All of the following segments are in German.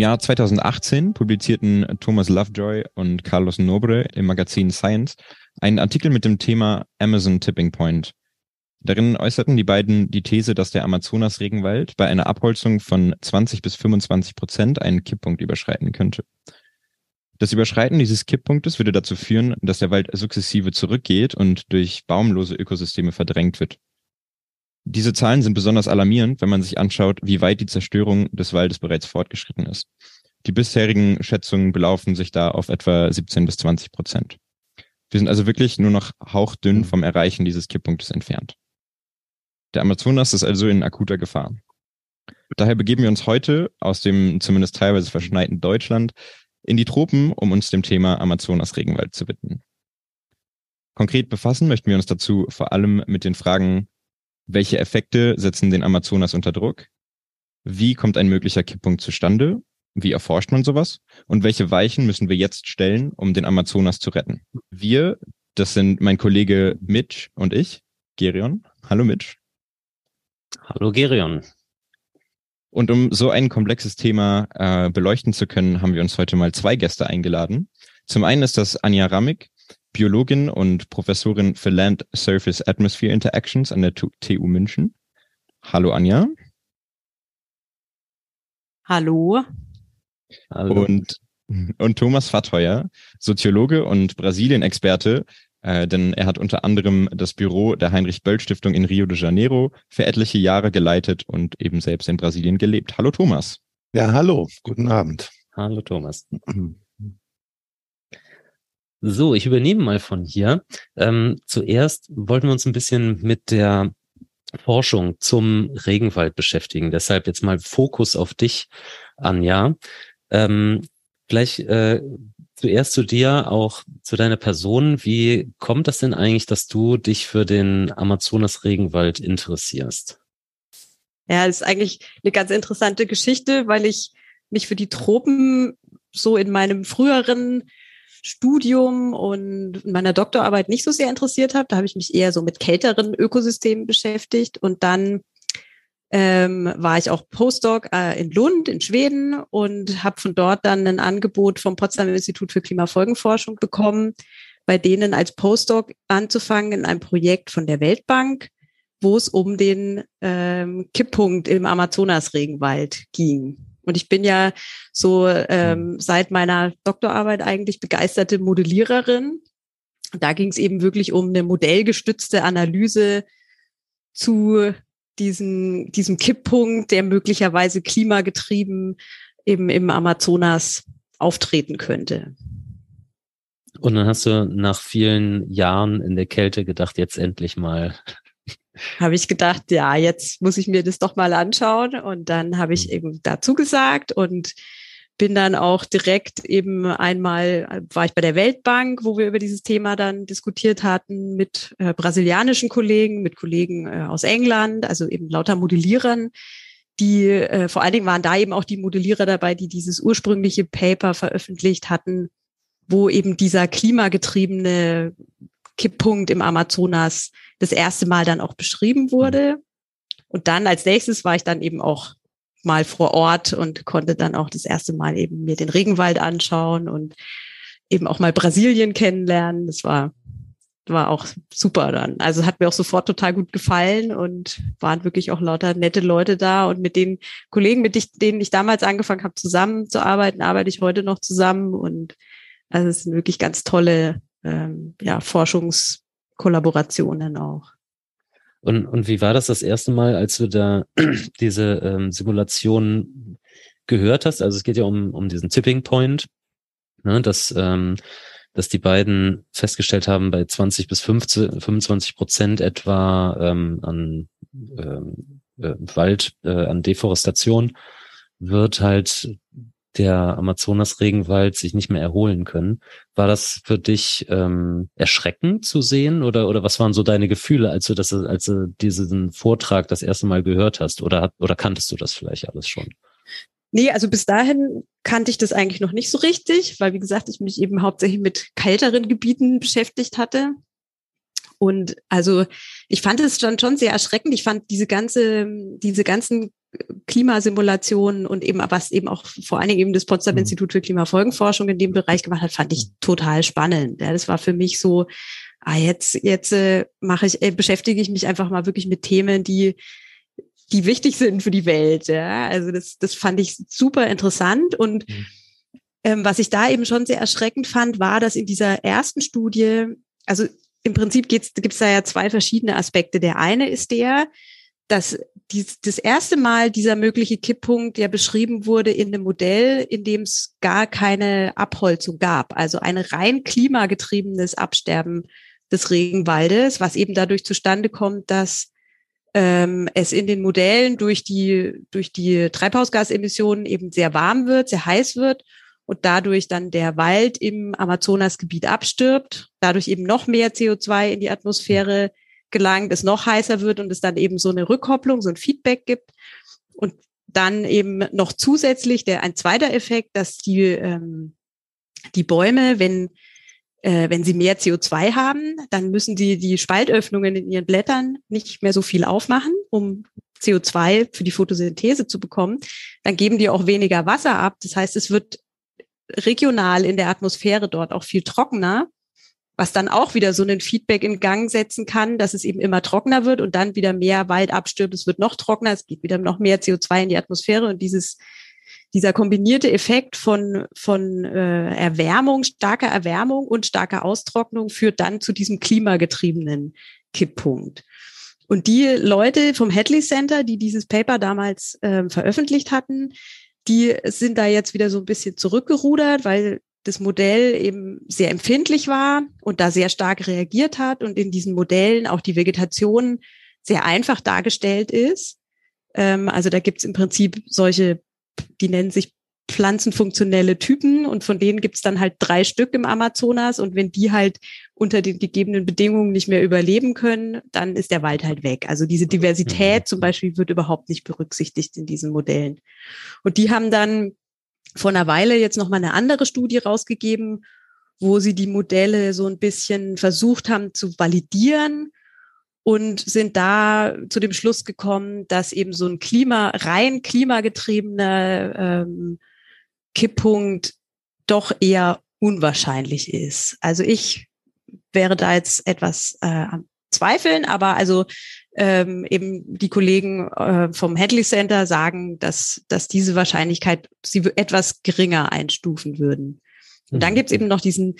Jahr 2018 publizierten Thomas Lovejoy und Carlos Nobre im Magazin Science einen Artikel mit dem Thema Amazon Tipping Point. Darin äußerten die beiden die These, dass der Amazonas-Regenwald bei einer Abholzung von 20 bis 25 Prozent einen Kipppunkt überschreiten könnte. Das Überschreiten dieses Kipppunktes würde dazu führen, dass der Wald sukzessive zurückgeht und durch baumlose Ökosysteme verdrängt wird. Diese Zahlen sind besonders alarmierend, wenn man sich anschaut, wie weit die Zerstörung des Waldes bereits fortgeschritten ist. Die bisherigen Schätzungen belaufen sich da auf etwa 17 bis 20 Prozent. Wir sind also wirklich nur noch hauchdünn mhm. vom Erreichen dieses Kipppunktes entfernt. Der Amazonas ist also in akuter Gefahr. Daher begeben wir uns heute aus dem zumindest teilweise verschneiten Deutschland in die Tropen, um uns dem Thema Amazonas-Regenwald zu widmen. Konkret befassen möchten wir uns dazu vor allem mit den Fragen, welche Effekte setzen den Amazonas unter Druck? Wie kommt ein möglicher Kipppunkt zustande? Wie erforscht man sowas? Und welche Weichen müssen wir jetzt stellen, um den Amazonas zu retten? Wir, das sind mein Kollege Mitch und ich, Gerion. Hallo Mitch. Hallo Gerion. Und um so ein komplexes Thema äh, beleuchten zu können, haben wir uns heute mal zwei Gäste eingeladen. Zum einen ist das Anja Ramik, Biologin und Professorin für Land Surface Atmosphere Interactions an der TU München. Hallo Anja. Hallo. Hallo. Und, und Thomas Vatheuer, Soziologe und Brasilien-Experte, äh, denn er hat unter anderem das Büro der Heinrich-Böll-Stiftung in Rio de Janeiro für etliche Jahre geleitet und eben selbst in Brasilien gelebt. Hallo Thomas. Ja, hallo, guten Abend. Hallo Thomas. So, ich übernehme mal von hier. Ähm, zuerst wollten wir uns ein bisschen mit der Forschung zum Regenwald beschäftigen. Deshalb jetzt mal Fokus auf dich, Anja. Ähm, vielleicht äh, zuerst zu dir, auch zu deiner Person. Wie kommt das denn eigentlich, dass du dich für den Amazonas-Regenwald interessierst? Ja, das ist eigentlich eine ganz interessante Geschichte, weil ich mich für die Tropen so in meinem früheren Studium und meiner Doktorarbeit nicht so sehr interessiert habe. Da habe ich mich eher so mit kälteren Ökosystemen beschäftigt und dann ähm, war ich auch Postdoc äh, in Lund in Schweden und habe von dort dann ein Angebot vom Potsdamer Institut für Klimafolgenforschung bekommen, bei denen als Postdoc anzufangen in einem Projekt von der Weltbank, wo es um den ähm, Kipppunkt im Amazonas-Regenwald ging. Und ich bin ja so ähm, mhm. seit meiner Doktorarbeit eigentlich begeisterte Modelliererin. Da ging es eben wirklich um eine modellgestützte Analyse zu diesen, diesem Kipppunkt, der möglicherweise klimagetrieben eben im Amazonas auftreten könnte. Und dann hast du nach vielen Jahren in der Kälte gedacht, jetzt endlich mal habe ich gedacht, ja, jetzt muss ich mir das doch mal anschauen. Und dann habe ich mhm. eben dazu gesagt und bin dann auch direkt eben einmal, war ich bei der Weltbank, wo wir über dieses Thema dann diskutiert hatten mit äh, brasilianischen Kollegen, mit Kollegen äh, aus England, also eben lauter Modellierern. Die, äh, vor allen Dingen waren da eben auch die Modellierer dabei, die dieses ursprüngliche Paper veröffentlicht hatten, wo eben dieser klimagetriebene Kipppunkt im Amazonas das erste Mal dann auch beschrieben wurde. Und dann als nächstes war ich dann eben auch mal vor Ort und konnte dann auch das erste Mal eben mir den Regenwald anschauen und eben auch mal Brasilien kennenlernen. Das war, war auch super dann. Also hat mir auch sofort total gut gefallen und waren wirklich auch lauter nette Leute da. Und mit den Kollegen, mit denen ich damals angefangen habe, zusammenzuarbeiten, arbeite ich heute noch zusammen. Und also es sind wirklich ganz tolle ähm, ja, Forschungskollaborationen auch. Und, und wie war das das erste Mal, als du da diese ähm, Simulation gehört hast? Also es geht ja um, um diesen Tipping Point, ne, dass, ähm, dass die beiden festgestellt haben, bei 20 bis 15, 25 Prozent etwa ähm, an ähm, äh, Wald, äh, an Deforestation wird halt der Amazonas-Regenwald sich nicht mehr erholen können. War das für dich ähm, erschreckend zu sehen oder oder was waren so deine Gefühle, als du das als du diesen Vortrag das erste Mal gehört hast oder oder kanntest du das vielleicht alles schon? Nee, also bis dahin kannte ich das eigentlich noch nicht so richtig, weil wie gesagt, ich mich eben hauptsächlich mit kälteren Gebieten beschäftigt hatte. Und also ich fand es dann schon sehr erschreckend. Ich fand diese ganze, diese ganzen Klimasimulationen und eben, was eben auch vor allen Dingen eben das Potsdam mhm. Institut für Klimafolgenforschung in dem Bereich gemacht hat, fand ich mhm. total spannend. Ja, das war für mich so, ah, jetzt, jetzt äh, mache ich, äh, beschäftige ich mich einfach mal wirklich mit Themen, die, die wichtig sind für die Welt. Ja, also das, das fand ich super interessant und mhm. ähm, was ich da eben schon sehr erschreckend fand, war, dass in dieser ersten Studie, also im Prinzip gibt es da ja zwei verschiedene Aspekte. Der eine ist der, dass dies, das erste Mal dieser mögliche Kipppunkt ja beschrieben wurde in einem Modell, in dem es gar keine Abholzung gab. Also ein rein klimagetriebenes Absterben des Regenwaldes, was eben dadurch zustande kommt, dass ähm, es in den Modellen durch die, durch die Treibhausgasemissionen eben sehr warm wird, sehr heiß wird und dadurch dann der Wald im Amazonasgebiet abstirbt, dadurch eben noch mehr CO2 in die Atmosphäre gelangt, es noch heißer wird und es dann eben so eine Rückkopplung, so ein Feedback gibt. Und dann eben noch zusätzlich der ein zweiter Effekt, dass die, ähm, die Bäume, wenn, äh, wenn sie mehr CO2 haben, dann müssen die die Spaltöffnungen in ihren Blättern nicht mehr so viel aufmachen, um CO2 für die Photosynthese zu bekommen. Dann geben die auch weniger Wasser ab. Das heißt, es wird regional in der Atmosphäre dort auch viel trockener was dann auch wieder so einen Feedback in Gang setzen kann, dass es eben immer trockener wird und dann wieder mehr Wald abstirbt, es wird noch trockener, es geht wieder noch mehr CO2 in die Atmosphäre und dieses dieser kombinierte Effekt von, von äh, Erwärmung, starker Erwärmung und starker Austrocknung führt dann zu diesem klimagetriebenen Kipppunkt. Und die Leute vom Hadley Center, die dieses Paper damals äh, veröffentlicht hatten, die sind da jetzt wieder so ein bisschen zurückgerudert, weil das Modell eben sehr empfindlich war und da sehr stark reagiert hat und in diesen Modellen auch die Vegetation sehr einfach dargestellt ist. Ähm, also da gibt es im Prinzip solche, die nennen sich pflanzenfunktionelle Typen und von denen gibt es dann halt drei Stück im Amazonas und wenn die halt unter den gegebenen Bedingungen nicht mehr überleben können, dann ist der Wald halt weg. Also diese Diversität mhm. zum Beispiel wird überhaupt nicht berücksichtigt in diesen Modellen. Und die haben dann vor einer Weile jetzt noch mal eine andere Studie rausgegeben, wo sie die Modelle so ein bisschen versucht haben zu validieren und sind da zu dem Schluss gekommen, dass eben so ein Klima, rein klimagetriebener ähm, Kipppunkt doch eher unwahrscheinlich ist. Also ich wäre da jetzt etwas äh, am Zweifeln, aber also ähm, eben die Kollegen äh, vom Hadley Center sagen, dass, dass diese Wahrscheinlichkeit sie etwas geringer einstufen würden. Und dann mhm. gibt's eben noch diesen,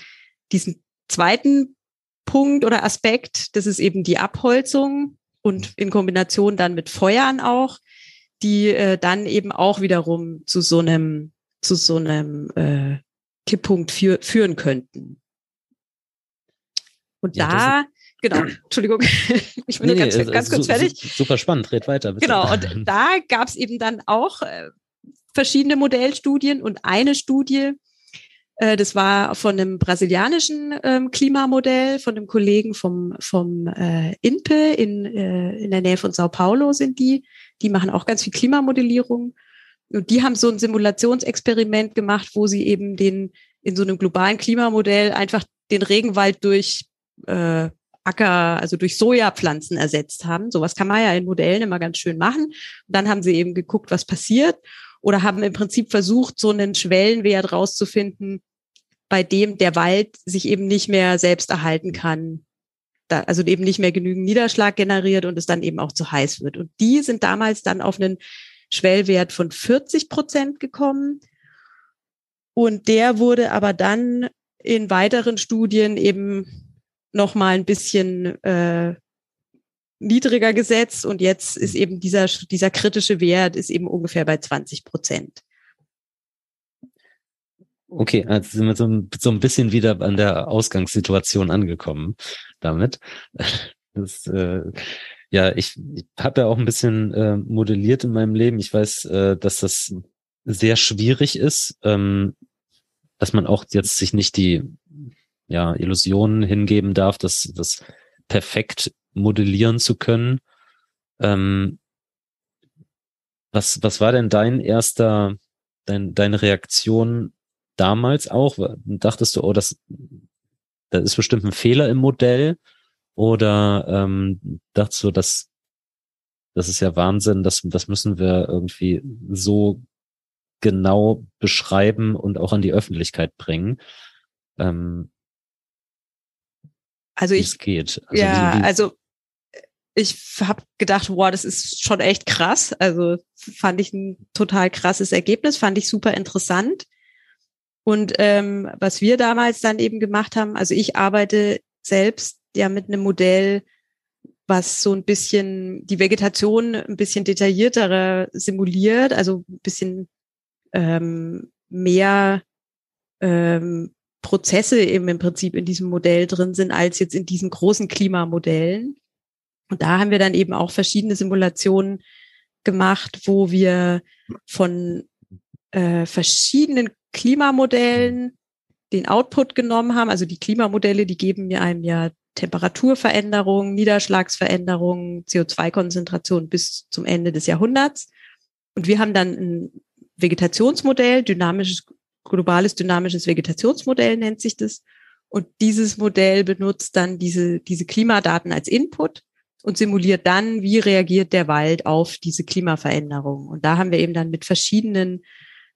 diesen zweiten Punkt oder Aspekt, das ist eben die Abholzung und in Kombination dann mit Feuern auch, die äh, dann eben auch wiederum zu so einem, zu so einem äh, Kipppunkt für, führen könnten. Und ja, da Genau, Entschuldigung, ich bin nee, nur ganz, nee, ganz kurz fertig. Super spannend, red weiter. Bitte. Genau, und da gab es eben dann auch äh, verschiedene Modellstudien und eine Studie, äh, das war von einem brasilianischen ähm, Klimamodell, von einem Kollegen vom, vom äh, INPE in, äh, in der Nähe von Sao Paulo sind die. Die machen auch ganz viel Klimamodellierung. Und die haben so ein Simulationsexperiment gemacht, wo sie eben den in so einem globalen Klimamodell einfach den Regenwald durch äh, Acker, also durch Sojapflanzen ersetzt haben. Sowas kann man ja in Modellen immer ganz schön machen. Und dann haben sie eben geguckt, was passiert oder haben im Prinzip versucht, so einen Schwellenwert rauszufinden, bei dem der Wald sich eben nicht mehr selbst erhalten kann. Da, also eben nicht mehr genügend Niederschlag generiert und es dann eben auch zu heiß wird. Und die sind damals dann auf einen Schwellwert von 40 Prozent gekommen. Und der wurde aber dann in weiteren Studien eben noch mal ein bisschen äh, niedriger gesetzt und jetzt ist eben dieser, dieser kritische Wert ist eben ungefähr bei 20 Prozent. Okay, also sind wir so, so ein bisschen wieder an der Ausgangssituation angekommen damit. Das, äh, ja, ich, ich habe ja auch ein bisschen äh, modelliert in meinem Leben. Ich weiß, äh, dass das sehr schwierig ist, ähm, dass man auch jetzt sich nicht die ja, Illusionen hingeben darf, das, das perfekt modellieren zu können. Ähm, was, was war denn dein erster, dein, deine Reaktion damals auch? Dachtest du, oh, das, da ist bestimmt ein Fehler im Modell? Oder ähm, dachtest du, das das ist ja Wahnsinn, das, das müssen wir irgendwie so genau beschreiben und auch an die Öffentlichkeit bringen. Ähm, also ich geht. Also ja, wie, wie, also ich habe gedacht, wow, das ist schon echt krass. Also fand ich ein total krasses Ergebnis, fand ich super interessant. Und ähm, was wir damals dann eben gemacht haben, also ich arbeite selbst ja mit einem Modell, was so ein bisschen die Vegetation ein bisschen detaillierter simuliert, also ein bisschen ähm, mehr ähm, Prozesse eben im Prinzip in diesem Modell drin sind, als jetzt in diesen großen Klimamodellen. Und da haben wir dann eben auch verschiedene Simulationen gemacht, wo wir von äh, verschiedenen Klimamodellen den Output genommen haben. Also die Klimamodelle, die geben mir einem ja Temperaturveränderungen, Niederschlagsveränderungen, CO2-Konzentration bis zum Ende des Jahrhunderts. Und wir haben dann ein Vegetationsmodell, dynamisches, globales dynamisches Vegetationsmodell nennt sich das. Und dieses Modell benutzt dann diese, diese Klimadaten als Input und simuliert dann, wie reagiert der Wald auf diese Klimaveränderung. Und da haben wir eben dann mit verschiedenen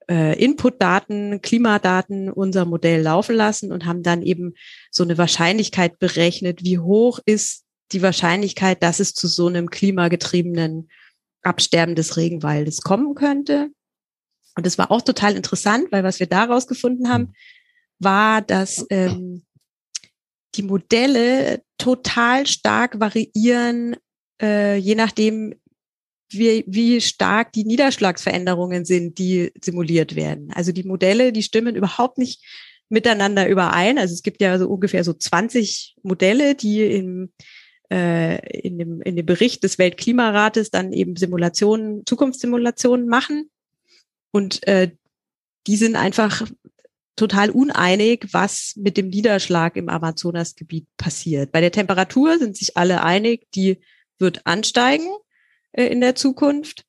äh, Inputdaten, Klimadaten unser Modell laufen lassen und haben dann eben so eine Wahrscheinlichkeit berechnet, wie hoch ist die Wahrscheinlichkeit, dass es zu so einem klimagetriebenen Absterben des Regenwaldes kommen könnte. Und das war auch total interessant, weil was wir daraus gefunden haben, war, dass ähm, die Modelle total stark variieren, äh, je nachdem, wie, wie stark die Niederschlagsveränderungen sind, die simuliert werden. Also die Modelle, die stimmen überhaupt nicht miteinander überein. Also es gibt ja so ungefähr so 20 Modelle, die im, äh, in, dem, in dem Bericht des Weltklimarates dann eben Simulationen, Zukunftssimulationen machen. Und äh, die sind einfach total uneinig, was mit dem Niederschlag im Amazonasgebiet passiert. Bei der Temperatur sind sich alle einig, die wird ansteigen äh, in der Zukunft.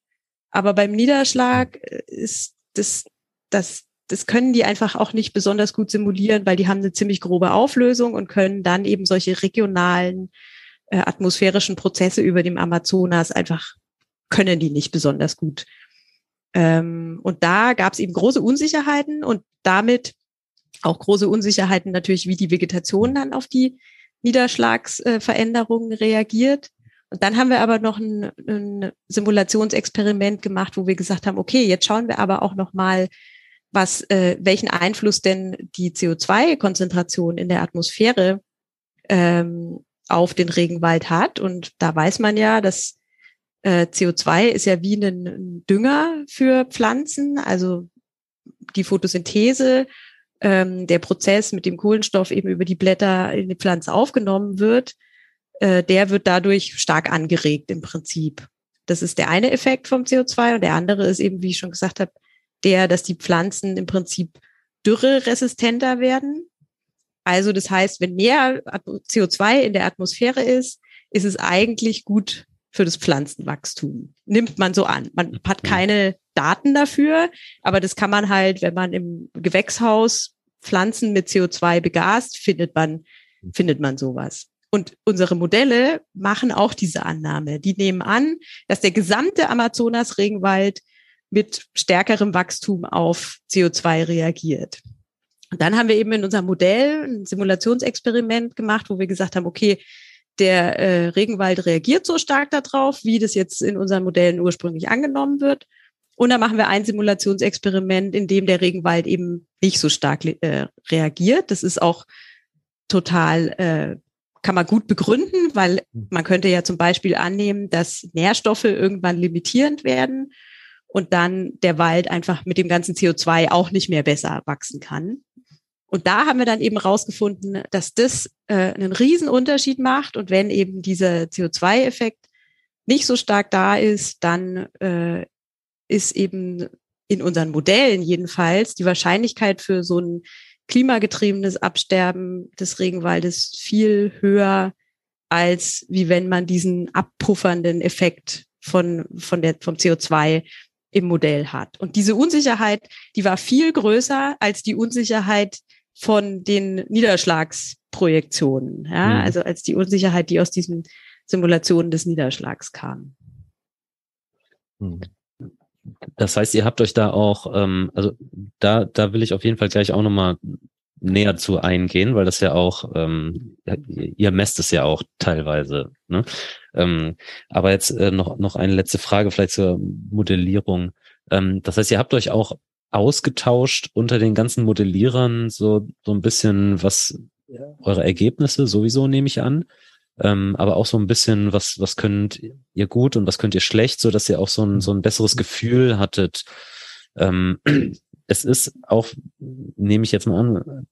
Aber beim Niederschlag äh, ist das, das, das können die einfach auch nicht besonders gut simulieren, weil die haben eine ziemlich grobe Auflösung und können dann eben solche regionalen äh, atmosphärischen Prozesse über dem Amazonas einfach können die nicht besonders gut. Ähm, und da gab es eben große Unsicherheiten und damit auch große Unsicherheiten natürlich, wie die Vegetation dann auf die Niederschlagsveränderungen reagiert. Und dann haben wir aber noch ein, ein Simulationsexperiment gemacht, wo wir gesagt haben, okay, jetzt schauen wir aber auch noch mal, was, äh, welchen Einfluss denn die CO2-Konzentration in der Atmosphäre ähm, auf den Regenwald hat. Und da weiß man ja, dass äh, CO2 ist ja wie ein Dünger für Pflanzen, also die Photosynthese, ähm, der Prozess, mit dem Kohlenstoff eben über die Blätter in die Pflanze aufgenommen wird, äh, der wird dadurch stark angeregt im Prinzip. Das ist der eine Effekt vom CO2 und der andere ist eben, wie ich schon gesagt habe, der, dass die Pflanzen im Prinzip dürreresistenter werden. Also das heißt, wenn mehr CO2 in der Atmosphäre ist, ist es eigentlich gut für das Pflanzenwachstum. Nimmt man so an. Man hat keine Daten dafür, aber das kann man halt, wenn man im Gewächshaus Pflanzen mit CO2 begast, findet man, findet man sowas. Und unsere Modelle machen auch diese Annahme. Die nehmen an, dass der gesamte Amazonas-Regenwald mit stärkerem Wachstum auf CO2 reagiert. Und dann haben wir eben in unserem Modell ein Simulationsexperiment gemacht, wo wir gesagt haben, okay, der äh, Regenwald reagiert so stark darauf, wie das jetzt in unseren Modellen ursprünglich angenommen wird. Und dann machen wir ein Simulationsexperiment, in dem der Regenwald eben nicht so stark äh, reagiert. Das ist auch total äh, kann man gut begründen, weil hm. man könnte ja zum Beispiel annehmen, dass Nährstoffe irgendwann limitierend werden und dann der Wald einfach mit dem ganzen CO2 auch nicht mehr besser wachsen kann. Und da haben wir dann eben rausgefunden, dass das äh, einen riesen Unterschied macht. Und wenn eben dieser CO2-Effekt nicht so stark da ist, dann äh, ist eben in unseren Modellen jedenfalls die Wahrscheinlichkeit für so ein klimagetriebenes Absterben des Regenwaldes viel höher, als wie wenn man diesen abpuffernden Effekt von, von der, vom CO2 im Modell hat. Und diese Unsicherheit, die war viel größer als die Unsicherheit von den Niederschlagsprojektionen. Ja? Mhm. Also als die Unsicherheit, die aus diesen Simulationen des Niederschlags kam. Hm. Das heißt, ihr habt euch da auch, ähm, also da, da will ich auf jeden Fall gleich auch nochmal näher zu eingehen, weil das ja auch, ähm, ihr messt es ja auch teilweise. Ne? Ähm, aber jetzt äh, noch, noch eine letzte Frage vielleicht zur Modellierung. Ähm, das heißt, ihr habt euch auch ausgetauscht unter den ganzen Modellierern so, so ein bisschen, was eure Ergebnisse sowieso nehme ich an. Ähm, aber auch so ein bisschen, was, was könnt ihr gut und was könnt ihr schlecht, so dass ihr auch so ein, so ein besseres Gefühl hattet. Ähm, es ist auch, nehme ich jetzt mal an,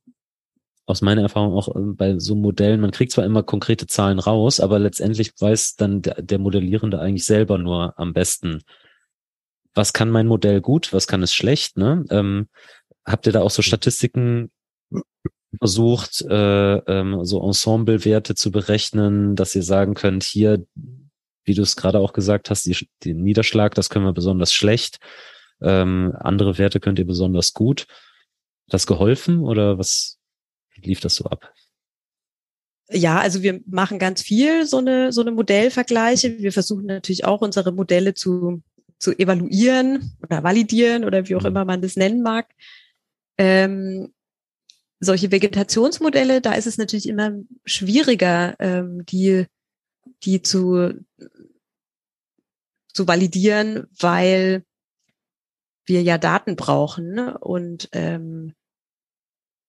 aus meiner Erfahrung auch ähm, bei so Modellen, man kriegt zwar immer konkrete Zahlen raus, aber letztendlich weiß dann der, der Modellierende eigentlich selber nur am besten, was kann mein Modell gut, was kann es schlecht, ne? Ähm, habt ihr da auch so Statistiken versucht, äh, ähm, so Ensemblewerte zu berechnen, dass ihr sagen könnt, hier, wie du es gerade auch gesagt hast, die, den Niederschlag, das können wir besonders schlecht, ähm, andere Werte könnt ihr besonders gut. Das geholfen oder was lief das so ab? Ja, also wir machen ganz viel so eine, so eine Modellvergleiche. Wir versuchen natürlich auch unsere Modelle zu zu evaluieren oder validieren oder wie auch mhm. immer man das nennen mag. Ähm, solche Vegetationsmodelle, da ist es natürlich immer schwieriger, ähm, die, die zu, zu validieren, weil wir ja Daten brauchen. Ne? Und ähm,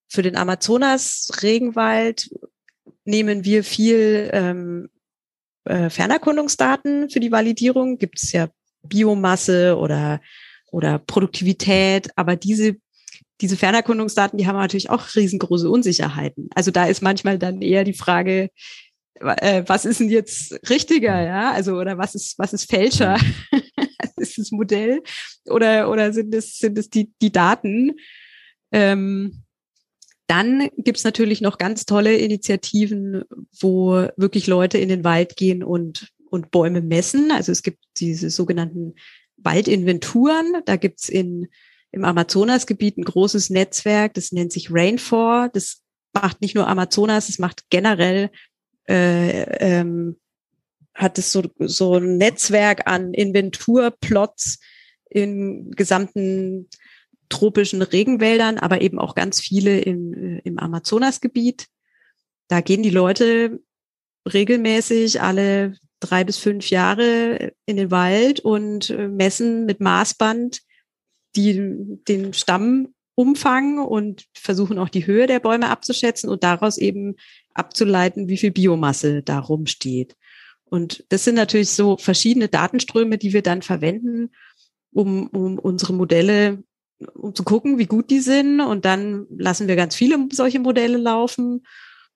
für den Amazonas-Regenwald nehmen wir viel ähm, äh, Fernerkundungsdaten für die Validierung. Gibt es ja Biomasse oder, oder Produktivität. Aber diese, diese Fernerkundungsdaten, die haben natürlich auch riesengroße Unsicherheiten. Also da ist manchmal dann eher die Frage, äh, was ist denn jetzt richtiger, ja? Also, oder was ist, was ist fälscher? ist das Modell? Oder, oder sind es, sind es die, die Daten? Ähm, dann gibt's natürlich noch ganz tolle Initiativen, wo wirklich Leute in den Wald gehen und und Bäume messen. Also es gibt diese sogenannten Waldinventuren. Da gibt's in, im Amazonasgebiet ein großes Netzwerk, das nennt sich Rainfor. Das macht nicht nur Amazonas, es macht generell, äh, ähm, hat es so, so ein Netzwerk an Inventurplots in gesamten tropischen Regenwäldern, aber eben auch ganz viele im, im Amazonasgebiet. Da gehen die Leute regelmäßig alle drei bis fünf Jahre in den Wald und äh, messen mit Maßband die, den Stammumfang und versuchen auch die Höhe der Bäume abzuschätzen und daraus eben abzuleiten, wie viel Biomasse da rumsteht. Und das sind natürlich so verschiedene Datenströme, die wir dann verwenden, um, um unsere Modelle, um zu gucken, wie gut die sind. Und dann lassen wir ganz viele solche Modelle laufen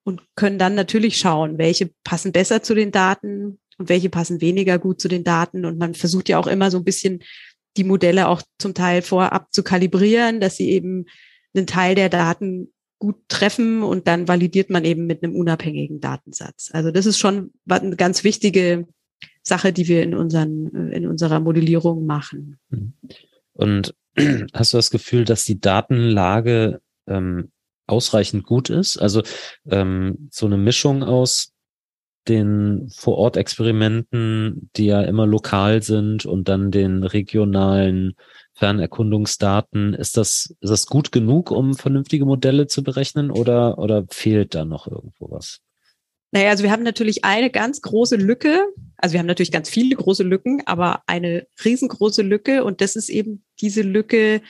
und können dann natürlich schauen, welche passen besser zu den Daten, und welche passen weniger gut zu den Daten. Und man versucht ja auch immer so ein bisschen die Modelle auch zum Teil vorab zu kalibrieren, dass sie eben einen Teil der Daten gut treffen und dann validiert man eben mit einem unabhängigen Datensatz. Also das ist schon eine ganz wichtige Sache, die wir in unseren, in unserer Modellierung machen. Mhm. Und hast du das Gefühl, dass die Datenlage ähm, ausreichend gut ist? Also ähm, so eine Mischung aus den Vor-Ort-Experimenten, die ja immer lokal sind und dann den regionalen Fernerkundungsdaten, ist das, ist das gut genug, um vernünftige Modelle zu berechnen oder, oder fehlt da noch irgendwo was? Naja, also wir haben natürlich eine ganz große Lücke. Also wir haben natürlich ganz viele große Lücken, aber eine riesengroße Lücke. Und das ist eben diese Lücke,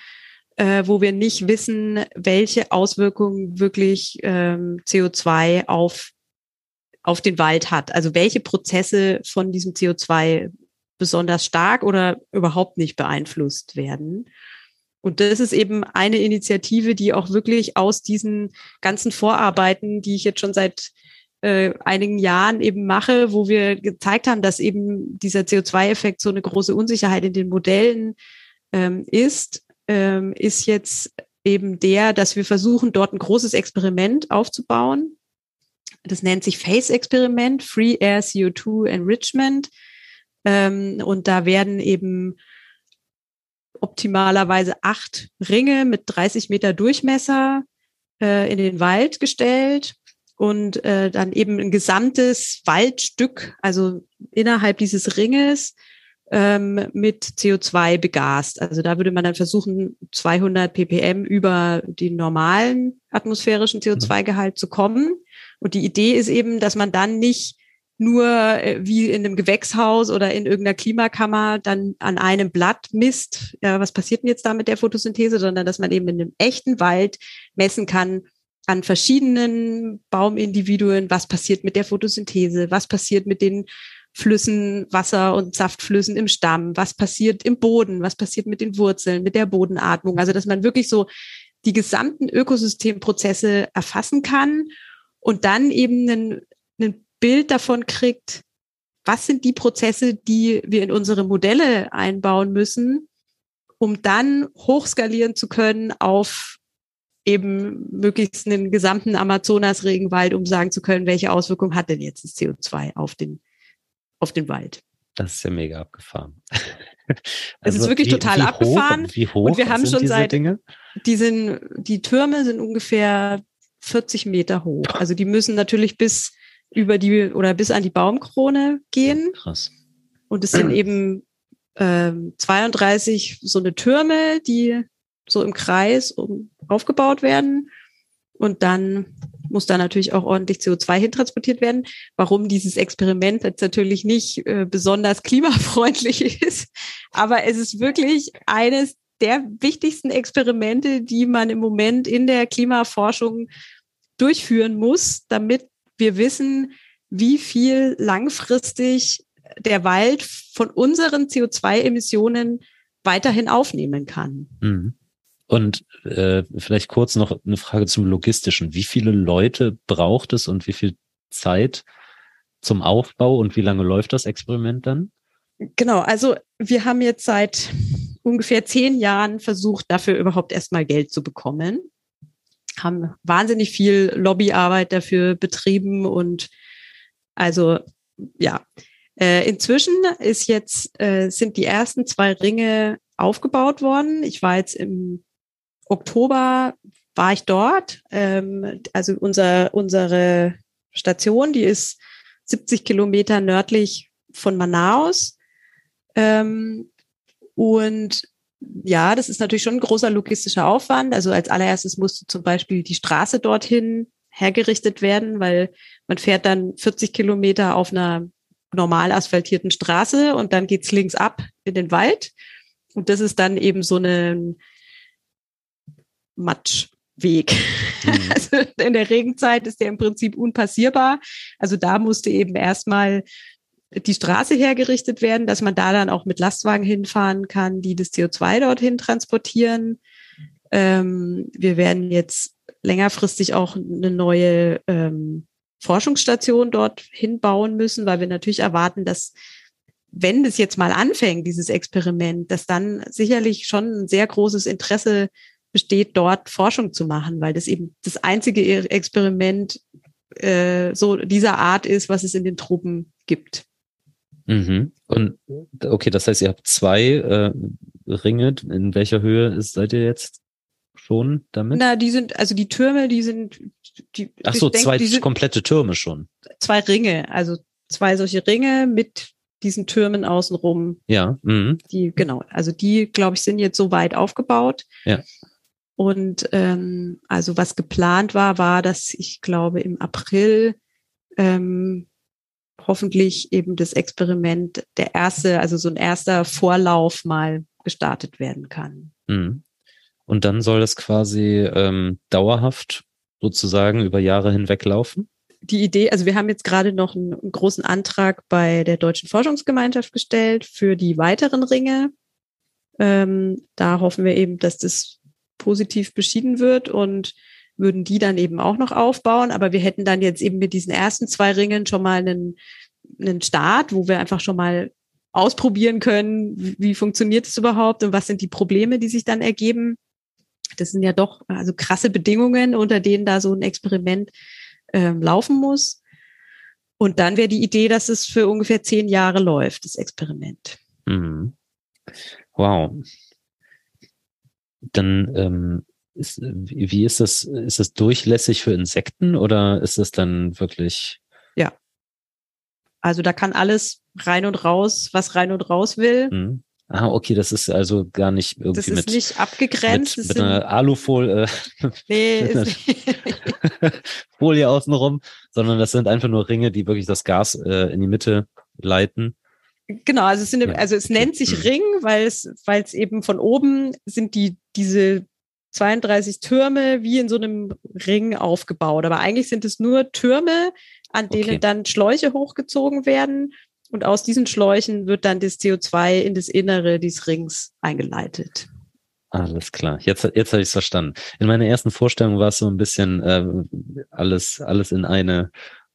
äh, wo wir nicht wissen, welche Auswirkungen wirklich ähm, CO2 auf auf den Wald hat. Also welche Prozesse von diesem CO2 besonders stark oder überhaupt nicht beeinflusst werden. Und das ist eben eine Initiative, die auch wirklich aus diesen ganzen Vorarbeiten, die ich jetzt schon seit äh, einigen Jahren eben mache, wo wir gezeigt haben, dass eben dieser CO2-Effekt so eine große Unsicherheit in den Modellen ähm, ist, ähm, ist jetzt eben der, dass wir versuchen, dort ein großes Experiment aufzubauen, das nennt sich FACE-Experiment, Free Air CO2 Enrichment. Ähm, und da werden eben optimalerweise acht Ringe mit 30 Meter Durchmesser äh, in den Wald gestellt und äh, dann eben ein gesamtes Waldstück, also innerhalb dieses Ringes, ähm, mit CO2 begast. Also da würde man dann versuchen, 200 ppm über den normalen atmosphärischen CO2-Gehalt zu kommen. Und die Idee ist eben, dass man dann nicht nur äh, wie in einem Gewächshaus oder in irgendeiner Klimakammer dann an einem Blatt misst, ja, was passiert denn jetzt da mit der Photosynthese, sondern dass man eben in einem echten Wald messen kann, an verschiedenen Baumindividuen, was passiert mit der Photosynthese, was passiert mit den Flüssen, Wasser- und Saftflüssen im Stamm, was passiert im Boden, was passiert mit den Wurzeln, mit der Bodenatmung. Also dass man wirklich so die gesamten Ökosystemprozesse erfassen kann und dann eben ein, ein Bild davon kriegt, was sind die Prozesse, die wir in unsere Modelle einbauen müssen, um dann hochskalieren zu können auf eben möglichst einen gesamten Amazonas-Regenwald, um sagen zu können, welche Auswirkungen hat denn jetzt das CO2 auf den, auf den Wald. Das ist ja mega abgefahren. Es ist also wirklich wie, total wie abgefahren. Hoch, wie hoch und wir haben schon seit Dinge? die sind die Türme sind ungefähr 40 Meter hoch. Also die müssen natürlich bis über die oder bis an die Baumkrone gehen. Krass. Und es sind eben ähm, 32 so eine Türme, die so im Kreis um, aufgebaut werden. Und dann muss da natürlich auch ordentlich CO2 hintransportiert werden. Warum dieses Experiment jetzt natürlich nicht äh, besonders klimafreundlich ist, aber es ist wirklich eines der wichtigsten Experimente, die man im Moment in der Klimaforschung durchführen muss, damit wir wissen, wie viel langfristig der Wald von unseren CO2-Emissionen weiterhin aufnehmen kann. Mhm. Und äh, vielleicht kurz noch eine Frage zum Logistischen. Wie viele Leute braucht es und wie viel Zeit zum Aufbau und wie lange läuft das Experiment dann? Genau, also wir haben jetzt seit ungefähr zehn Jahren versucht, dafür überhaupt erstmal Geld zu bekommen. Haben wahnsinnig viel Lobbyarbeit dafür betrieben und also ja, äh, inzwischen ist jetzt, äh, sind die ersten zwei Ringe aufgebaut worden. Ich war jetzt im Oktober war ich dort. Ähm, also unser, unsere Station, die ist 70 Kilometer nördlich von Manaus. Ähm, und ja, das ist natürlich schon ein großer logistischer Aufwand. Also als allererstes musste zum Beispiel die Straße dorthin hergerichtet werden, weil man fährt dann 40 Kilometer auf einer normal asphaltierten Straße und dann geht's links ab in den Wald. Und das ist dann eben so eine Matschweg. Mhm. Also in der Regenzeit ist der im Prinzip unpassierbar. Also da musste eben erstmal die Straße hergerichtet werden, dass man da dann auch mit Lastwagen hinfahren kann, die das CO2 dorthin transportieren. Ähm, wir werden jetzt längerfristig auch eine neue ähm, Forschungsstation dort hinbauen müssen, weil wir natürlich erwarten, dass wenn das jetzt mal anfängt, dieses Experiment, dass dann sicherlich schon ein sehr großes Interesse besteht, dort Forschung zu machen, weil das eben das einzige Experiment äh, so dieser Art ist, was es in den Tropen gibt. Mhm. Und okay, das heißt, ihr habt zwei äh, Ringe. In welcher Höhe ist, seid ihr jetzt schon damit? Na, die sind, also die Türme, die sind die, Ach so, denk, zwei komplette Türme schon. Zwei Ringe, also zwei solche Ringe mit diesen Türmen außenrum. Ja. Mhm. Die, genau, also die, glaube ich, sind jetzt so weit aufgebaut. Ja. Und ähm, also was geplant war, war, dass ich glaube im April ähm, hoffentlich eben das Experiment der erste, also so ein erster Vorlauf mal gestartet werden kann. Mhm. Und dann soll das quasi ähm, dauerhaft sozusagen über Jahre hinweg laufen? Die Idee, also wir haben jetzt gerade noch einen, einen großen Antrag bei der Deutschen Forschungsgemeinschaft gestellt für die weiteren Ringe. Ähm, da hoffen wir eben, dass das positiv beschieden wird und würden die dann eben auch noch aufbauen. Aber wir hätten dann jetzt eben mit diesen ersten zwei Ringen schon mal einen, einen Start, wo wir einfach schon mal ausprobieren können, wie, funktioniert es überhaupt und was sind die Probleme, die sich dann ergeben. Das sind ja doch also krasse Bedingungen, unter denen da so ein Experiment äh, laufen muss. Und dann wäre die Idee, dass es für ungefähr zehn Jahre läuft, das Experiment. Mhm. Wow dann ähm, ist, wie ist das? Ist das durchlässig für Insekten oder ist es dann wirklich? Ja. Also da kann alles rein und raus, was rein und raus will. Mhm. Ah, okay, das ist also gar nicht irgendwie das ist mit, nicht abgegrenzt. mit, das mit einer Alufolie äh, nee, ist, Folie außenrum, sondern das sind einfach nur Ringe, die wirklich das Gas äh, in die Mitte leiten. Genau, also es, sind, also es nennt sich Mhm. Ring, weil es, weil es eben von oben sind die, diese 32 Türme wie in so einem Ring aufgebaut. Aber eigentlich sind es nur Türme, an denen Okay. dann Schläuche hochgezogen werden. Und aus diesen Schläuchen wird dann das CO2 in das Innere dieses Rings eingeleitet. Alles klar. Jetzt, jetzt habe ich es verstanden. In meiner ersten Vorstellung war es so ein bisschen äh, alles, alles in eine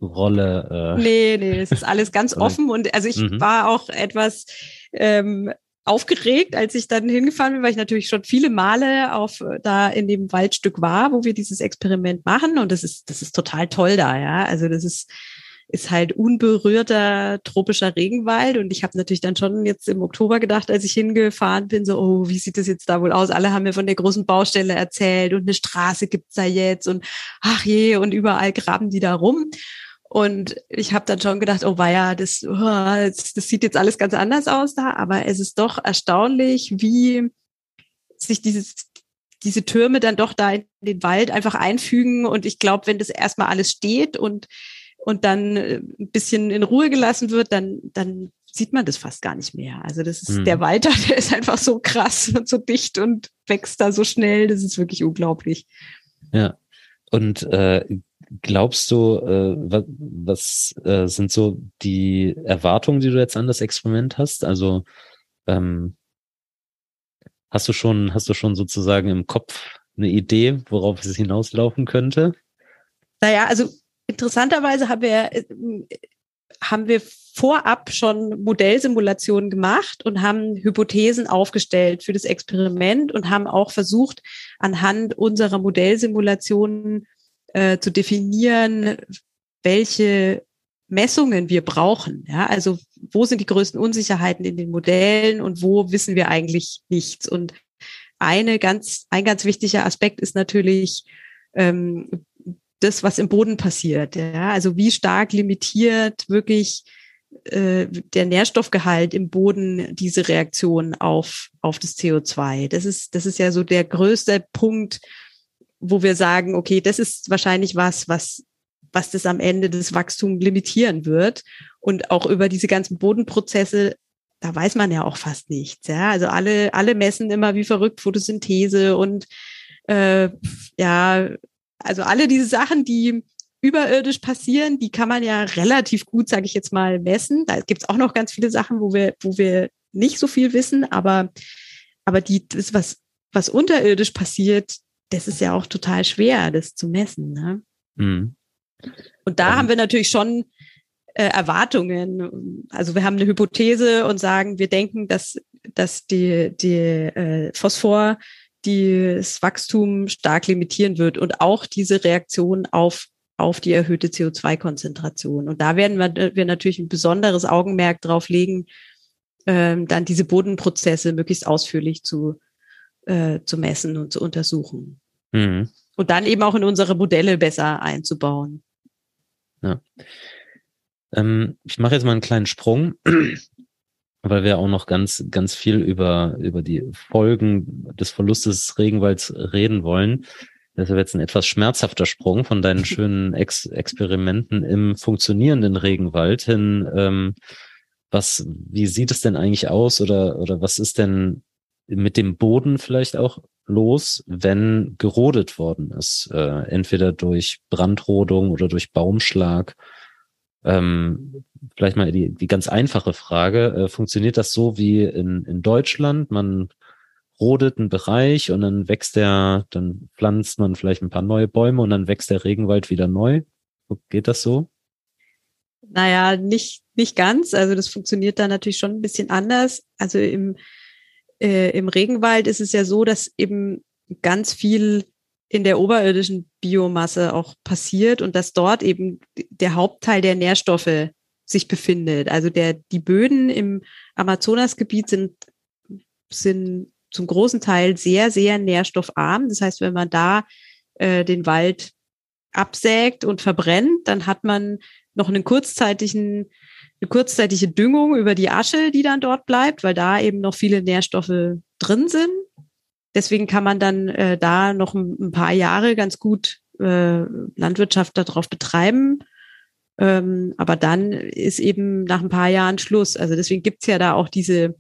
Rolle. Äh, Nee, nee, es ist alles ganz offen. Und also ich Mhm. war auch etwas ähm, aufgeregt, als ich dann hingefahren bin, weil ich natürlich schon viele Male auf äh, da in dem Waldstück war, wo wir dieses Experiment machen. Und das ist, das ist total toll da, ja. Also das ist, ist halt unberührter tropischer Regenwald. Und ich habe natürlich dann schon jetzt im Oktober gedacht, als ich hingefahren bin, so, oh, wie sieht das jetzt da wohl aus? Alle haben mir von der großen Baustelle erzählt und eine Straße gibt's da jetzt und ach je, und überall graben die da rum. Und ich habe dann schon gedacht, oh weia, das, oh, das, das sieht jetzt alles ganz anders aus da, aber es ist doch erstaunlich, wie sich dieses, diese Türme dann doch da in den Wald einfach einfügen. Und ich glaube, wenn das erstmal alles steht und, und dann äh, ein bisschen in Ruhe gelassen wird, dann, dann sieht man das fast gar nicht mehr. Also das ist Mhm. der Wald, da, der ist einfach so krass und so dicht und wächst da so schnell. Das ist wirklich unglaublich. Ja. Und äh, glaubst du, äh, was, was äh, sind so die Erwartungen, die du jetzt an das Experiment hast? Also ähm, hast du schon, hast du schon sozusagen im Kopf eine Idee, worauf es hinauslaufen könnte? Naja, also interessanterweise haben wir, äh, haben wir vorab schon Modellsimulationen gemacht und haben Hypothesen aufgestellt für das Experiment und haben auch versucht, anhand unserer Modellsimulationen äh, zu definieren, welche Messungen wir brauchen. Ja, also wo sind die größten Unsicherheiten in den Modellen und wo wissen wir eigentlich nichts? Und eine ganz, ein ganz wichtiger Aspekt ist natürlich ähm, das, was im Boden passiert. Ja? Also wie stark limitiert wirklich äh, der Nährstoffgehalt im Boden diese Reaktion auf, auf das CO2. Das ist, das ist ja so der größte Punkt, wo wir sagen, okay, das ist wahrscheinlich was, was, was das am Ende des Wachstums limitieren wird. Und auch über diese ganzen Bodenprozesse, da weiß man ja auch fast nichts. Ja? Also alle, alle messen immer wie verrückt Photosynthese und äh, ja, also alle diese Sachen, die überirdisch passieren, die kann man ja relativ gut, sage ich jetzt mal, messen. Da gibt's auch noch ganz viele Sachen, wo wir, wo wir nicht so viel wissen, aber, aber die, das, was, was unterirdisch passiert, das ist ja auch total schwer, das zu messen. Ne? Mhm. Und da Ähm. haben wir natürlich schon äh, Erwartungen. Also wir haben eine Hypothese und sagen, wir denken, dass, dass die, die äh, Phosphor das Wachstum stark limitieren wird und auch diese Reaktion auf, auf die erhöhte CO2-Konzentration. Und da werden wir, wir natürlich ein besonderes Augenmerk drauf legen, ähm, dann diese Bodenprozesse möglichst ausführlich zu, äh, zu messen und zu untersuchen. Mhm. Und dann eben auch in unsere Modelle besser einzubauen. Ähm, ich mache jetzt mal einen kleinen Sprung, weil wir auch noch ganz, ganz viel über, über die Folgen des Verlustes des Regenwalds reden wollen. Das ist jetzt ein etwas schmerzhafter Sprung von deinen schönen Ex Experimenten im funktionierenden Regenwald hin. Ähm, was, wie sieht es denn eigentlich aus oder, oder was ist denn mit dem Boden vielleicht auch los, wenn gerodet worden ist? Äh, entweder durch Brandrodung oder durch Baumschlag. Ähm, vielleicht mal die, die ganz einfache Frage. Äh, funktioniert das so wie in, in Deutschland? Man rodet einen Bereich und dann wächst der, dann pflanzt man vielleicht ein paar neue Bäume und dann wächst der Regenwald wieder neu. Geht das so? Naja, nicht, nicht ganz. Also das funktioniert da natürlich schon ein bisschen anders. Also im, äh, im Regenwald ist es ja so, dass eben ganz viel in der oberirdischen Biomasse auch passiert und dass dort eben der Hauptteil der Nährstoffe sich befindet. Also der, die Böden im Amazonasgebiet sind, sind zum großen Teil sehr, sehr nährstoffarm. Das heißt, wenn man da äh, den Wald absägt und verbrennt, dann hat man noch einen kurzzeitigen, eine kurzzeitige Düngung über die Asche, die dann dort bleibt, weil da eben noch viele Nährstoffe drin sind. Deswegen kann man dann äh, da noch ein, ein, paar Jahre ganz gut äh, Landwirtschaft darauf betreiben. Ähm, aber dann ist eben nach ein paar Jahren Schluss. Also deswegen gibt's ja da auch diese,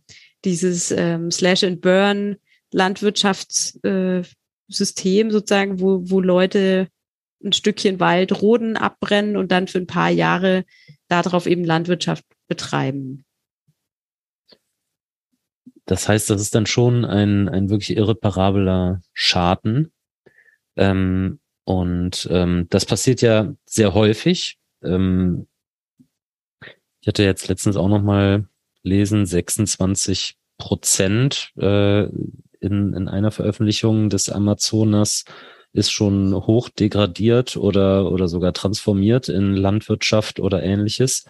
dieses ähm, Slash and Burn Landwirtschaftssystem äh, sozusagen, wo, wo Leute ein Stückchen Wald roden, abbrennen und dann für ein paar Jahre darauf eben Landwirtschaft betreiben. Das heißt, das ist dann schon ein, ein wirklich irreparabler Schaden. Ähm, und ähm, das passiert ja sehr häufig. Ähm, ich hatte jetzt letztens auch noch mal lesen, 26 Prozent äh, in, in einer Veröffentlichung des Amazonas ist schon hoch degradiert oder, oder sogar transformiert in Landwirtschaft oder ähnliches.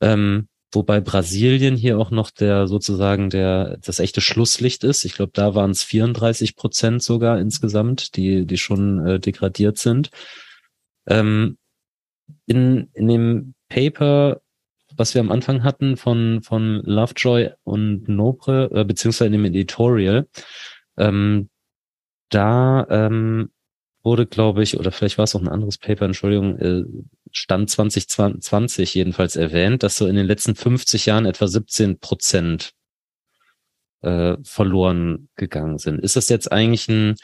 Ähm, wobei Brasilien hier auch noch der sozusagen der das echte Schlusslicht ist. Ich glaube, da waren es 34 Prozent sogar insgesamt, die die schon äh, degradiert sind. Ähm, in in dem Paper, was wir am Anfang hatten von von Lovejoy und Nobre, äh, beziehungsweise in dem Editorial, ähm, da ähm, wurde, glaube ich, oder vielleicht war es auch ein anderes Paper, Entschuldigung, äh, Stand 2020 jedenfalls erwähnt, dass so in den letzten 50 Jahren etwa 17 Prozent äh, verloren gegangen sind. Ist das jetzt eigentlich ein,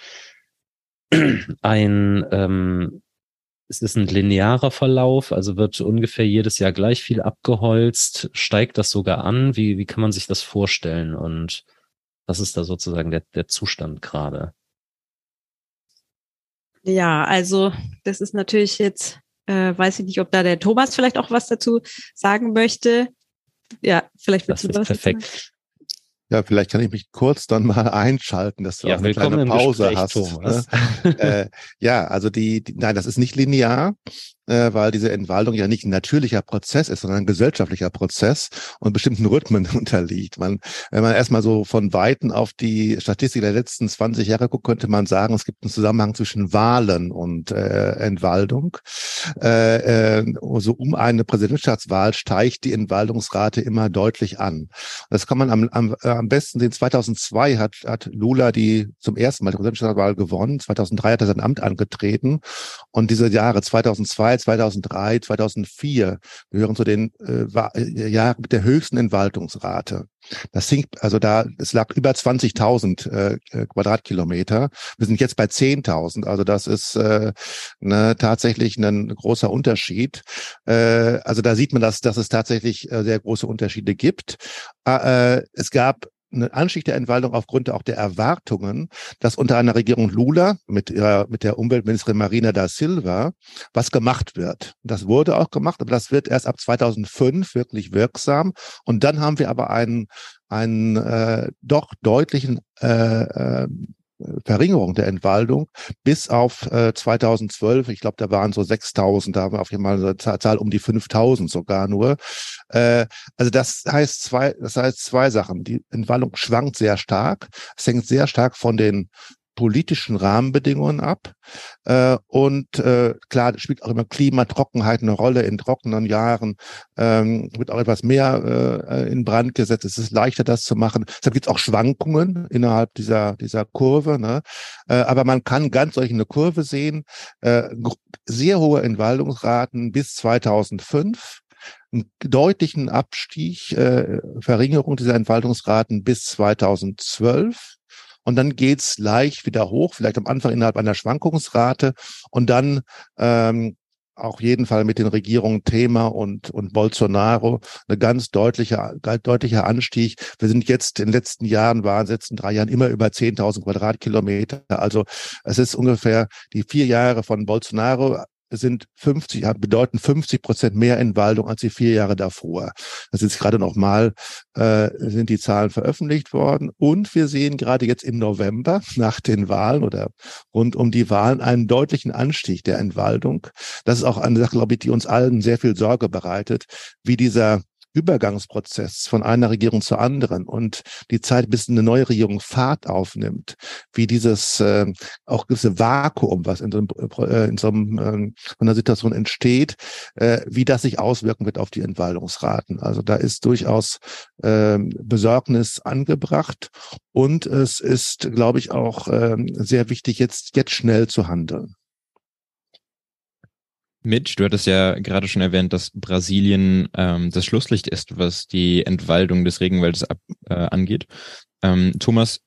ein ähm, ist es ein linearer Verlauf? Also wird ungefähr jedes Jahr gleich viel abgeholzt? Steigt das sogar an? Wie, wie kann man sich das vorstellen? Und was ist da sozusagen der, der Zustand gerade? Ja, also das ist natürlich jetzt, äh, weiß ich nicht, ob da der Thomas vielleicht auch was dazu sagen möchte. Ja, vielleicht willst das du was perfekt. Ja, vielleicht kann ich mich kurz dann mal einschalten, dass du ja, auch eine kleine Pause Gespräch, hast. Ne? äh, ja, also die, die, nein, das ist nicht linear äh, weil diese Entwaldung ja nicht ein natürlicher Prozess ist, sondern ein gesellschaftlicher Prozess und bestimmten Rhythmen unterliegt. Man, wenn man erstmal so von Weitem auf die Statistik der letzten 20 Jahre guckt, könnte man sagen, es gibt einen Zusammenhang zwischen Wahlen und äh, Entwaldung. Äh, äh, so um eine Präsidentschaftswahl steigt die Entwaldungsrate immer deutlich an. Das kann man am, am, am besten sehen. 2002 hat, hat Lula die zum ersten Mal die Präsidentschaftswahl gewonnen. 2003 hat er sein Amt angetreten. Und diese Jahre 2002 2003, 2004 gehören zu den äh, äh, Jahren mit der höchsten Entwaldungsrate. Das sinkt, also da, es lag über 20.000 äh, äh, Quadratkilometer. Wir sind jetzt bei 10.000. Also das ist äh, ne, tatsächlich ein großer Unterschied. Äh, also da sieht man, dass, dass es tatsächlich äh, sehr große Unterschiede gibt. Äh, es gab eine Anstieg der Entwaldung aufgrund auch der Erwartungen, dass unter einer Regierung Lula mit ihrer, mit der Umweltministerin Marina da Silva was gemacht wird. Das wurde auch gemacht, aber das wird erst ab 2005 wirklich wirksam. Und dann haben wir aber einen, einen äh, doch deutlichen äh, äh, Verringerung der Entwaldung bis auf äh, 2012. Ich glaube, da waren so 6000, da haben wir auf jeden Fall eine Zahl um die 5000 sogar nur. Äh, also das heißt zwei, das heißt zwei Sachen. Die Entwaldung schwankt sehr stark. Es hängt sehr stark von den politischen Rahmenbedingungen ab. Äh, und äh, klar, spielt auch immer Klimatrockenheit eine Rolle. In trockenen Jahren ähm, wird auch etwas mehr äh, in Brand gesetzt. Es ist leichter, das zu machen. Deshalb gibt es auch Schwankungen innerhalb dieser, dieser Kurve. Ne? Äh, aber man kann ganz solch eine Kurve sehen. Äh, sehr hohe Entwaldungsraten bis 2005 einen deutlichen Abstieg, äh, Verringerung dieser Entwaldungsraten bis 2012 und dann geht's leicht wieder hoch, vielleicht am Anfang innerhalb einer Schwankungsrate und dann ähm, auch jeden Fall mit den Regierungen Thema und, und Bolsonaro eine ganz deutliche, deutlicher Anstieg. Wir sind jetzt in den letzten Jahren, waren in den letzten drei Jahren immer über 10.000 Quadratkilometer. Also es ist ungefähr die vier Jahre von Bolsonaro sind 50, bedeuten 50 Prozent mehr Entwaldung als die vier Jahre davor. Das ist gerade nochmal, äh, sind die Zahlen veröffentlicht worden. Und wir sehen gerade jetzt im November nach den Wahlen oder rund um die Wahlen einen deutlichen Anstieg der Entwaldung. Das ist auch eine Sache, glaube ich, die uns allen sehr viel Sorge bereitet, wie dieser Übergangsprozess von einer Regierung zur anderen und die Zeit, bis eine neue Regierung Fahrt aufnimmt, wie dieses äh, auch gewisse Vakuum, was in so einem, äh, in so einem äh, von der Situation entsteht, äh, wie das sich auswirken wird auf die Entwaldungsraten. Also da ist durchaus äh, Besorgnis angebracht und es ist, glaube ich, auch äh, sehr wichtig, jetzt jetzt schnell zu handeln. Mitch, du hattest ja gerade schon erwähnt, dass Brasilien ähm, das Schlusslicht ist, was die Entwaldung des Regenwaldes ab, äh, angeht. Ähm, Thomas,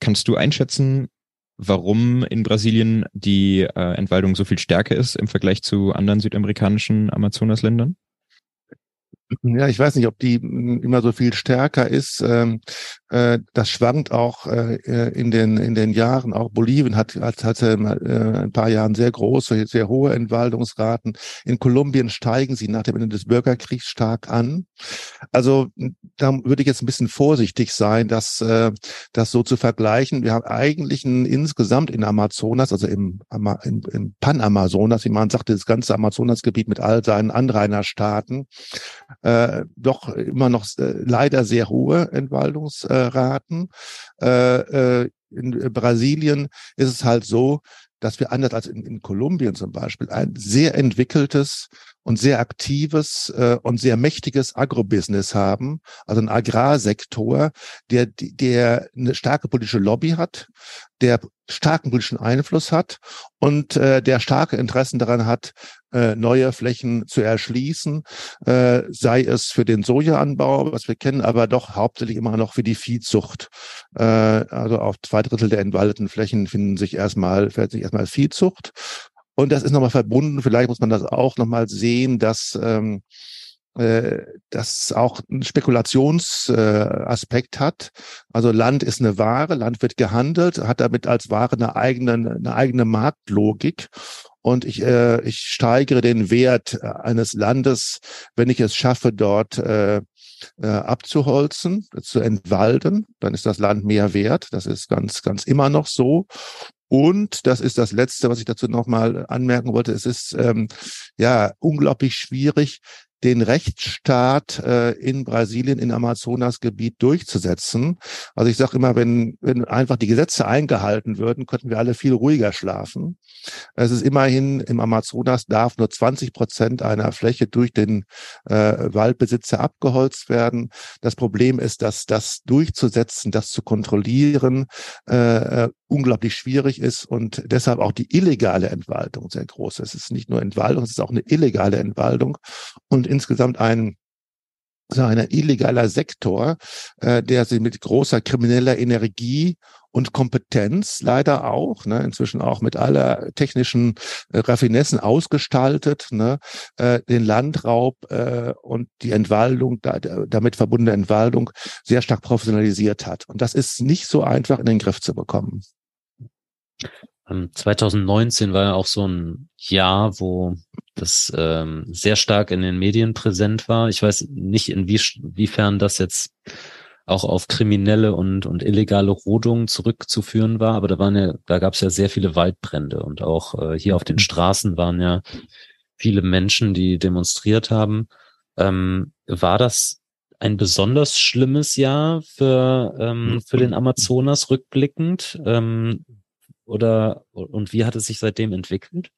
kannst du einschätzen, warum in Brasilien die äh, Entwaldung so viel stärker ist im Vergleich zu anderen südamerikanischen Amazonasländern? Ja, ich weiß nicht, ob die immer so viel stärker ist. Ähm, äh, das schwankt auch äh, äh, in den in den Jahren. Auch Bolivien hat hat hatte ein paar Jahren sehr große, sehr hohe Entwaldungsraten. In Kolumbien steigen sie nach dem Ende des Bürgerkriegs stark an. Also da würde ich jetzt ein bisschen vorsichtig sein, das das so zu vergleichen. Wir haben eigentlich ein, insgesamt in Amazonas, also im, im, im Panamazonas, wie man sagte, das ganze Amazonasgebiet mit all seinen Anrainerstaaten äh, doch immer noch äh, leider sehr hohe Entwaldungsraten. Äh, äh, in Brasilien ist es halt so, dass wir anders als in, in Kolumbien zum Beispiel ein sehr entwickeltes und sehr aktives äh, und sehr mächtiges Agrobusiness haben, also ein Agrarsektor, der, der eine starke politische Lobby hat, der starken politischen Einfluss hat und äh, der starke Interessen daran hat, äh, neue Flächen zu erschließen, äh, sei es für den Sojaanbau, was wir kennen, aber doch hauptsächlich immer noch für die Viehzucht. Äh, also auf zwei Drittel der entwaldeten Flächen finden sich erstmal, fällt sich erstmal Viehzucht. Und das ist nochmal verbunden, vielleicht muss man das auch nochmal sehen, dass ähm, äh, das auch einen Spekulationsaspekt äh, hat. Also Land ist eine Ware, Land wird gehandelt, hat damit als Ware eine eigene, eine eigene Marktlogik. Und ich, äh, ich steigere den Wert eines Landes, wenn ich es schaffe, dort äh, äh, abzuholzen, zu entwalden, dann ist das Land mehr wert. Das ist ganz, ganz immer noch so. Und das ist das Letzte, was ich dazu nochmal anmerken wollte. Es ist ähm, ja unglaublich schwierig, den Rechtsstaat äh, in Brasilien, in Amazonasgebiet durchzusetzen. Also ich sage immer, wenn, wenn einfach die Gesetze eingehalten würden, könnten wir alle viel ruhiger schlafen. Es ist immerhin im Amazonas darf nur 20 Prozent einer Fläche durch den äh, Waldbesitzer abgeholzt werden. Das Problem ist, dass das durchzusetzen, das zu kontrollieren, äh, äh unglaublich schwierig ist und deshalb auch die illegale Entwaldung sehr groß ist. Es ist nicht nur Entwaldung, es ist auch eine illegale Entwaldung und insgesamt ein so ein illegaler Sektor, äh, der sie mit großer krimineller Energie und Kompetenz leider auch, ne, inzwischen auch mit aller technischen äh, Raffinessen ausgestaltet, ne, äh, den Landraub äh, und die Entwaldung, da, damit verbundene Entwaldung sehr stark professionalisiert hat. Und das ist nicht so einfach in den Griff zu bekommen. 2019 ähm, war ja auch so ein Jahr, wo das ähm, sehr stark in den Medien präsent war. Ich weiß nicht, inwiefern das jetzt auch auf kriminelle und, und illegale Rodungen zurückzuführen war, aber da waren ja, da gab es ja sehr viele Waldbrände und auch äh, hier auf den Straßen waren ja viele Menschen, die demonstriert haben. Ähm, war das ein besonders schlimmes Jahr für, ähm, für den Amazonas rückblickend? Ähm, oder und wie hat es sich seitdem entwickelt?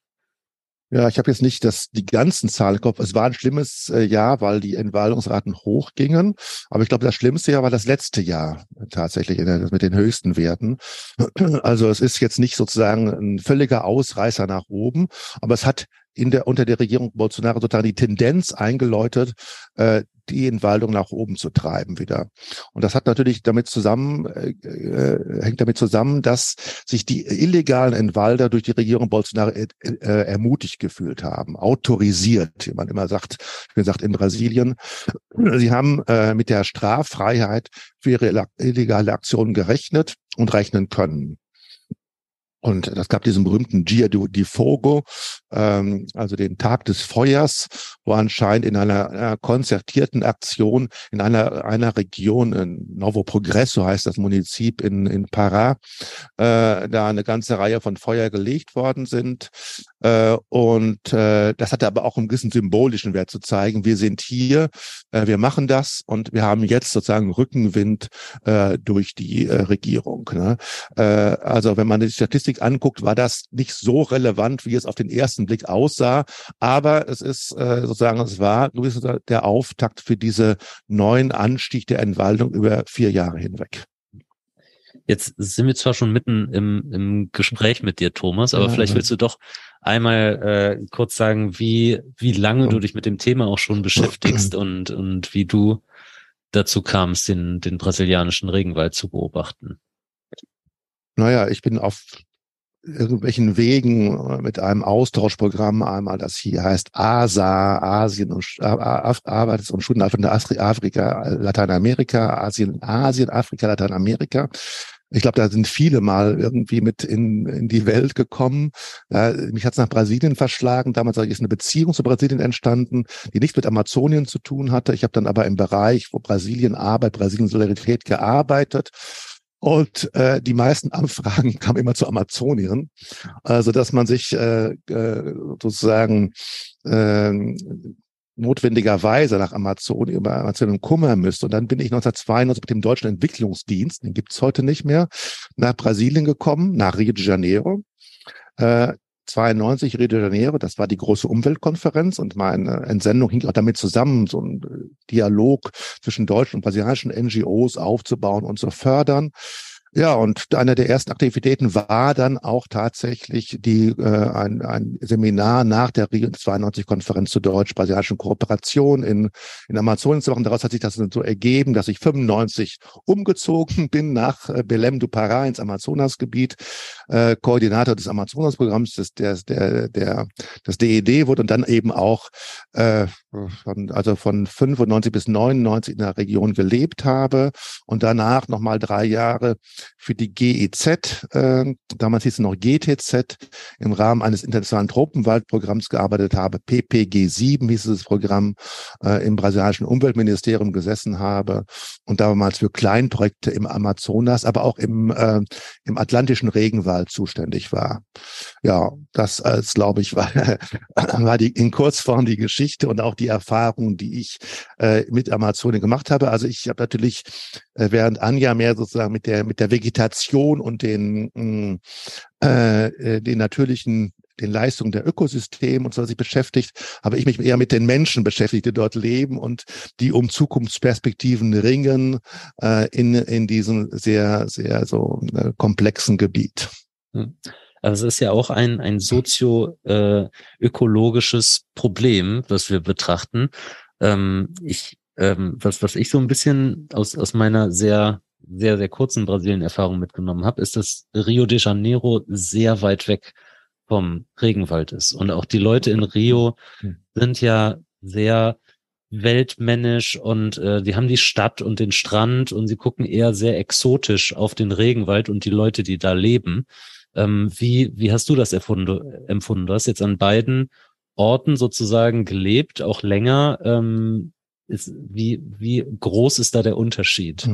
Ja, ich habe jetzt nicht das, die ganzen Zahlen im Kopf. Es war ein schlimmes äh, Jahr, weil die Entwaldungsraten hochgingen. Aber ich glaube, das schlimmste Jahr war das letzte Jahr tatsächlich der, mit den höchsten Werten. Also es ist jetzt nicht sozusagen ein völliger Ausreißer nach oben, aber es hat in der, unter der Regierung Bolsonaro sozusagen die Tendenz eingeläutet, äh, die Entwaldung nach oben zu treiben wieder. Und das hat natürlich damit zusammen, äh, äh, hängt damit zusammen, dass sich die illegalen Entwalder durch die Regierung Bolsonaro äh, äh, ermutigt gefühlt haben, autorisiert, wie man immer sagt, wie gesagt, in Brasilien. Sie haben äh, mit der Straffreiheit für ihre illegale Aktionen gerechnet und rechnen können. Und das gab diesen berühmten Gia di Fogo, ähm, also den Tag des Feuers, wo anscheinend in einer, einer konzertierten Aktion in einer, einer Region, in Novo Progresso heißt das Munizip in, in Pará, äh, da eine ganze Reihe von Feuer gelegt worden sind. Äh, und äh, das hatte aber auch einen gewissen symbolischen Wert zu zeigen, wir sind hier, äh, wir machen das und wir haben jetzt sozusagen Rückenwind äh, durch die äh, Regierung. Ne? Äh, also wenn man die Statistik anguckt, war das nicht so relevant, wie es auf den ersten Blick aussah, aber es ist äh, sozusagen, es war Luis, der Auftakt für diese neuen Anstieg der Entwaldung über vier Jahre hinweg. Jetzt sind wir zwar schon mitten im, im Gespräch mit dir, Thomas, aber ja, vielleicht willst du doch einmal äh, kurz sagen, wie, wie lange du dich mit dem Thema auch schon beschäftigst und, und wie du dazu kamst, den, den brasilianischen Regenwald zu beobachten. Naja, ich bin auf irgendwelchen Wegen äh, mit einem Austauschprogramm, einmal das hier heißt ASA, Asien und Arbeits- und Studienalter Afrika, Lateinamerika, Asien, Asien, Afrika, Lateinamerika. Ich glaube, da sind viele mal irgendwie mit in, in die Welt gekommen. Ja, mich hat es nach Brasilien verschlagen. Damals ist eine Beziehung zu Brasilien entstanden, die nichts mit Amazonien zu tun hatte. Ich habe dann aber im Bereich, wo Brasilien Arbeit, Brasilien Solidarität gearbeitet und äh, die meisten Anfragen kamen immer zu Amazonien, also dass man sich äh, äh, sozusagen äh, notwendigerweise nach Amazonien über Amazonien kümmern müsste. Und dann bin ich 1992 mit dem Deutschen Entwicklungsdienst, den gibt's heute nicht mehr, nach Brasilien gekommen, nach Rio de Janeiro. Äh, 92 Rio de Janeiro, das war die große Umweltkonferenz und meine Entsendung hing auch damit zusammen, so einen äh, Dialog zwischen deutschen und brasilianischen NGOs aufzubauen und zu fördern. Ja, und eine der ersten Aktivitäten war dann auch tatsächlich die äh, ein, ein Seminar nach der Rio 92-Konferenz zur deutsch-brasilianischen Kooperation in, in Amazonien zu machen. Daraus hat sich das so ergeben, dass ich 95 umgezogen bin nach äh, Belém do Pará ins Amazonasgebiet, äh, Koordinator des Amazonasprogramms des, der, der, der, das DED wurde und dann eben auch äh, von, also von 95 bis 99 in der Region gelebt habe und danach nochmal drei Jahre für die GEZ, äh, damals hieß es noch GTZ, im Rahmen eines internationalen Tropenwaldprogramms gearbeitet habe. PPG7 hieß es das Programm, äh, im brasilianischen Umweltministerium gesessen habe und damals für Kleinprojekte im Amazonas, aber auch im, äh, im Atlantischen Regenwald zuständig war. Ja, das als, glaube ich, war, war die in Kurzform die Geschichte und auch die Erfahrungen, die ich äh, mit Amazonien gemacht habe. Also ich habe natürlich, äh, während Anja mehr sozusagen mit der mit der Vegetation und den mm, äh, äh, den natürlichen den Leistungen der Ökosysteme und so sich beschäftigt, habe ich mich eher mit den Menschen beschäftigt, die dort leben und die um Zukunftsperspektiven ringen äh, in, in diesem sehr, sehr so äh, komplexen Gebiet. Hm. Also es ist ja auch ein, ein sozio-ökologisches äh, Problem, was wir betrachten. Ähm, ich, ähm, was, was ich so ein bisschen aus, aus meiner sehr sehr, sehr kurzen Brasilien-Erfahrung mitgenommen habe, ist, dass Rio de Janeiro sehr weit weg vom Regenwald ist. Und auch die Leute in Rio hm. sind ja sehr weltmännisch und äh, die haben die Stadt und den Strand und sie gucken eher sehr exotisch auf den Regenwald und die Leute, die da leben. Ähm, wie, wie hast du das erfunden, empfunden? Du hast jetzt an beiden Orten sozusagen gelebt, auch länger. Ähm, ist, wie, wie groß ist da der Unterschied?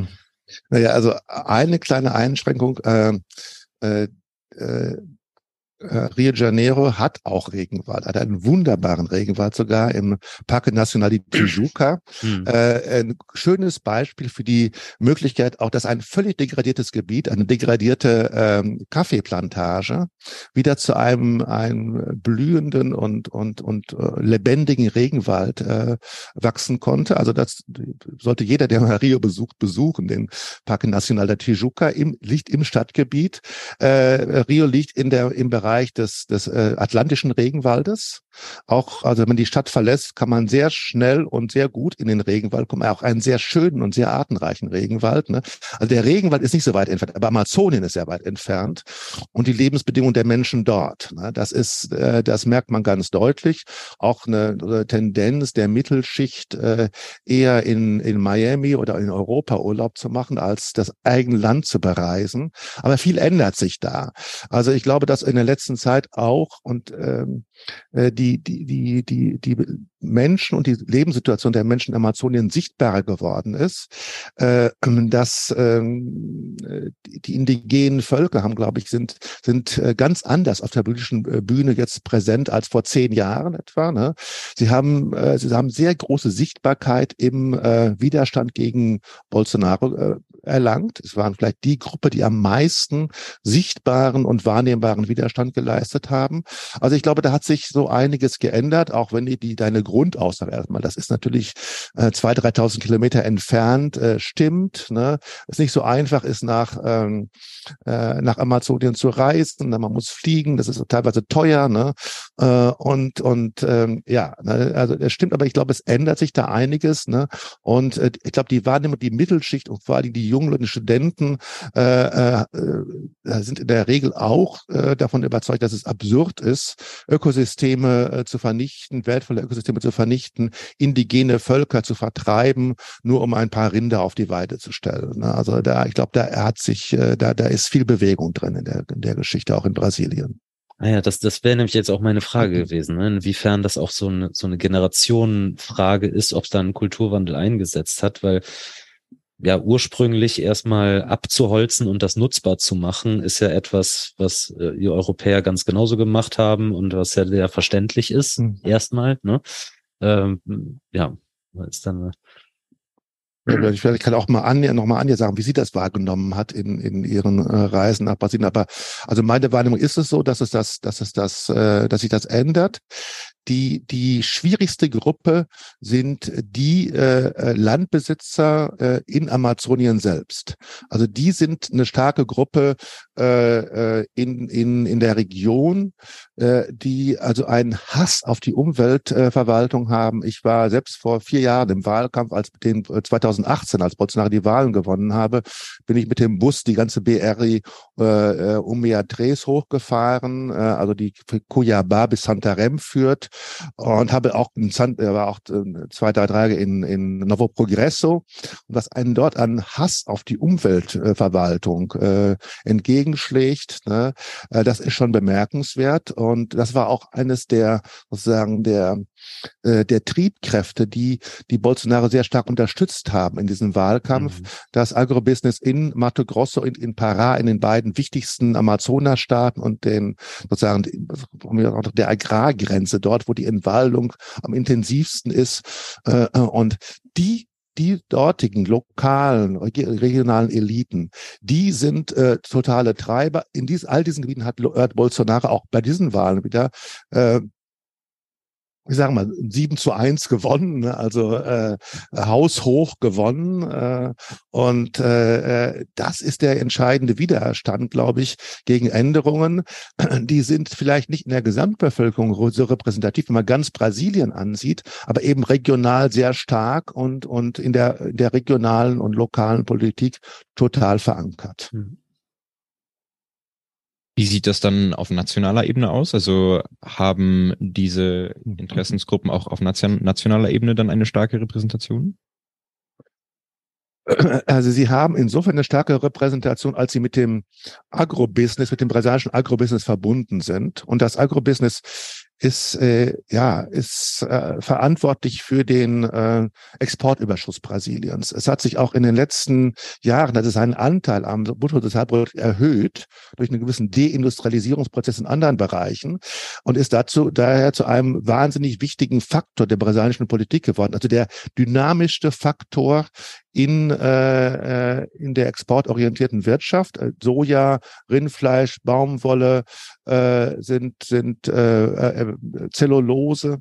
Naja, also eine kleine Einschränkung. Äh, äh, äh, Rio de Janeiro hat auch Regenwald, hat einen wunderbaren Regenwald sogar im Parque Nacional de Tijuca. Mhm. Äh, ein schönes Beispiel für die Möglichkeit, auch dass ein völlig degradiertes Gebiet, eine degradierte ähm, Kaffeeplantage, wieder zu einem, einem blühenden und, und, und äh, lebendigen Regenwald äh, wachsen konnte. Also das sollte jeder, der mal Rio besucht, besuchen, den Parque Nacional de Tijuca, im, liegt im Stadtgebiet. Äh, Rio liegt in der, im Bereich Bereich des, des äh, Atlantischen Regenwaldes. Auch, also wenn man die Stadt verlässt, kann man sehr schnell und sehr gut in den Regenwald kommen. Auch einen sehr schönen und sehr artenreichen Regenwald. Ne? Also der Regenwald ist nicht so weit entfernt, aber Amazonien ist sehr weit entfernt. Und die Lebensbedingungen der Menschen dort, ne? das ist, äh, das merkt man ganz deutlich. Auch eine, eine Tendenz der Mittelschicht äh, eher in, in Miami oder in Europa Urlaub zu machen, als das eigene Land zu bereisen. Aber viel ändert sich da. Also ich glaube, dass in der letzten Zeit auch und ähm, äh, die, die, die, die, die Menschen und die Lebenssituation der Menschen in Amazonien sichtbarer geworden ist, äh, dass ähm, die indigenen Völker haben, glaube ich, sind, sind äh, ganz anders auf der politischen äh, Bühne jetzt präsent als vor zehn Jahren etwa. Ne? Sie haben, äh, sie haben sehr große Sichtbarkeit im äh, Widerstand gegen Bolsonaro äh, erlangt. Es waren vielleicht die Gruppe, die am meisten sichtbaren und wahrnehmbaren Widerstand geleistet haben. Also ich glaube, da hat sich so einiges geändert, auch wenn die, die deine Grundaussage erstmal, das ist natürlich äh, 2.000, 3.000 Kilometer entfernt, äh, stimmt. Ne? Es nicht so einfach ist, nach, ähm, äh, nach Amazonien zu reisen. Man muss fliegen, das ist teilweise teuer. Ne? Äh, und und ähm, ja, ne? also es stimmt, aber ich glaube, es ändert sich da einiges. Ne? Und äh, ich glaube, die Wahrnehmung, die Mittelschicht und vor allem die jungen Leute, Studenten äh, äh, sind in der Regel auch äh, davon überzeugt, dass es absurd ist, Ökosysteme äh, zu vernichten, wertvolle Ökosysteme zu vernichten, indigene Völker zu vertreiben, nur um ein paar Rinder auf die Weide zu stellen. Ne? Also da, ich glaube, da hat sich, äh, da, da ist viel Bewegung drin in der, in der Geschichte, auch in Brasilien. Ah ja, das, das wäre nämlich jetzt auch meine Frage gewesen, ne? inwiefern das auch so eine, so eine Generationenfrage ist, ob es da einen Kulturwandel eingesetzt hat, weil ja ursprünglich erstmal abzuholzen und das nutzbar zu machen, ist ja etwas, was äh, die Europäer ganz genauso gemacht haben und was ja sehr verständlich ist, mhm. erstmal. Ne? Ähm, ja, ist dann ich kann auch mal Anja, noch mal Anja sagen, wie sie das wahrgenommen hat in, in ihren äh, Reisen nach Brasilien. Aber also meine Wahrnehmung ist es so, dass es das, dass es das, äh, dass sich das ändert. Die, die schwierigste Gruppe sind die äh, äh, Landbesitzer äh, in Amazonien selbst. Also die sind eine starke Gruppe äh, äh, in, in, in der Region, äh, die also einen Hass auf die Umweltverwaltung äh, haben. Ich war selbst vor vier Jahren im Wahlkampf, als den 2018, als Bolsonaro die Wahlen gewonnen habe, bin ich mit dem Bus die ganze BRI äh, um Meatres hochgefahren, äh, also die Cuiabá bis Santarem führt und habe auch, in San, war auch äh, zwei, drei Tage in, in Novo Progresso und was einen dort an Hass auf die Umweltverwaltung äh, entgegenschlägt, ne, äh, das ist schon bemerkenswert das war auch eines der sozusagen der äh, der Triebkräfte, die die Bolsonaro sehr stark unterstützt haben in diesem Wahlkampf, mhm. das Agrobusiness in Mato Grosso und in Pará, in den beiden wichtigsten Amazonasstaaten und den sozusagen der Agrargrenze dort, wo die Entwaldung am intensivsten ist äh, äh, und die die dortigen lokalen, regionalen Eliten, die sind äh, totale Treiber. In dies, all diesen Gebieten hat, Bolsonaro auch bei diesen Wahlen wieder äh, ich sage mal, 7 zu 1 gewonnen, ne? also äh, haushoch gewonnen. Äh, und äh, äh, das ist der entscheidende Widerstand, glaube ich, gegen Änderungen. Die sind vielleicht nicht in der Gesamtbevölkerung so repräsentativ, wenn man ganz Brasilien ansieht, aber eben regional sehr stark und, und in, der, der regionalen und lokalen Politik total verankert. Mhm. Wie sieht das dann auf nationaler Ebene aus? Also haben diese Interessensgruppen auch auf nationaler Ebene dann eine starke Repräsentation? Also sie haben insofern eine starke Repräsentation, als sie mit dem Agrobusiness, mit dem brasilianischen Agrobusiness verbunden sind. Und das Agrobusiness ist äh, ja ist äh, verantwortlich für den äh, Exportüberschuss Brasiliens. Es hat sich auch in den letzten Jahren, also seinen Anteil am Bruttosozialprodukt erhöht durch einen gewissen Deindustrialisierungsprozess in anderen Bereichen und ist dazu daher zu einem wahnsinnig wichtigen Faktor der brasilianischen Politik geworden. Also der dynamischste Faktor in, äh, äh in der exportorientierten Wirtschaft. Äh, Soja, Rindfleisch, Baumwolle äh, sind, sind äh, äh, Zellulose,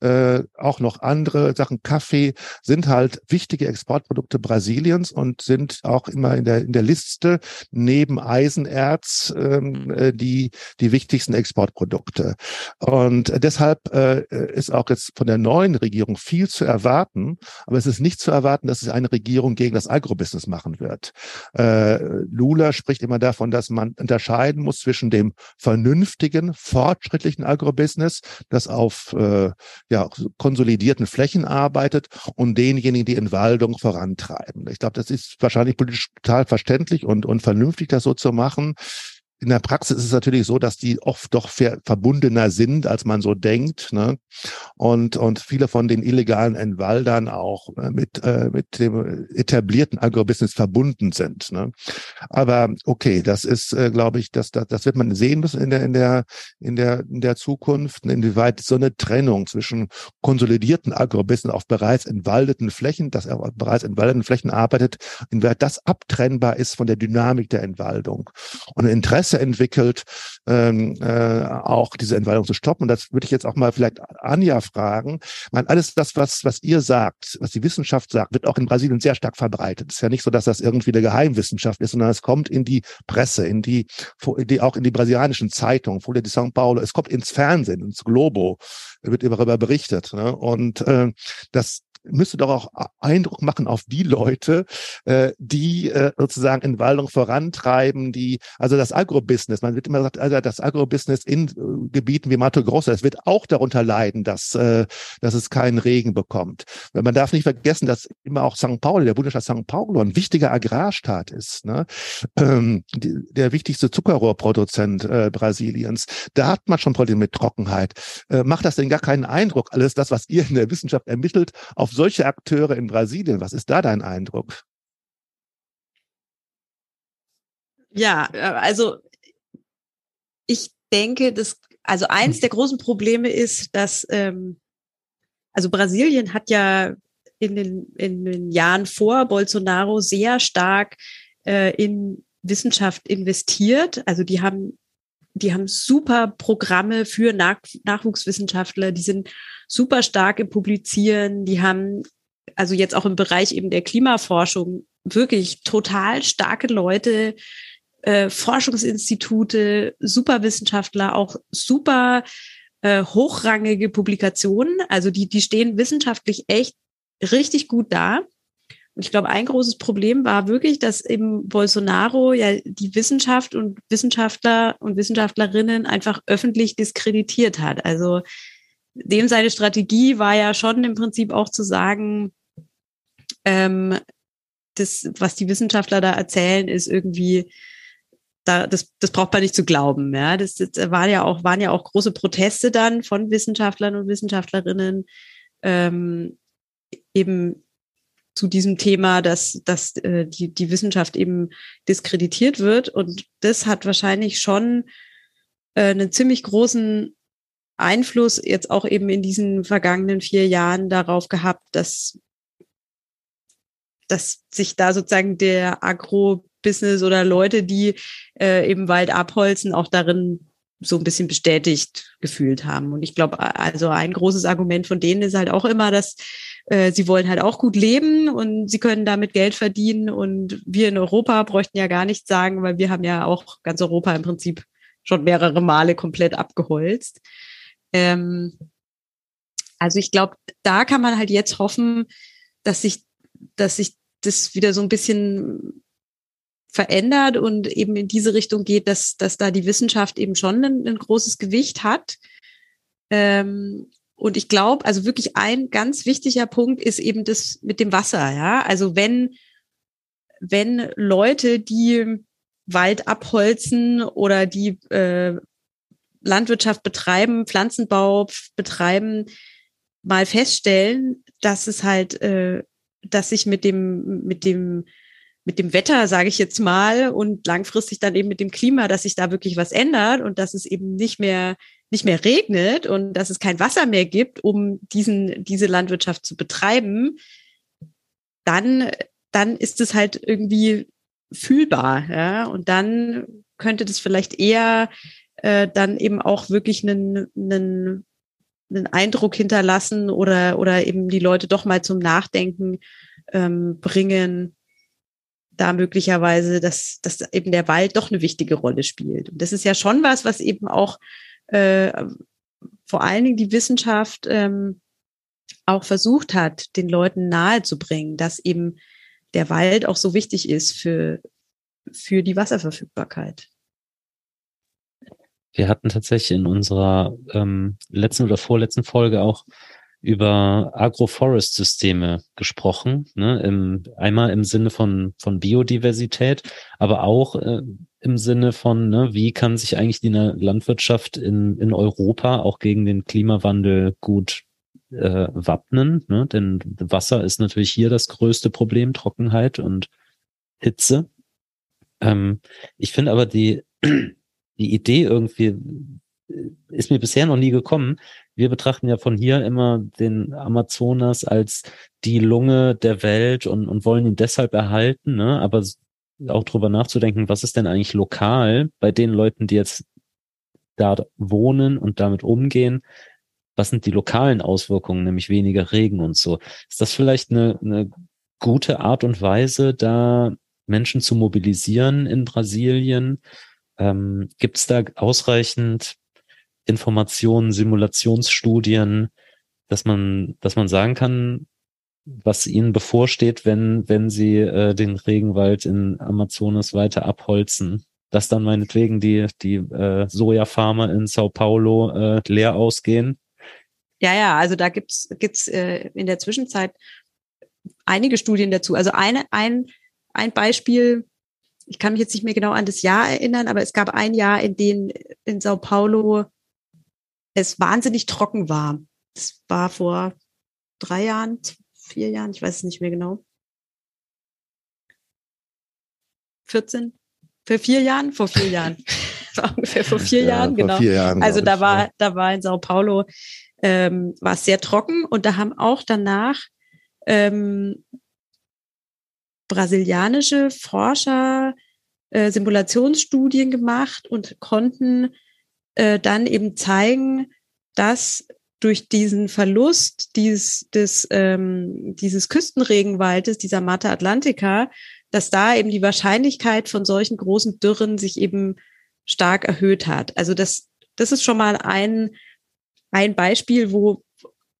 äh, auch noch andere Sachen, Kaffee, sind halt wichtige Exportprodukte Brasiliens und sind auch immer in der, in der Liste neben Eisenerz ähm, äh, die, die wichtigsten Exportprodukte. Und deshalb äh, ist auch jetzt von der neuen Regierung viel zu erwarten, aber es ist nicht zu erwarten, dass es eine Regierung Regierung gegen das Agrobusiness machen wird. Äh, Lula spricht immer davon, dass man unterscheiden muss zwischen dem vernünftigen, fortschrittlichen Agrobusiness, das auf äh, ja, konsolidierten Flächen arbeitet, und denjenigen, die Entwaldung vorantreiben. Ich glaube, das ist wahrscheinlich politisch total verständlich und, und vernünftig, das so zu machen. In der Praxis ist es natürlich so, dass die oft doch verbundener sind, als man so denkt. Ne? Und, und viele von den illegalen Entwaldern auch äh, mit, äh, mit dem etablierten Agrobusiness verbunden sind. Ne? Aber okay, das ist, äh, glaube ich, das, das, das wird man sehen müssen in der, in der, in der, in der Zukunft, inwieweit so eine Trennung zwischen konsolidierten Agrobusiness auf bereits entwaldeten Flächen, das auf bereits entwaldeten Flächen arbeitet, inwieweit das abtrennbar ist von der Dynamik der Entwaldung. Und ein Interesse entwickelt, ähm, äh, auch diese Entwaldung zu stoppen. Und das würde ich jetzt auch mal vielleicht Anja fragen. Ich meine, alles das, was, was ihr sagt, was die Wissenschaft sagt, wird auch in Brasilien sehr stark verbreitet. Es ist ja nicht so, dass das irgendwie eine Geheimwissenschaft ist, sondern es kommt in die Presse, in die, die auch in die brasilianischen Zeitungen, Folha de São Paulo, es kommt ins Fernsehen, ins Globo, wird darüber berichtet. Ne? Und äh, das müsste doch auch Eindruck machen auf die Leute, äh, die äh, sozusagen in Waldung vorantreiben, die, also das Agrobusiness, man wird immer gesagt, also das Agrobusiness in äh, Gebieten wie Mato Grosso, es wird auch darunter leiden, dass, äh, dass es keinen Regen bekommt. Man darf nicht vergessen, dass immer auch St. Paulo, der Bundesstaat St. Paulo, ein wichtiger Agrarstaat ist, ne? ähm, die, der wichtigste Zuckerrohrproduzent äh, Brasiliens. Da hat man schon Probleme mit Trockenheit. Äh, macht das denn gar keinen Eindruck, alles das, was ihr in der Wissenschaft ermittelt, auf solche Akteure in Brasilien? Was ist da dein Eindruck? Ja, äh, also ich denke, dass also eins der großen Probleme ist, dass ähm, also Brasilien hat ja in den, in den Jahren vor Bolsonaro sehr stark äh, in Wissenschaft investiert. Also die haben die haben super Programme für Nach Nachwuchswissenschaftler, die sind super stark im Publizieren, die haben also jetzt auch im Bereich eben der Klimaforschung wirklich total starke Leute, äh, Forschungsinstitute, Superwissenschaftler, auch super äh, hochrangige Publikationen. Also die, die stehen wissenschaftlich echt richtig gut da. Und ich glaube, ein großes Problem war wirklich, dass eben Bolsonaro ja die Wissenschaft und Wissenschaftler und Wissenschaftlerinnen einfach öffentlich diskreditiert hat. Also dem seine Strategie war ja schon im Prinzip auch zu sagen, ähm, das, was die Wissenschaftler da erzählen, ist irgendwie, da, das, das braucht man nicht zu glauben. Ja, das, das waren ja auch, waren ja auch große Proteste dann von Wissenschaftlern und Wissenschaftlerinnen, ähm, eben zu diesem Thema, dass, dass äh, die, die Wissenschaft eben diskreditiert wird. Und das hat wahrscheinlich schon äh, einen ziemlich großen Einfluss jetzt auch eben in diesen vergangenen vier Jahren darauf gehabt, dass, dass sich da sozusagen der Agro-Business oder Leute, die äh, eben Wald abholzen, auch darin so ein bisschen bestätigt gefühlt haben. Und ich glaube, also ein großes Argument von denen ist halt auch immer, dass äh, sie wollen halt auch gut leben und sie können damit Geld verdienen. Und wir in Europa bräuchten ja gar nichts sagen, weil wir haben ja auch ganz Europa im Prinzip schon mehrere Male komplett abgeholzt. Ähm, also ich glaube, da kann man halt jetzt hoffen, dass sich, dass sich das wieder so ein bisschen verändert und eben in diese Richtung geht, dass, dass da die Wissenschaft eben schon ein, ein großes Gewicht hat. Ähm, und ich glaube, also wirklich ein ganz wichtiger Punkt ist eben das mit dem Wasser, ja. Also wenn, wenn Leute, die Wald abholzen oder die äh, Landwirtschaft betreiben, Pflanzenbau betreiben, mal feststellen, dass es halt, äh, dass sich mit dem, mit dem, mit dem Wetter, sage ich jetzt mal, und langfristig dann eben mit dem Klima, dass sich da wirklich was ändert und dass es eben nicht mehr nicht mehr regnet und dass es kein Wasser mehr gibt, um diesen diese Landwirtschaft zu betreiben, dann dann ist es halt irgendwie fühlbar, ja, und dann könnte das vielleicht eher äh, dann eben auch wirklich einen, einen, einen Eindruck hinterlassen oder, oder eben die Leute doch mal zum Nachdenken ähm, bringen, da möglicherweise, dass, dass eben der Wald doch eine wichtige Rolle spielt. Und das ist ja schon was, was eben auch äh, vor allen Dingen die Wissenschaft ähm, auch versucht hat, den Leuten nahezubringen, dass eben der Wald auch so wichtig ist für, für die Wasserverfügbarkeit. Wir hatten tatsächlich in unserer ähm, letzten oder vorletzten Folge auch über Agroforest-Systeme gesprochen, ne? Im, einmal im Sinne von, von Biodiversität, aber auch äh, im Sinne von, ne, wie kann sich eigentlich die Landwirtschaft in, in Europa auch gegen den Klimawandel gut äh, wappnen, ne? denn Wasser ist natürlich hier das größte Problem, Trockenheit und Hitze. Ähm, ich finde aber die, die Idee irgendwie äh, ist mir bisher noch nie gekommen. Wir betrachten ja von hier immer den Amazonas als die Lunge der Welt und, und wollen ihn deshalb erhalten, ne? aber auch drüber nachzudenken, was ist denn eigentlich lokal bei den Leuten, die jetzt da wohnen und damit umgehen, was sind die lokalen Auswirkungen, nämlich weniger Regen und so. Ist das vielleicht eine, eine gute Art und Weise, da Menschen zu mobilisieren in Brasilien? Ähm, Gibt es da ausreichend Informationen, Simulationsstudien, dass man, dass man sagen kann, was ihnen bevorsteht, wenn, wenn sie äh, den Regenwald in Amazonas weiter abholzen? Dass dann meinetwegen die, die äh, Sojafarmer in Sao Paulo äh, leer ausgehen? Ja, ja, also da gibt's gibt's äh, in der Zwischenzeit einige Studien dazu. Also eine, ein, ein Beispiel, ich kann mich jetzt nicht mehr genau an das Jahr erinnern, aber es gab ein Jahr, in dem in Sao Paulo es wahnsinnig trocken war. Das war vor drei Jahren, vier Jahren, ich weiß es nicht mehr genau. 14? Für vier Jahren? Vor vier Jahren. ungefähr vor vier ja, Jahren, genau. Vier Jahren, also da war, da war in Sao Paulo ähm, war es sehr trocken und da haben auch danach ähm, brasilianische Forscher äh, Simulationsstudien gemacht und konnten äh, dann eben zeigen, dass durch diesen Verlust dieses, des, ähm, dieses Küstenregenwaldes, dieser Mata Atlantica, dass da eben die Wahrscheinlichkeit von solchen großen Dürren sich eben stark erhöht hat. Also das, das ist schon mal ein ein Beispiel, wo,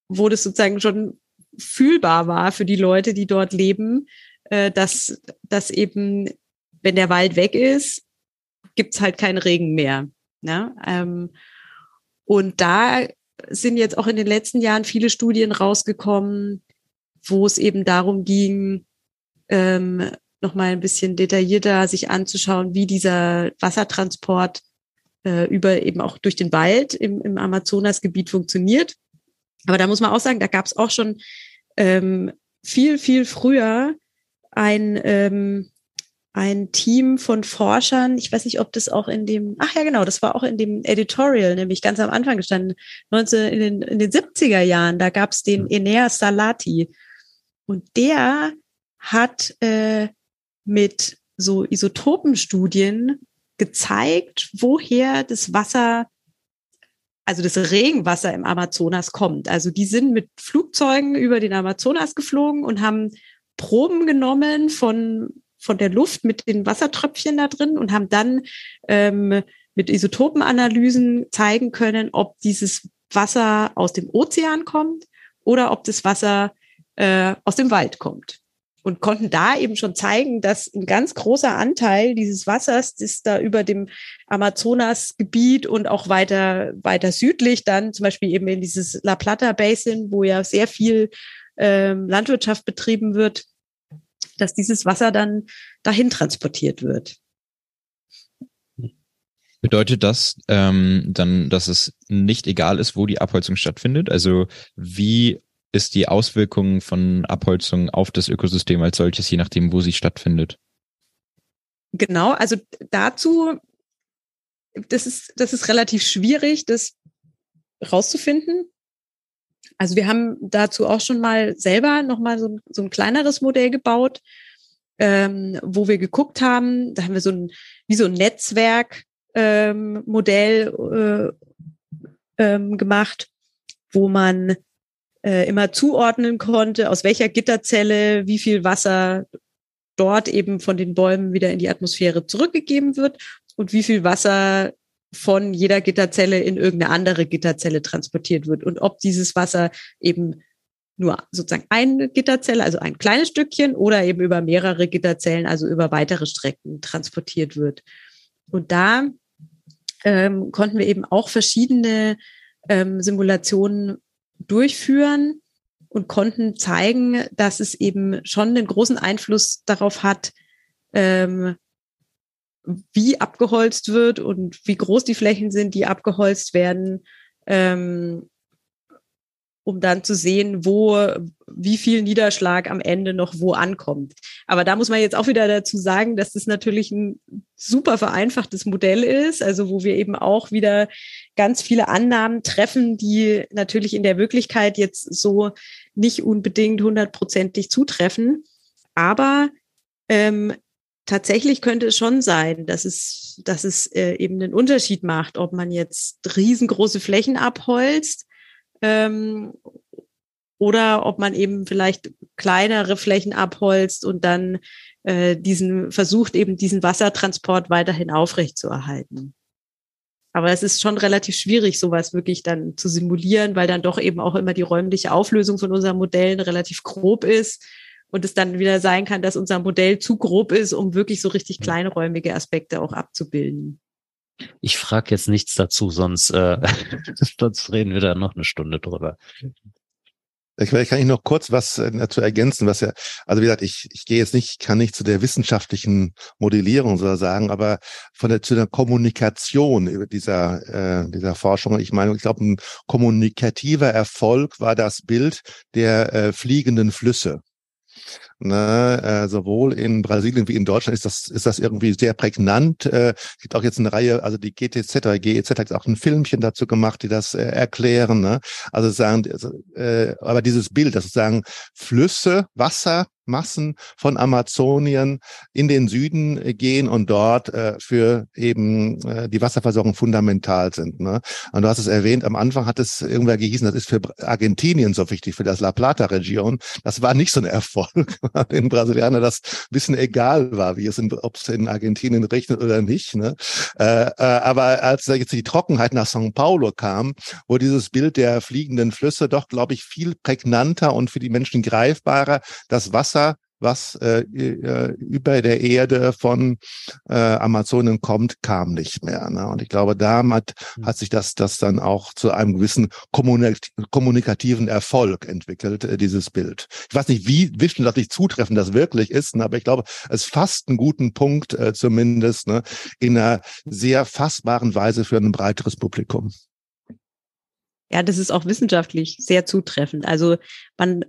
wo das sozusagen schon fühlbar war für die Leute, die dort leben, äh, dass, dass eben, wenn der Wald weg ist, gibt's halt keinen Regen mehr. Ne? Ähm, und da sind jetzt auch in den letzten Jahren viele Studien rausgekommen, wo es eben darum ging, ähm, nochmal ein bisschen detaillierter sich anzuschauen, wie dieser Wassertransport äh, über eben auch durch den Wald im, im Amazonasgebiet funktioniert. Aber da muss man auch sagen, da gab es auch schon ähm, viel, viel früher ein, ähm, ein Team von Forschern, ich weiß nicht, ob das auch in dem, ach ja, genau, das war auch in dem Editorial, nämlich ganz am Anfang gestanden, 19, in, den, in den 70er Jahren, da gab es den Enea Salati. Und der hat äh, mit so Isotopenstudien gezeigt, woher das Wasser, also das Regenwasser im Amazonas kommt. Also die sind mit Flugzeugen über den Amazonas geflogen und haben Proben genommen von, von der Luft mit den Wassertröpfchen da drin und haben dann ähm, mit Isotopenanalysen zeigen können, ob dieses Wasser aus dem Ozean kommt oder ob das Wasser äh, aus dem Wald kommt. Und konnten da eben schon zeigen, dass ein ganz großer Anteil dieses Wassers, das da über dem Amazonasgebiet und auch weiter, weiter südlich dann zum Beispiel eben in dieses La Plata Basin, wo ja sehr viel ähm, Landwirtschaft betrieben wird, dass dieses Wasser dann dahin transportiert wird. Bedeutet das ähm, dann, dass es nicht egal ist, wo die Abholzung stattfindet? Also wie ist die Auswirkung von Abholzung auf das Ökosystem als solches, je nachdem, wo sie stattfindet? Genau, also dazu, das ist, das ist relativ schwierig, das rauszufinden. Also wir haben dazu auch schon mal selber nochmal so, so ein kleineres Modell gebaut, ähm, wo wir geguckt haben, da haben wir so ein, wie so ein Netzwerk ähm, äh, ähm, gemacht, wo man äh, immer zuordnen konnte, aus welcher Gitterzelle wie viel Wasser dort eben von den Bäumen wieder in die Atmosphäre zurückgegeben wird und wie viel Wasser von jeder Gitterzelle in irgendeine andere Gitterzelle transportiert wird und ob dieses Wasser eben nur sozusagen eine Gitterzelle, also ein kleines Stückchen oder eben über mehrere Gitterzellen, also über weitere Strecken transportiert wird. Und da ähm, konnten wir eben auch verschiedene ähm, Simulationen durchführen und konnten zeigen, dass es eben schon einen großen Einfluss darauf hat, ähm, wie abgeholzt wird und wie groß die Flächen sind, die abgeholzt werden, ähm, um dann zu sehen, wo, wie viel Niederschlag am Ende noch wo ankommt. Aber da muss man jetzt auch wieder dazu sagen, dass das natürlich ein super vereinfachtes Modell ist, also wo wir eben auch wieder ganz viele Annahmen treffen, die natürlich in der Wirklichkeit jetzt so nicht unbedingt hundertprozentig zutreffen. Aber ähm, tatsächlich könnte es schon sein, dass es, dass es äh, eben einen Unterschied macht, ob man jetzt riesengroße Flächen abholzt ähm, oder ob man eben vielleicht kleinere Flächen abholzt und dann äh, diesen versucht eben diesen Wassertransport weiterhin aufrechtzuerhalten. Aber es ist schon relativ schwierig, sowas wirklich dann zu simulieren, weil dann doch eben auch immer die räumliche Auflösung von unseren Modellen relativ grob ist und es dann wieder sein kann, dass unser Modell zu grob ist, um wirklich so richtig kleinräumige Aspekte auch abzubilden. Ich frage jetzt nichts dazu, sonst, äh, sonst reden wir da noch eine Stunde drüber. Vielleicht kann ich noch kurz was äh, dazu ergänzen, was ja, also wie gesagt, ich, ich gehe jetzt nicht, kann nicht zu der wissenschaftlichen Modellierung so sagen, aber von der zu der Kommunikation dieser, äh, dieser Forschung. Ich meine, ich glaube, ein kommunikativer Erfolg war das Bild der äh, fliegenden Flüsse. Ne, äh, sowohl in Brasilien wie in Deutschland ist das, ist das irgendwie sehr prägnant. Äh, es gibt auch jetzt eine Reihe, also die GTZ oder GEZ hat auch ein Filmchen dazu gemacht, die das äh, erklären. Ne? Also sagen, also, äh, aber dieses Bild, das sagen Flüsse, Wasser, Massen von Amazonien in den Süden äh, gehen und dort äh, für eben äh, die Wasserversorgung fundamental sind. Ne? Und du hast es erwähnt, am Anfang hat es irgendwer gehießen, das ist für Argentinien so wichtig, für das La Plata-Region. Das war nicht so ein Erfolg, den Brasilianer das ein bisschen egal war, wie es in, ob es in Argentinien regnet oder nicht. Ne? Äh, äh, aber als jetzt die Trockenheit nach São Paulo kam, wo dieses Bild der fliegenden Flüsse doch, glaube ich, viel prägnanter und für die Menschen greifbarer das Wasser Wasser, was äh, äh, über der Erde von äh, Amazonen kommt, kam nicht mehr. Ne? Und ich glaube, damit hm. hat sich das, das dann auch zu einem gewissen kommunikativen Erfolg entwickelt, äh, dieses Bild. Ich weiß nicht, wie wissenschaftlich zutreffend das wirklich ist, ne? aber ich glaube, es fasst einen guten Punkt äh, zumindest ne? in einer sehr fassbaren Weise für ein breiteres Publikum. Ja, das ist auch wissenschaftlich sehr zutreffend. Also man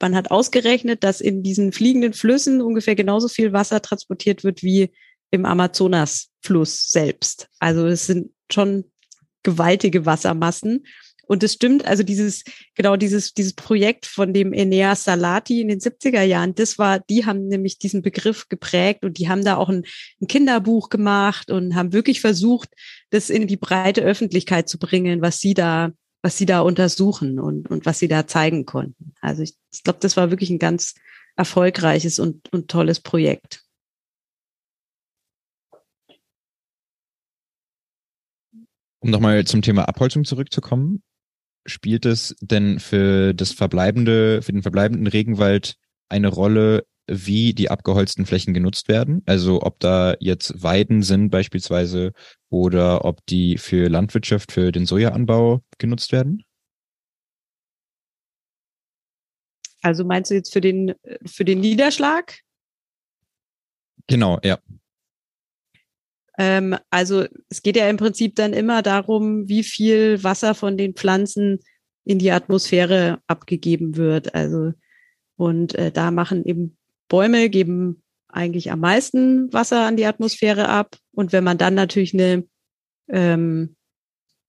man hat ausgerechnet, dass in diesen fliegenden Flüssen ungefähr genauso viel Wasser transportiert wird wie im Amazonasfluss selbst. Also es sind schon gewaltige Wassermassen. Und es stimmt, also dieses, genau dieses, dieses Projekt von dem Eneas Salati in den 70er Jahren, das war, die haben nämlich diesen Begriff geprägt und die haben da auch ein, ein Kinderbuch gemacht und haben wirklich versucht, das in die breite Öffentlichkeit zu bringen, was sie da was sie da untersuchen und, und was sie da zeigen konnten. Also ich, ich glaube, das war wirklich ein ganz erfolgreiches und, und tolles Projekt. Um nochmal zum Thema Abholzung zurückzukommen, spielt es denn für das verbleibende, für den verbleibenden Regenwald eine Rolle, wie die abgeholzten Flächen genutzt werden. Also ob da jetzt Weiden sind beispielsweise oder ob die für Landwirtschaft, für den Sojaanbau genutzt werden. Also meinst du jetzt für den, für den Niederschlag? Genau, ja. Ähm, also es geht ja im Prinzip dann immer darum, wie viel Wasser von den Pflanzen in die Atmosphäre abgegeben wird. Also und äh, da machen eben Bäume geben eigentlich am meisten Wasser an die Atmosphäre ab. Und wenn man dann natürlich eine ähm,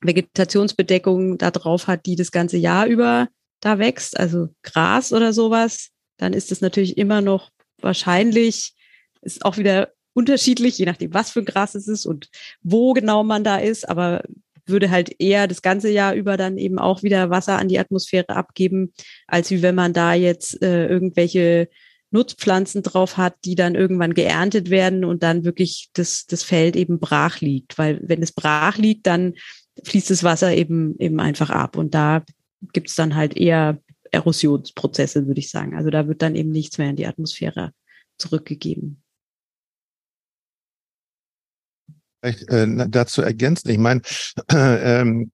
Vegetationsbedeckung da drauf hat, die das ganze Jahr über da wächst, also Gras oder sowas, dann ist es natürlich immer noch wahrscheinlich, ist auch wieder unterschiedlich, je nachdem, was für Gras es ist und wo genau man da ist, aber würde halt eher das ganze Jahr über dann eben auch wieder Wasser an die Atmosphäre abgeben, als wie wenn man da jetzt äh, irgendwelche Nutzpflanzen drauf hat, die dann irgendwann geerntet werden und dann wirklich das, das Feld eben brach liegt. Weil wenn es brach liegt, dann fließt das Wasser eben, eben einfach ab. Und da gibt es dann halt eher Erosionsprozesse, würde ich sagen. Also da wird dann eben nichts mehr in die Atmosphäre zurückgegeben. Vielleicht äh, dazu ergänzen, ich meine, äh, ähm,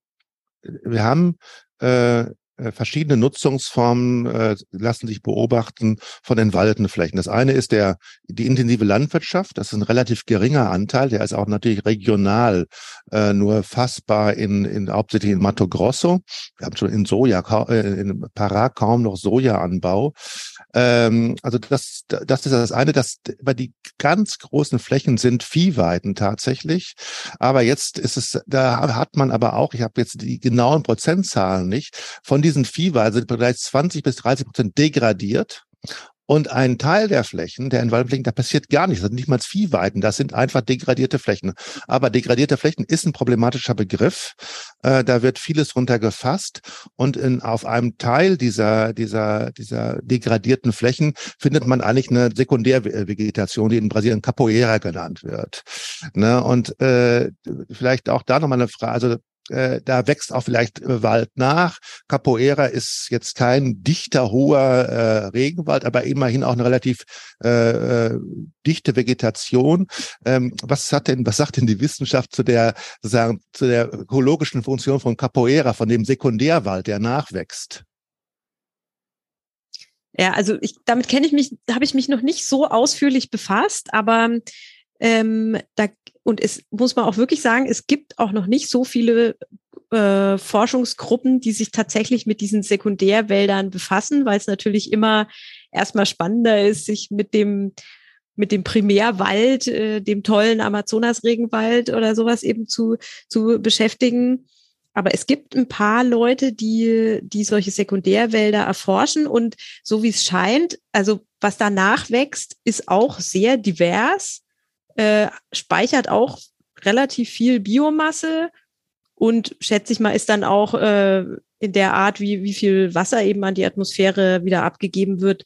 wir haben äh, verschiedene Nutzungsformen äh, lassen sich beobachten von entwaldeten Flächen. Das eine ist der die intensive Landwirtschaft. Das ist ein relativ geringer Anteil. Der ist auch natürlich regional äh, nur fassbar in, in hauptsächlich in Mato Grosso. Wir haben schon in Soja äh, in Pará kaum noch Sojaanbau. Ähm, also das das ist das eine. Das aber die ganz großen Flächen sind Viehweiden tatsächlich. Aber jetzt ist es da hat man aber auch. Ich habe jetzt die genauen Prozentzahlen nicht von diesen Viehweiden sind bereits 20 bis 30 Prozent degradiert. Und ein Teil der Flächen, der in Waldflächen, da passiert gar nichts. Das sind nicht mal Viehweiden, das sind einfach degradierte Flächen. Aber degradierte Flächen ist ein problematischer Begriff. Äh, da wird vieles runtergefasst. Und in, auf einem Teil dieser, dieser, dieser degradierten Flächen findet man eigentlich eine Sekundärvegetation, die in Brasilien Capoeira genannt wird. Ne? Und äh, vielleicht auch da nochmal eine Frage. Also äh, da wächst auch vielleicht Wald nach. Capoeira ist jetzt kein dichter, hoher äh, Regenwald, aber immerhin auch eine relativ äh, äh, dichte Vegetation. Ähm, was hat denn, was sagt denn die Wissenschaft zu der, sozusagen, zu der ökologischen Funktion von Capoeira, von dem Sekundärwald, der nachwächst? Ja, also ich, damit kenne ich mich, habe ich mich noch nicht so ausführlich befasst, aber ähm, da und es muss man auch wirklich sagen, es gibt auch noch nicht so viele äh, Forschungsgruppen, die sich tatsächlich mit diesen Sekundärwäldern befassen, weil es natürlich immer erstmal spannender ist, sich mit dem mit dem Primärwald, äh, dem tollen Amazonas-Regenwald oder sowas eben zu, zu beschäftigen. Aber es gibt ein paar Leute, die, die solche Sekundärwälder erforschen und so wie es scheint, also was danach wächst, ist auch sehr divers äh, speichert auch relativ viel Biomasse und schätze ich mal, ist dann auch äh, in der Art, wie, wie viel Wasser eben an die Atmosphäre wieder abgegeben wird,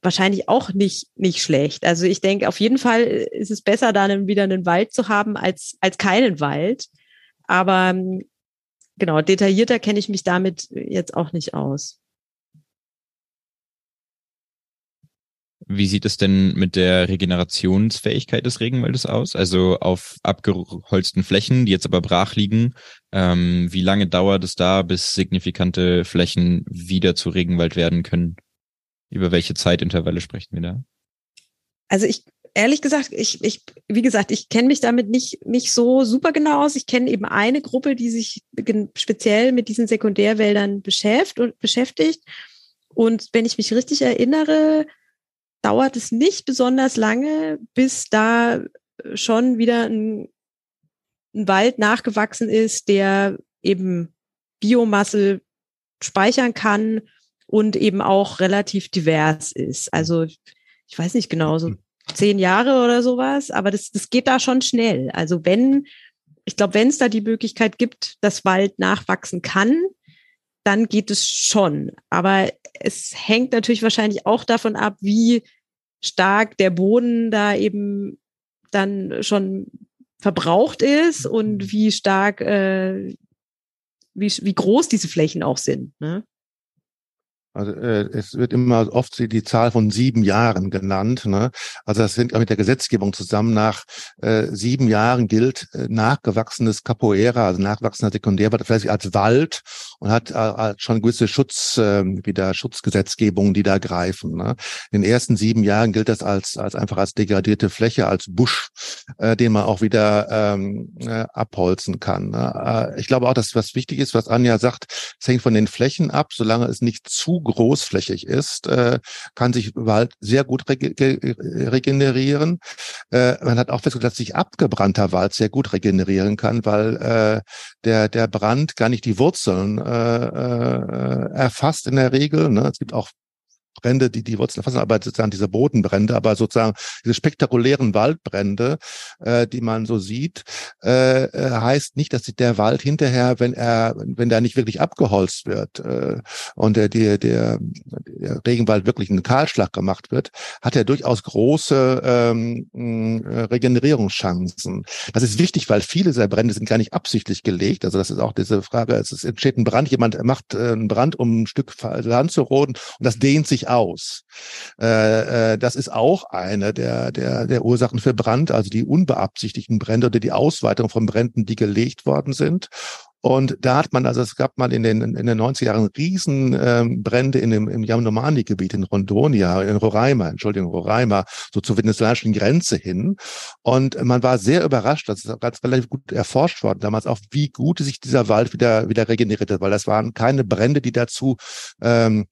wahrscheinlich auch nicht, nicht schlecht. Also ich denke, auf jeden Fall ist es besser, dann wieder einen Wald zu haben, als, als keinen Wald. Aber ähm, genau, detaillierter kenne ich mich damit jetzt auch nicht aus. Wie sieht es denn mit der Regenerationsfähigkeit des Regenwaldes aus? Also auf abgeholzten Flächen, die jetzt aber brach liegen, ähm, wie lange dauert es da, bis signifikante Flächen wieder zu Regenwald werden können? Über welche Zeitintervalle sprechen wir da? Also ich ehrlich gesagt, ich, ich, wie gesagt, ich kenne mich damit nicht, nicht so super genau aus. Ich kenne eben eine Gruppe, die sich speziell mit diesen Sekundärwäldern beschäftigt und beschäftigt. Und wenn ich mich richtig erinnere, dauert es nicht besonders lange, bis da schon wieder ein, ein Wald nachgewachsen ist, der eben Biomasse speichern kann und eben auch relativ divers ist. Also ich weiß nicht genau, so zehn Jahre oder sowas, aber das, das geht da schon schnell. Also wenn, ich glaube, wenn es da die Möglichkeit gibt, dass Wald nachwachsen kann, dann geht es schon. Aber es hängt natürlich wahrscheinlich auch davon ab, wie stark der Boden da eben dann schon verbraucht ist und mhm. wie stark, äh, wie, wie groß diese Flächen auch sind. Ne? Also äh, es wird immer oft die Zahl von sieben Jahren genannt. Ne? Also das hängt auch mit der Gesetzgebung zusammen. Nach äh, sieben Jahren gilt äh, nachgewachsenes Capoeira, also nachwachsender Sekundärwald, vielleicht als Wald und hat äh, schon gewisse Schutz, äh, wieder Schutzgesetzgebungen, die da greifen. Ne? In den ersten sieben Jahren gilt das als, als einfach als degradierte Fläche, als Busch, äh, den man auch wieder ähm, äh, abholzen kann. Ne? Äh, ich glaube auch, dass was wichtig ist, was Anja sagt, es hängt von den Flächen ab, solange es nicht zu großflächig ist, äh, kann sich Wald sehr gut rege regenerieren. Äh, man hat auch festgestellt, dass sich abgebrannter Wald sehr gut regenerieren kann, weil äh, der, der Brand gar nicht die Wurzeln äh, äh, erfasst in der Regel. Ne? Es gibt auch Brände, die die Wurzeln erfassen, aber sozusagen diese Bodenbrände, aber sozusagen diese spektakulären Waldbrände, äh, die man so sieht, äh, äh heißt nicht, dass der Wald hinterher, wenn er, wenn der nicht wirklich abgeholzt wird äh, und der, der, der, der Regenwald wirklich einen Kahlschlag gemacht wird, hat er durchaus große ähm, äh, Regenerierungschancen. Das ist wichtig, weil viele dieser Brände sind gar nicht absichtlich gelegt. Also das ist auch diese Frage, es entsteht ein Brand, jemand macht äh, einen Brand, um ein Stück Land zu roden und das dehnt sich aus. Äh, äh, das ist auch eine der, der, der Ursachen für Brand, also die unbeabsichtigten Brände oder die Ausweitung von Bränden, die gelegt worden sind. Und da hat man, also es gab mal in den, in den 90er Jahren Riesenbrände ähm, in dem, im Yanomami-Gebiet in Rondonia, in Roraima, Entschuldigung, Roraima, so zur venezolanischen Grenze hin. Und man war sehr überrascht, das ist ganz relativ gut erforscht worden damals auch, wie gut sich dieser Wald wieder, wieder regeneriert hat, weil das waren keine Brände, die dazu ähm,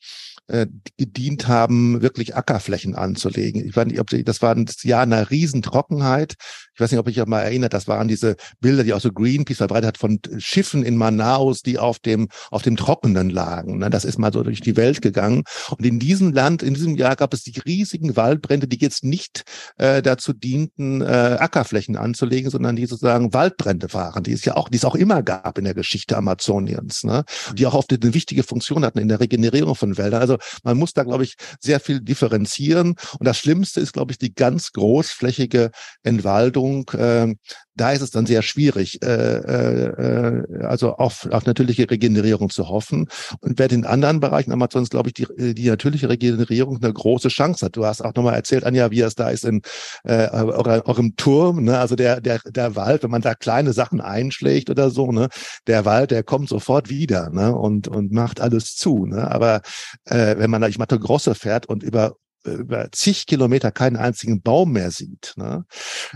äh, gedient haben, wirklich Ackerflächen anzulegen. Ich weiß nicht, ob sie, das war ein Jahr einer Riesentrockenheit. Ich weiß nicht, ob ich mich mal erinnert, das waren diese Bilder, die auch so Greenpeace verbreitet hat von Schiffen in Manaus, die auf dem, auf dem Trockenen lagen. Ne? Das ist mal so durch die Welt gegangen. Und in diesem Land, in diesem Jahr gab es die riesigen Waldbrände, die jetzt nicht äh, dazu dienten, äh, Ackerflächen anzulegen, sondern die sozusagen Waldbrände waren, die es ja auch, die es auch immer gab in der Geschichte Amazoniens, ne? die auch oft eine wichtige Funktion hatten in der Regenerierung von Wäldern. Also man muss da, glaube ich, sehr viel differenzieren. Und das Schlimmste ist, glaube ich, die ganz großflächige Entwaldung. Äh, da ist es dann sehr schwierig, äh, äh, also auf, auf natürliche Regenerierung zu hoffen. Und wer in anderen Bereichen Amazons, glaube ich, die, die natürliche Regenerierung eine große Chance hat. Du hast auch nochmal erzählt, Anja, wie es da ist in äh, eurem Turm, ne? also der, der, der Wald, wenn man da kleine Sachen einschlägt oder so, ne? der Wald, der kommt sofort wieder ne? und, und macht alles zu. Ne? Aber äh, wenn man durch Mato Grosso fährt und über über zig Kilometer keinen einzigen Baum mehr sieht, ne?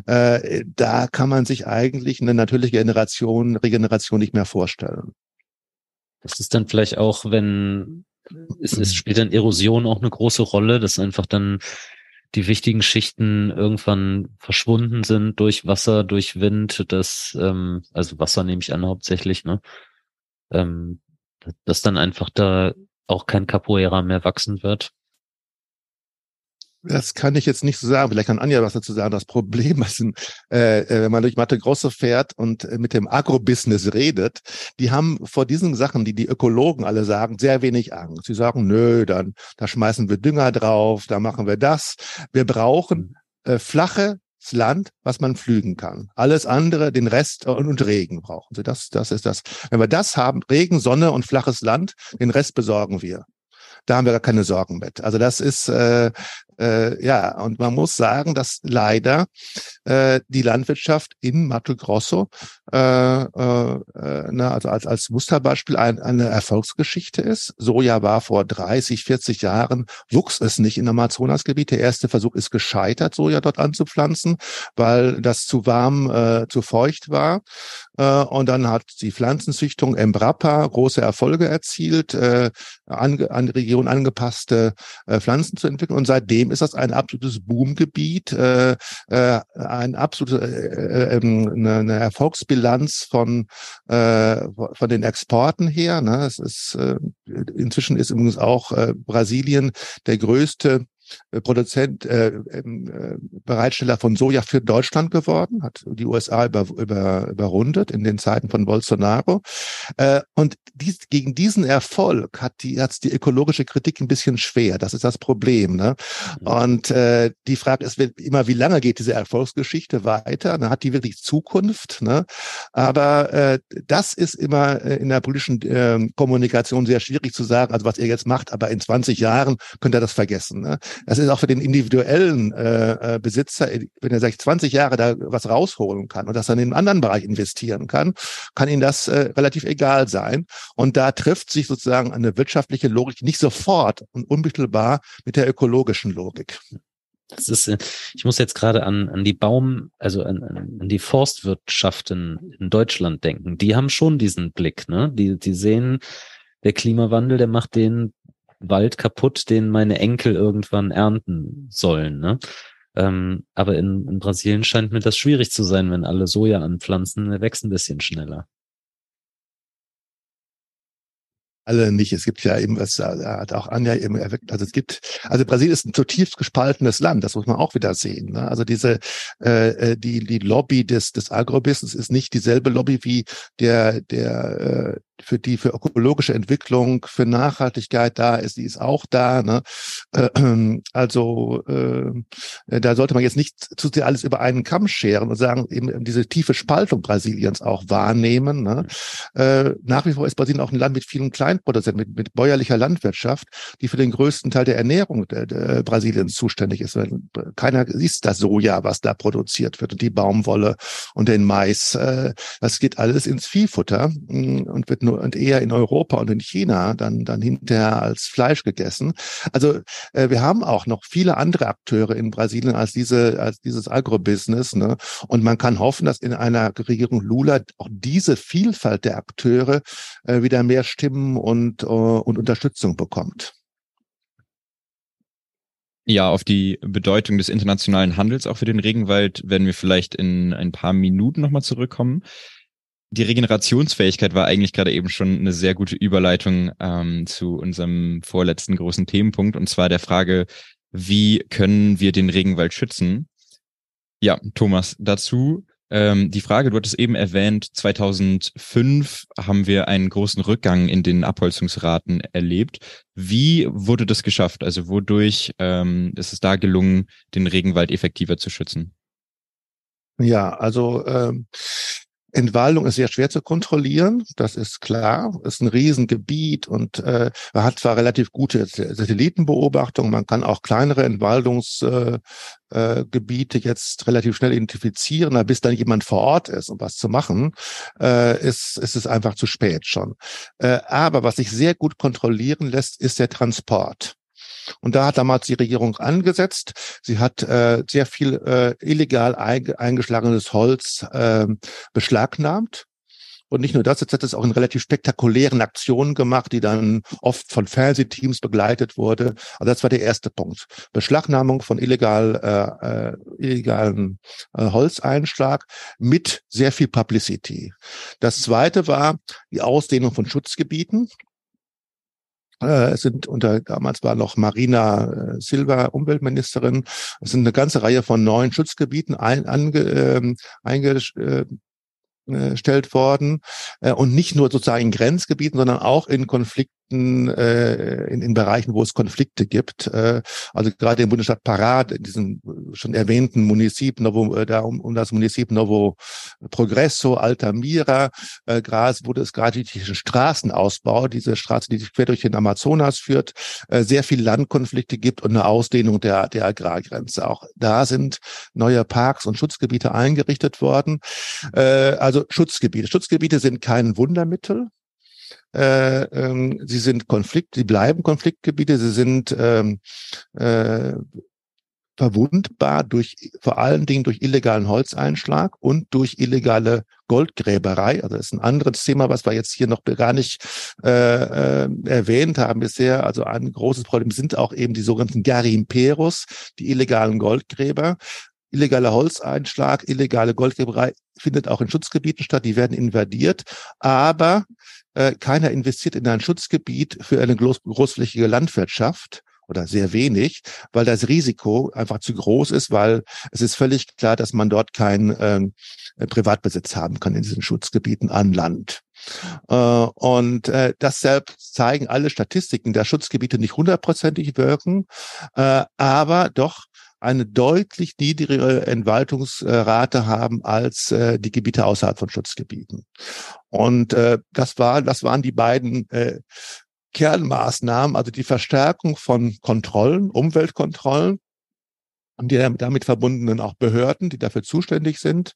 äh, da kann man sich eigentlich eine natürliche Generation, Regeneration nicht mehr vorstellen. Das ist dann vielleicht auch, wenn es, es spielt dann Erosion auch eine große Rolle, dass einfach dann die wichtigen Schichten irgendwann verschwunden sind durch Wasser, durch Wind, das, ähm, also Wasser nehme ich an hauptsächlich, ne? Ähm, dass dann einfach da auch kein Capoeira mehr wachsen wird. Das kann ich jetzt nicht so sagen. Vielleicht kann Anja was dazu sagen. Das Problem ist, äh, äh, wenn man durch Mathe Grosse fährt und äh, mit dem Agrobusiness redet, die haben vor diesen Sachen, die die Ökologen alle sagen, sehr wenig Angst. Sie sagen, nö, dann da schmeißen wir Dünger drauf, da machen wir das. Wir brauchen äh, flache Land, was man pflügen kann. Alles andere, den Rest und, und Regen brauchen sie. Das, das ist das. Wenn wir das haben, Regen, Sonne und flaches Land, den Rest besorgen wir da haben wir gar keine Sorgen mit. Also das ist äh, äh, ja und man muss sagen, dass leider äh, die Landwirtschaft in Mato Grosso äh, äh, na, also als als Musterbeispiel ein, eine Erfolgsgeschichte ist. Soja war vor 30, 40 Jahren wuchs es nicht im Amazonasgebiet. Der erste Versuch ist gescheitert, Soja dort anzupflanzen, weil das zu warm, äh, zu feucht war. Äh, und dann hat die Pflanzenzüchtung Embrapa große Erfolge erzielt, äh, an, an Region angepasste äh, Pflanzen zu entwickeln. Und seitdem ist das ein absolutes Boomgebiet, äh, äh, ein absolute äh, äh, ähm, eine, eine Erfolgsbilanz von äh, von den Exporten her. Ne? Es ist äh, inzwischen ist übrigens auch äh, Brasilien der größte Produzent, äh, ähm, äh, Bereitsteller von Soja für Deutschland geworden, hat die USA über, über, überrundet in den Zeiten von Bolsonaro. Äh, und dies, gegen diesen Erfolg hat die, hat's die ökologische Kritik ein bisschen schwer. Das ist das Problem. Ne? Mhm. Und äh, die Frage ist immer, wie lange geht diese Erfolgsgeschichte weiter? Dann hat die wirklich Zukunft? Ne? Aber äh, das ist immer äh, in der politischen äh, Kommunikation sehr schwierig zu sagen, also was ihr jetzt macht, aber in 20 Jahren könnt ihr das vergessen. Ne? Das ist auch für den individuellen äh, äh Besitzer, wenn er sich 20 Jahre da was rausholen kann und das dann in einen anderen Bereich investieren kann, kann ihm das äh, relativ egal sein. Und da trifft sich sozusagen eine wirtschaftliche Logik nicht sofort und unmittelbar mit der ökologischen Logik. Das ist, äh, ich muss jetzt gerade an, an die Baum, also an, an die Forstwirtschaften in Deutschland denken. Die haben schon diesen Blick, ne? Die, die sehen, der Klimawandel, der macht den Wald kaputt, den meine Enkel irgendwann ernten sollen. Ne? Ähm, aber in, in Brasilien scheint mir das schwierig zu sein, wenn alle Soja anpflanzen, der wächst ein bisschen schneller alle nicht. Es gibt ja eben, was hat auch Anja eben erweckt, also es gibt, also Brasilien ist ein zutiefst gespaltenes Land, das muss man auch wieder sehen. Ne? Also diese, äh, äh die, die Lobby des, des Agrobusiness ist nicht dieselbe Lobby wie der, der, äh, für die für ökologische Entwicklung, für Nachhaltigkeit da ist, die ist auch da. Ne? Äh, also äh, da sollte man jetzt nicht zu sehr alles über einen Kamm scheren und sagen, eben diese tiefe Spaltung Brasiliens auch wahrnehmen. Ne? Äh, nach wie vor ist Brasilien auch ein Land mit vielen Kleinproduzenten, mit, mit bäuerlicher Landwirtschaft, die für den größten Teil der Ernährung der, der Brasiliens zuständig ist. Keiner isst das Soja, was da produziert wird und die Baumwolle und den Mais. Äh, das geht alles ins Viehfutter mm, und wird und eher in Europa und in China dann dann hinterher als Fleisch gegessen. Also äh, wir haben auch noch viele andere Akteure in Brasilien als diese als dieses Agrobusiness. Ne? Und man kann hoffen, dass in einer Regierung Lula auch diese Vielfalt der Akteure äh, wieder mehr Stimmen und äh, und Unterstützung bekommt. Ja, auf die Bedeutung des internationalen Handels auch für den Regenwald werden wir vielleicht in ein paar Minuten nochmal zurückkommen die Regenerationsfähigkeit war eigentlich gerade eben schon eine sehr gute Überleitung ähm, zu unserem vorletzten großen Themenpunkt, und zwar der Frage, wie können wir den Regenwald schützen? Ja, Thomas, dazu ähm, die Frage, du hattest eben erwähnt, 2005 haben wir einen großen Rückgang in den Abholzungsraten erlebt. Wie wurde das geschafft? Also wodurch ähm, ist es da gelungen, den Regenwald effektiver zu schützen? Ja, also ähm, Entwaldung ist sehr schwer zu kontrollieren, das ist klar. Ist ein Riesengebiet und äh, man hat zwar relativ gute Satellitenbeobachtungen, man kann auch kleinere Entwaldungsgebiete äh, äh, jetzt relativ schnell identifizieren, aber bis dann jemand vor Ort ist, um was zu machen, äh, ist, ist es einfach zu spät schon. Äh, aber was sich sehr gut kontrollieren lässt, ist der Transport. Und da hat damals die Regierung angesetzt. Sie hat äh, sehr viel äh, illegal eingeschlagenes Holz äh, beschlagnahmt. Und nicht nur das, jetzt hat es auch in relativ spektakulären Aktionen gemacht, die dann oft von Fernsehteams begleitet wurde. Also das war der erste Punkt. Beschlagnahmung von illegal, äh, äh, illegalen äh, Holzeinschlag mit sehr viel Publicity. Das zweite war die Ausdehnung von Schutzgebieten. Äh, es sind unter, damals war noch Marina äh, Silva Umweltministerin. Es sind eine ganze Reihe von neuen Schutzgebieten ein, ange, äh, eingestellt worden äh, und nicht nur sozusagen in Grenzgebieten, sondern auch in Konflikten äh, in, in Bereichen, wo es Konflikte gibt. Äh, also gerade im Bundesstaat Parad, in diesem schon erwähnten Municip Novo, äh, da um, um das Municip Novo Progresso, Altamira, äh, Gras, wurde es gerade durch den Straßenausbau, diese Straße, die quer durch den Amazonas führt, äh, sehr viel Landkonflikte gibt und eine Ausdehnung der, der Agrargrenze. Auch da sind neue Parks und Schutzgebiete eingerichtet worden. Äh, also Schutzgebiete. Schutzgebiete sind kein Wundermittel. Äh, ähm, sie sind Konflikt, sie bleiben Konfliktgebiete, sie sind ähm, äh, verwundbar durch vor allen Dingen durch illegalen Holzeinschlag und durch illegale Goldgräberei. Also das ist ein anderes Thema, was wir jetzt hier noch gar nicht äh, äh, erwähnt haben bisher. Also ein großes Problem sind auch eben die sogenannten Garimperos, die illegalen Goldgräber. Illegaler Holzeinschlag, illegale Goldgräberei findet auch in Schutzgebieten statt. Die werden invadiert, aber äh, keiner investiert in ein Schutzgebiet für eine groß, großflächige Landwirtschaft oder sehr wenig, weil das Risiko einfach zu groß ist, weil es ist völlig klar, dass man dort keinen ähm, Privatbesitz haben kann in diesen Schutzgebieten an Land. Äh, und äh, das selbst zeigen alle Statistiken der Schutzgebiete nicht hundertprozentig wirken, äh, aber doch eine deutlich niedrigere Entwaltungsrate haben als äh, die Gebiete außerhalb von Schutzgebieten. Und äh, das war, das waren die beiden äh, Kernmaßnahmen, also die Verstärkung von Kontrollen, Umweltkontrollen und die damit verbundenen auch Behörden, die dafür zuständig sind,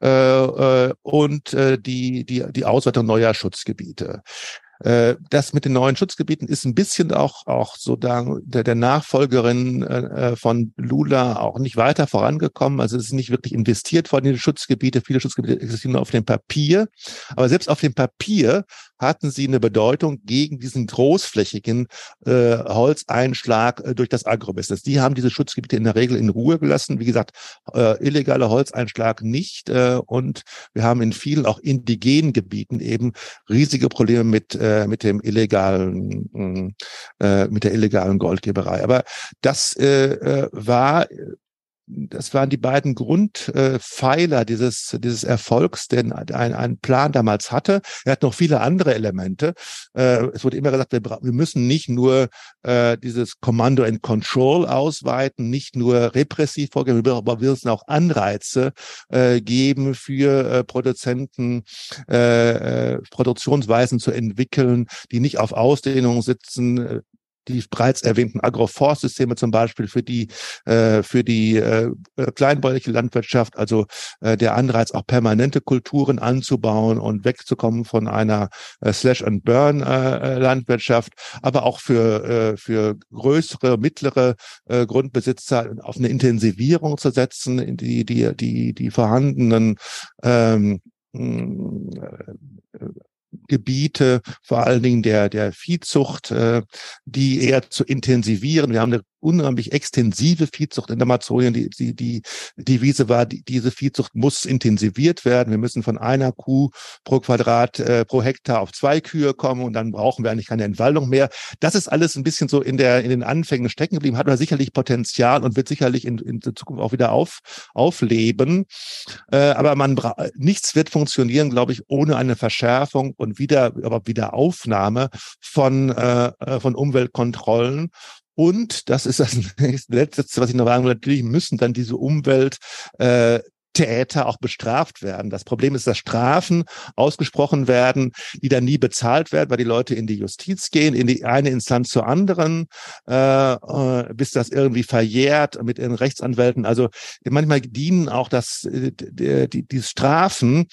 äh, äh, und äh, die, die, die Ausweitung neuer Schutzgebiete. Äh, das mit den neuen Schutzgebieten ist ein bisschen auch, auch so da, der, der Nachfolgerin äh, von Lula auch nicht weiter vorangekommen. Also es ist nicht wirklich investiert worden in die Schutzgebiete. Viele Schutzgebiete existieren nur auf dem Papier. Aber selbst auf dem Papier hatten sie eine Bedeutung gegen diesen großflächigen äh, Holzeinschlag äh, durch das Agrobusiness. Die haben diese Schutzgebiete in der Regel in Ruhe gelassen. Wie gesagt, äh, illegaler Holzeinschlag nicht. Äh, und wir haben in vielen auch indigenen Gebieten eben riesige Probleme mit, äh, mit dem illegalen, mm, äh, mit der illegalen Goldgeberei. Aber das äh, äh war das waren die beiden Grundpfeiler dieses, dieses Erfolgs, den ein, ein Plan damals hatte. Er hat noch viele andere Elemente. Äh, es wurde immer gesagt, wir, müssen nicht nur äh, dieses Commando and Control ausweiten, nicht nur repressiv vorgehen, aber wir müssen auch Anreize äh, geben für Produzenten, Produktionsweisen zu entwickeln, die nicht auf Ausdehnung sitzen, die bereits erwähnten Agroforstsysteme zum Beispiel für die äh, für die äh, kleinbäuerliche Landwirtschaft, also äh, der Anreiz auch permanente Kulturen anzubauen und wegzukommen von einer äh, Slash and Burn äh, äh, aber auch für äh, für größere mittlere äh, Grundbesitzer auf eine Intensivierung zu setzen, die die die die vorhandenen ähm, Gebiete, vor allen Dingen der, der Viehzucht, äh, die eher zu intensivieren. Wir haben eine unheimlich extensive Viehzucht in Amazonien. Die, die, die Devise war, die, diese Viehzucht muss intensiviert werden. Wir müssen von einer Kuh pro Quadrat, äh, pro Hektar auf zwei Kühe kommen und dann brauchen wir eigentlich keine Entwaldung mehr. Das ist alles ein bisschen so in der, in den Anfängen stecken geblieben, hat aber sicherlich Potenzial und wird sicherlich in, in Zukunft auch wieder auf, aufleben. Äh, aber man nichts wird funktionieren, glaube ich, ohne eine Verschärfung und wieder, aber wieder Aufnahme von, äh, äh von Umweltkontrollen. Und das ist das Letzte, was ich noch sagen will, natürlich müssen dann diese Umwelt äh, Täter auch bestraft werden. Das Problem ist, dass Strafen ausgesprochen werden, die dann nie bezahlt werden, weil die Leute in die Justiz gehen, in die eine Instanz zur anderen, äh, äh bis das irgendwie verjährt mit ihren Rechtsanwälten. Also manchmal dienen auch das, äh, die, die, die Strafen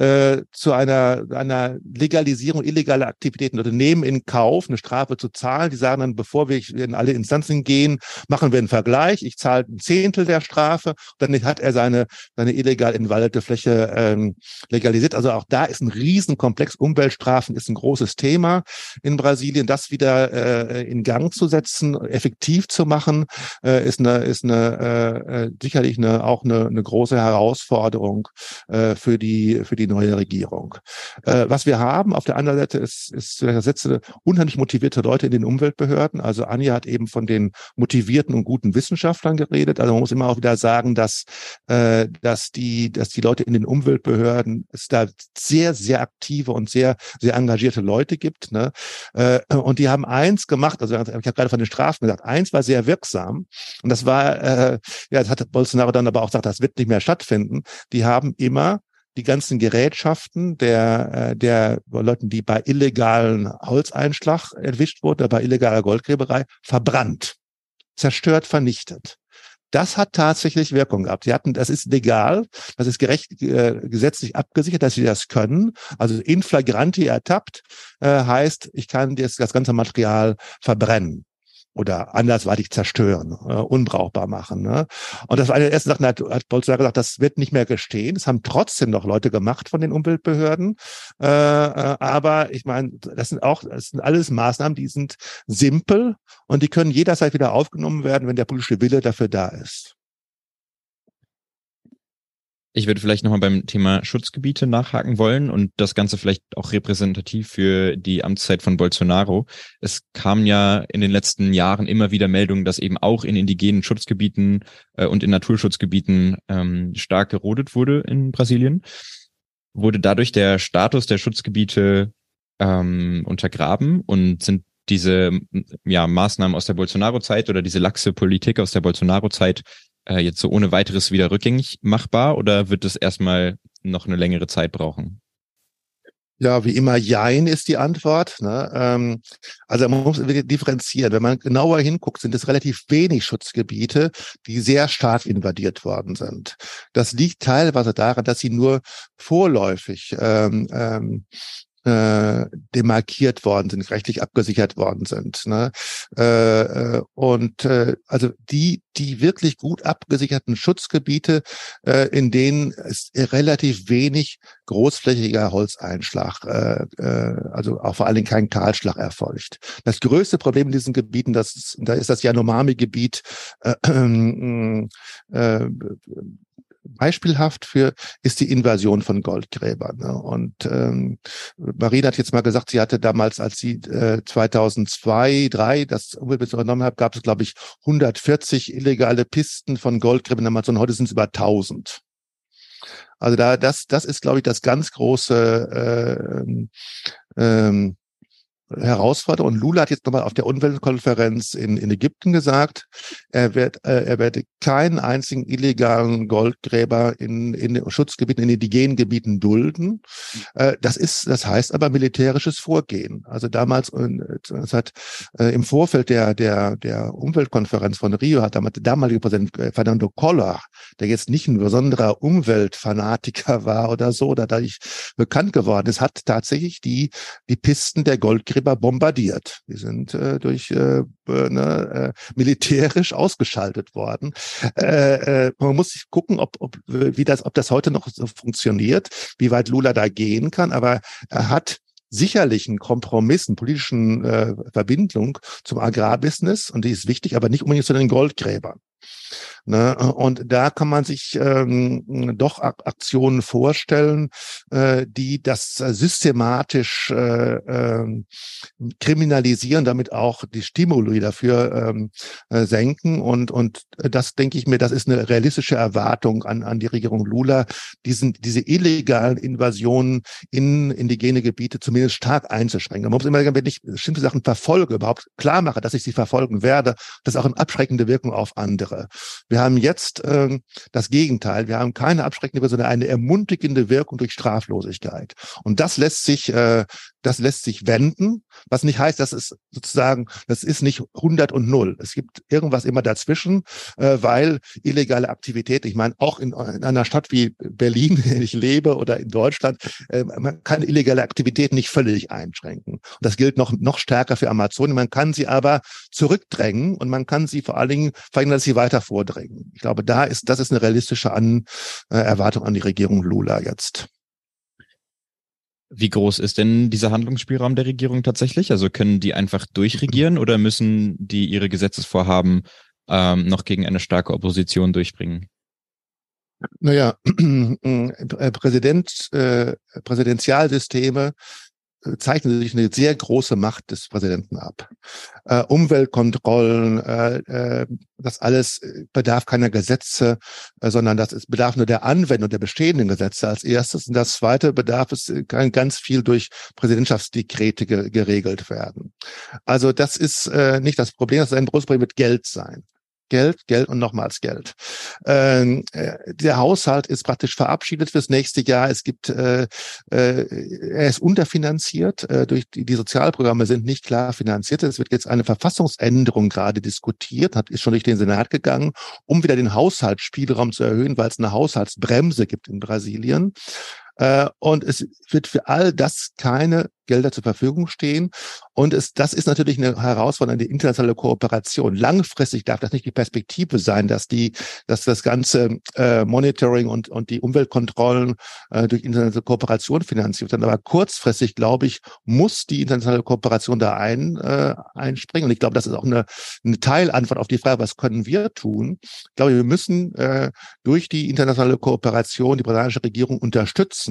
äh, zu einer, einer Legalisierung illegaler Aktivitäten. Leute nehmen in Kauf, eine Strafe zu zahlen. Die sagen dann, bevor wir in alle Instanzen gehen, machen wir einen Vergleich. Ich zahle ein Zehntel der Strafe. Dann hat er seine, seine eine illegal entwaldete Fläche ähm, legalisiert. Also auch da ist ein Riesenkomplex. Umweltstrafen ist ein großes Thema in Brasilien. Das wieder äh, in Gang zu setzen, effektiv zu machen, äh, ist eine, ist eine äh, äh sicherlich eine, auch eine, eine große Herausforderung äh, für die für die neue Regierung. Äh, was wir haben auf der anderen Seite ist, ist Sätze unheimlich motivierte Leute in den Umweltbehörden. Also Anja hat eben von den motivierten und guten Wissenschaftlern geredet. Also man muss immer auch wieder sagen, dass, äh, dass dass die, dass die Leute in den Umweltbehörden es da sehr, sehr aktive und sehr, sehr engagierte Leute gibt. Ne? Äh, und die haben eins gemacht, also ich habe gerade von den Strafen gesagt, eins war sehr wirksam und das war, äh, ja, das hat Bolsonaro dann aber auch gesagt, das wird nicht mehr stattfinden. Die haben immer die ganzen Gerätschaften der, äh, der Leuten, die bei illegalen Holzeinschlag erwischt wurden, bei illegaler Goldgräberei, verbrannt, zerstört, vernichtet. Das hat tatsächlich Wirkung gehabt. Sie hatten, das ist legal, das ist gerecht äh, gesetzlich abgesichert, dass sie das können. Also in flagranti ertappt äh, heißt, ich kann das, das ganze Material verbrennen oder andersweitig zerstören, äh, unbrauchbar machen. Ne? Und das war eine der ersten Sachen, hat, hat Bolsonaro gesagt, das wird nicht mehr gestehen. Das haben trotzdem noch Leute gemacht von den Umweltbehörden. Äh, äh, aber ich meine, das sind auch, das sind alles Maßnahmen, die sind simpel und die können jederzeit wieder aufgenommen werden, wenn der politische Wille dafür da ist. Ich würde vielleicht nochmal beim Thema Schutzgebiete nachhaken wollen und das Ganze vielleicht auch repräsentativ für die Amtszeit von Bolsonaro. Es kam ja in den letzten Jahren immer wieder Meldungen, dass eben auch in indigenen Schutzgebieten äh, und in Naturschutzgebieten ähm, stark gerodet wurde in Brasilien. Wurde dadurch der Status der Schutzgebiete ähm, untergraben und sind diese ja, Maßnahmen aus der Bolsonaro-Zeit oder diese laxe Politik aus der Bolsonaro-Zeit äh, jetzt so ohne weiteres wieder rückgängig machbar oder wird es erstmal noch eine längere Zeit brauchen? Ja, wie immer, Jein ist die Antwort. Ne? Ähm, also man muss differenzieren. Wenn man genauer hinguckt, sind es relativ wenig Schutzgebiete, die sehr stark invadiert worden sind. Das liegt teilweise daran, dass sie nur vorläufig ähm, ähm, äh, demarkiert worden sind, rechtlich abgesichert worden sind. Ne? Äh, äh, und äh, also die, die wirklich gut abgesicherten Schutzgebiete, äh, in denen es relativ wenig großflächiger Holzeinschlag, äh, äh, also auch vor allen Dingen kein Kahlschlag erfolgt. Das größte Problem in diesen Gebieten, das ist, da ist das Yanomami-Gebiet äh, äh, äh, beispielhaft für ist die Invasion von Goldgräbern. Ne? Und ähm, Marina hat jetzt mal gesagt, sie hatte damals, als sie äh, 2002, drei das Umweltbesitz übernommen hat, gab es glaube ich 140 illegale Pisten von Goldgräbern in Amazon. Heute sind es über 1000. Also da das das ist glaube ich das ganz große äh, ähm, Herausforderung. Und Lula hat jetzt nochmal auf der Umweltkonferenz in, in Ägypten gesagt, er wird, äh, er werde keinen einzigen illegalen Goldgräber in, in Schutzgebieten, in indigenen Gebieten dulden. Äh, das ist, das heißt aber militärisches Vorgehen. Also damals, das hat äh, im Vorfeld der, der, der Umweltkonferenz von Rio hat damals der damalige Präsident äh, Fernando Collor, der jetzt nicht ein besonderer Umweltfanatiker war oder so, oder dadurch bekannt geworden ist, hat tatsächlich die, die Pisten der Goldgräber Gräber bombardiert. Die sind äh, durch äh, ne, äh, militärisch ausgeschaltet worden. Äh, äh, man muss gucken, ob, ob wie das, ob das heute noch so funktioniert, wie weit Lula da gehen kann. Aber er hat sicherlich einen Kompromiss, einen politischen äh, Verbindung zum Agrarbusiness und die ist wichtig, aber nicht unbedingt zu den Goldgräbern. Ne? Und da kann man sich ähm, doch Aktionen vorstellen, äh, die das systematisch äh, äh, kriminalisieren, damit auch die Stimuli dafür ähm, äh, senken. Und, und das denke ich mir, das ist eine realistische Erwartung an, an die Regierung Lula, diesen, diese illegalen Invasionen in indigene Gebiete zumindest stark einzuschränken. Man muss immer, wenn ich bestimmte Sachen verfolge, überhaupt klar mache, dass ich sie verfolgen werde, das auch eine abschreckende Wirkung auf andere. Wir wir haben jetzt äh, das Gegenteil. Wir haben keine abschreckende, sondern eine ermutigende Wirkung durch Straflosigkeit. Und das lässt sich, äh, das lässt sich wenden, was nicht heißt, dass es sozusagen, das ist nicht 100 und 0. Es gibt irgendwas immer dazwischen, äh, weil illegale Aktivität, ich meine, auch in, in einer Stadt wie Berlin, in der ich lebe, oder in Deutschland, äh, man kann illegale Aktivität nicht völlig einschränken. Und das gilt noch, noch stärker für Amazon. Man kann sie aber zurückdrängen und man kann sie vor allen Dingen verhindern, dass sie weiter vordrängen. Ich glaube, da ist, das ist eine realistische an, äh, Erwartung an die Regierung Lula jetzt. Wie groß ist denn dieser Handlungsspielraum der Regierung tatsächlich? Also können die einfach durchregieren oder müssen die ihre Gesetzesvorhaben ähm, noch gegen eine starke Opposition durchbringen? Naja, äh, Präsident, äh, Präsidentialsysteme zeichnet sich eine sehr große Macht des Präsidenten ab. Äh, Umweltkontrollen, äh, äh, das alles bedarf keiner Gesetze, äh, sondern das ist, bedarf nur der Anwendung der bestehenden Gesetze als erstes. Und das zweite bedarf es kann ganz viel durch Präsidentschaftsdekrete ge geregelt werden. Also das ist äh, nicht das Problem, das ist ein großes Problem mit Geld sein. Geld, Geld und nochmals Geld. Ähm, äh, der Haushalt ist praktisch verabschiedet fürs nächste Jahr. Es gibt, äh, äh, er ist unterfinanziert. Äh, durch die, die Sozialprogramme sind nicht klar finanziert. Es wird jetzt eine Verfassungsänderung gerade diskutiert, hat ist schon durch den Senat gegangen, um wieder den Haushaltsspielraum zu erhöhen, weil es eine Haushaltsbremse gibt in Brasilien. Äh, und es wird für all das keine Gelder zur Verfügung stehen. Und es, das ist natürlich eine herausfordernde internationale Kooperation. Langfristig darf das nicht die Perspektive sein, dass die, dass das ganze äh, Monitoring und, und die Umweltkontrollen äh, durch internationale Kooperation finanziert werden. Aber kurzfristig, glaube ich, muss die internationale Kooperation da ein, äh, einspringen. Und ich glaube, das ist auch eine, eine Teilantwort auf die Frage, was können wir tun? Ich glaube, wir müssen äh, durch die internationale Kooperation die brasilianische Regierung unterstützen,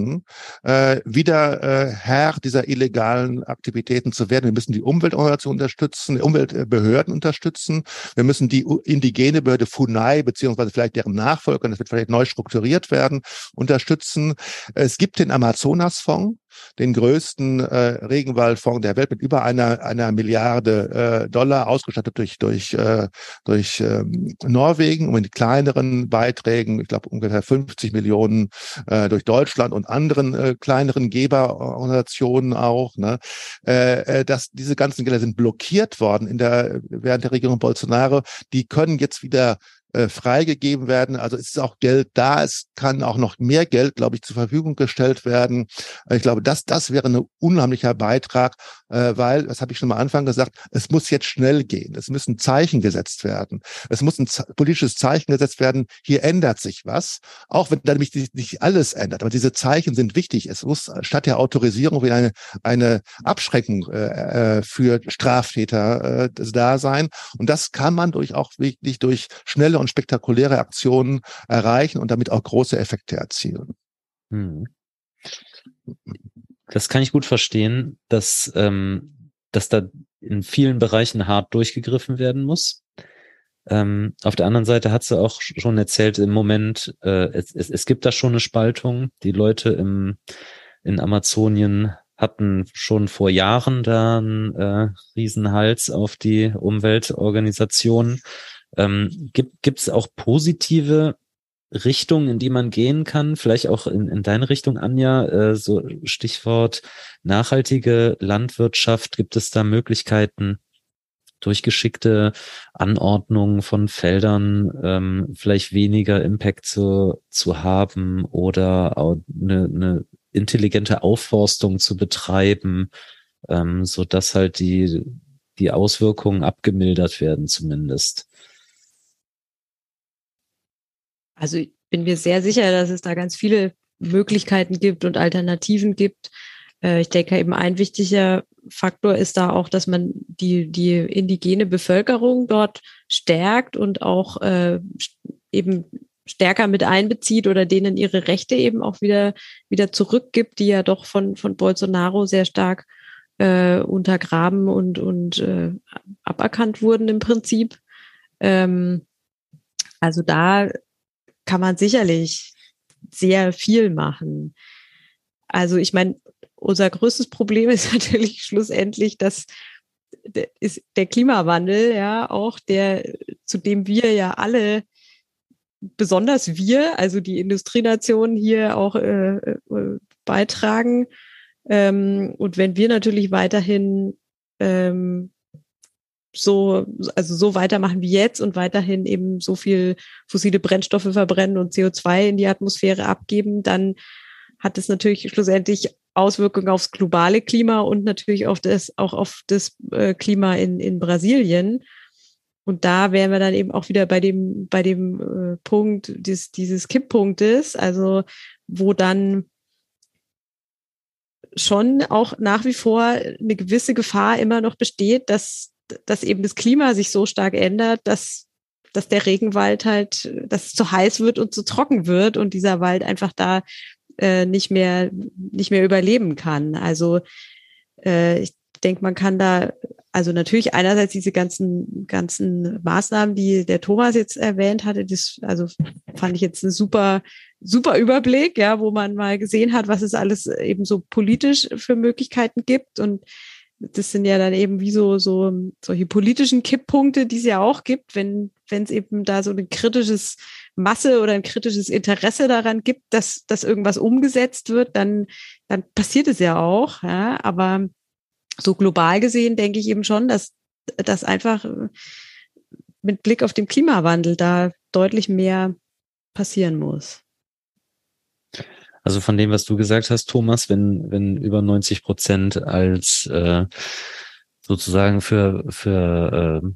äh, wieder äh, Herr dieser illegalen Aktivitäten zu werden. Wir müssen die Umweltorganisation unterstützen, Umweltbehörden unterstützen. Wir müssen die indigene Behörde FUNAI beziehungsweise vielleicht deren Nachfolger, das wird vielleicht neu strukturiert werden, unterstützen. Es gibt den Amazonasfonds, den größten äh, Regenwaldfonds der Welt mit über einer, einer Milliarde äh, Dollar, ausgestattet durch, durch, äh, durch ähm, Norwegen und mit kleineren Beiträgen, ich glaube ungefähr 50 Millionen äh, durch Deutschland und anderen äh, kleineren Geberorganisationen auch. Ne? Äh, äh, dass diese ganzen Gelder sind blockiert worden in der, während der Regierung Bolsonaro. Die können jetzt wieder äh, freigegeben werden. Also es ist auch Geld da. Es kann auch noch mehr Geld, glaube ich, zur Verfügung gestellt werden. Ich glaube, das, das wäre ein unheimlicher Beitrag, äh, weil, das habe ich schon am Anfang gesagt, es muss jetzt schnell gehen. Es müssen Zeichen gesetzt werden. Es muss ein politisches Zeichen gesetzt werden. Hier ändert sich was, auch wenn damit nicht alles ändert. Aber diese Zeichen sind wichtig. Es muss statt der Autorisierung wieder eine, eine Abschreckung äh, äh für Straftäter äh, da sein. Und das kann man durch auch wirklich durch schnelle und und spektakuläre Aktionen erreichen und damit auch große Effekte erzielen. Hm. Das kann ich gut verstehen, dass, ähm, dass da in vielen Bereichen hart durchgegriffen werden muss. Ähm, auf der anderen Seite hat sie auch schon erzählt, im Moment, äh, es, es, es gibt da schon eine Spaltung. Die Leute im, in Amazonien hatten schon vor Jahren da einen äh, Riesenhals auf die Umweltorganisation. Ähm, gibt es auch positive Richtungen, in die man gehen kann? Vielleicht auch in, in deine Richtung, Anja, äh, so Stichwort nachhaltige Landwirtschaft. Gibt es da Möglichkeiten, durchgeschickte Anordnungen von Feldern ähm, vielleicht weniger Impact zu, zu haben oder eine, eine intelligente Aufforstung zu betreiben, ähm, so dass halt die, die Auswirkungen abgemildert werden zumindest. Also ich bin mir sehr sicher, dass es da ganz viele Möglichkeiten gibt und Alternativen gibt. Äh, ich denke eben ein wichtiger Faktor ist da auch, dass man die, die indigene Bevölkerung dort stärkt und auch äh, eben stärker mit einbezieht oder denen ihre Rechte eben auch wieder, wieder zurückgibt, die ja doch von, von Bolsonaro sehr stark äh, untergraben und, und äh, aberkannt wurden im Prinzip. Ähm, also da kann man sicherlich sehr viel machen. Also ich meine, unser größtes Problem ist natürlich schlussendlich, dass ist der Klimawandel, ja, auch der, zu dem wir ja alle, besonders wir, also die Industrienationen hier auch äh, äh, beitragen. Ähm, und wenn wir natürlich weiterhin ähm, so, also so weitermachen wie jetzt und weiterhin eben so viel fossile Brennstoffe verbrennen und CO2 in die Atmosphäre abgeben, dann hat es natürlich schlussendlich Auswirkungen aufs globale Klima und natürlich auf das, auch auf das äh, Klima in, in Brasilien. Und da wären wir dann eben auch wieder bei dem, bei dem äh, Punkt des, dieses Kipppunktes, also wo dann schon auch nach wie vor eine gewisse Gefahr immer noch besteht, dass, dass eben das Klima sich so stark ändert, dass, dass der Regenwald halt, dass es zu heiß wird und zu trocken wird und dieser Wald einfach da äh, nicht mehr nicht mehr überleben kann. Also äh, ich denke, man kann da also natürlich einerseits diese ganzen ganzen Maßnahmen, die der Thomas jetzt erwähnt hatte, das also fand ich jetzt ein super super Überblick, ja, wo man mal gesehen hat, was es alles eben so politisch für Möglichkeiten gibt und das sind ja dann eben wie so, so solche politischen Kipppunkte, die es ja auch gibt, wenn wenn es eben da so ein kritisches Masse oder ein kritisches Interesse daran gibt, dass, dass irgendwas umgesetzt wird, dann, dann passiert es ja auch. Ja? Aber so global gesehen denke ich eben schon, dass, dass einfach mit Blick auf den Klimawandel da deutlich mehr passieren muss. Also von dem, was du gesagt hast, Thomas, wenn, wenn über 90 Prozent als äh, sozusagen für, für äh,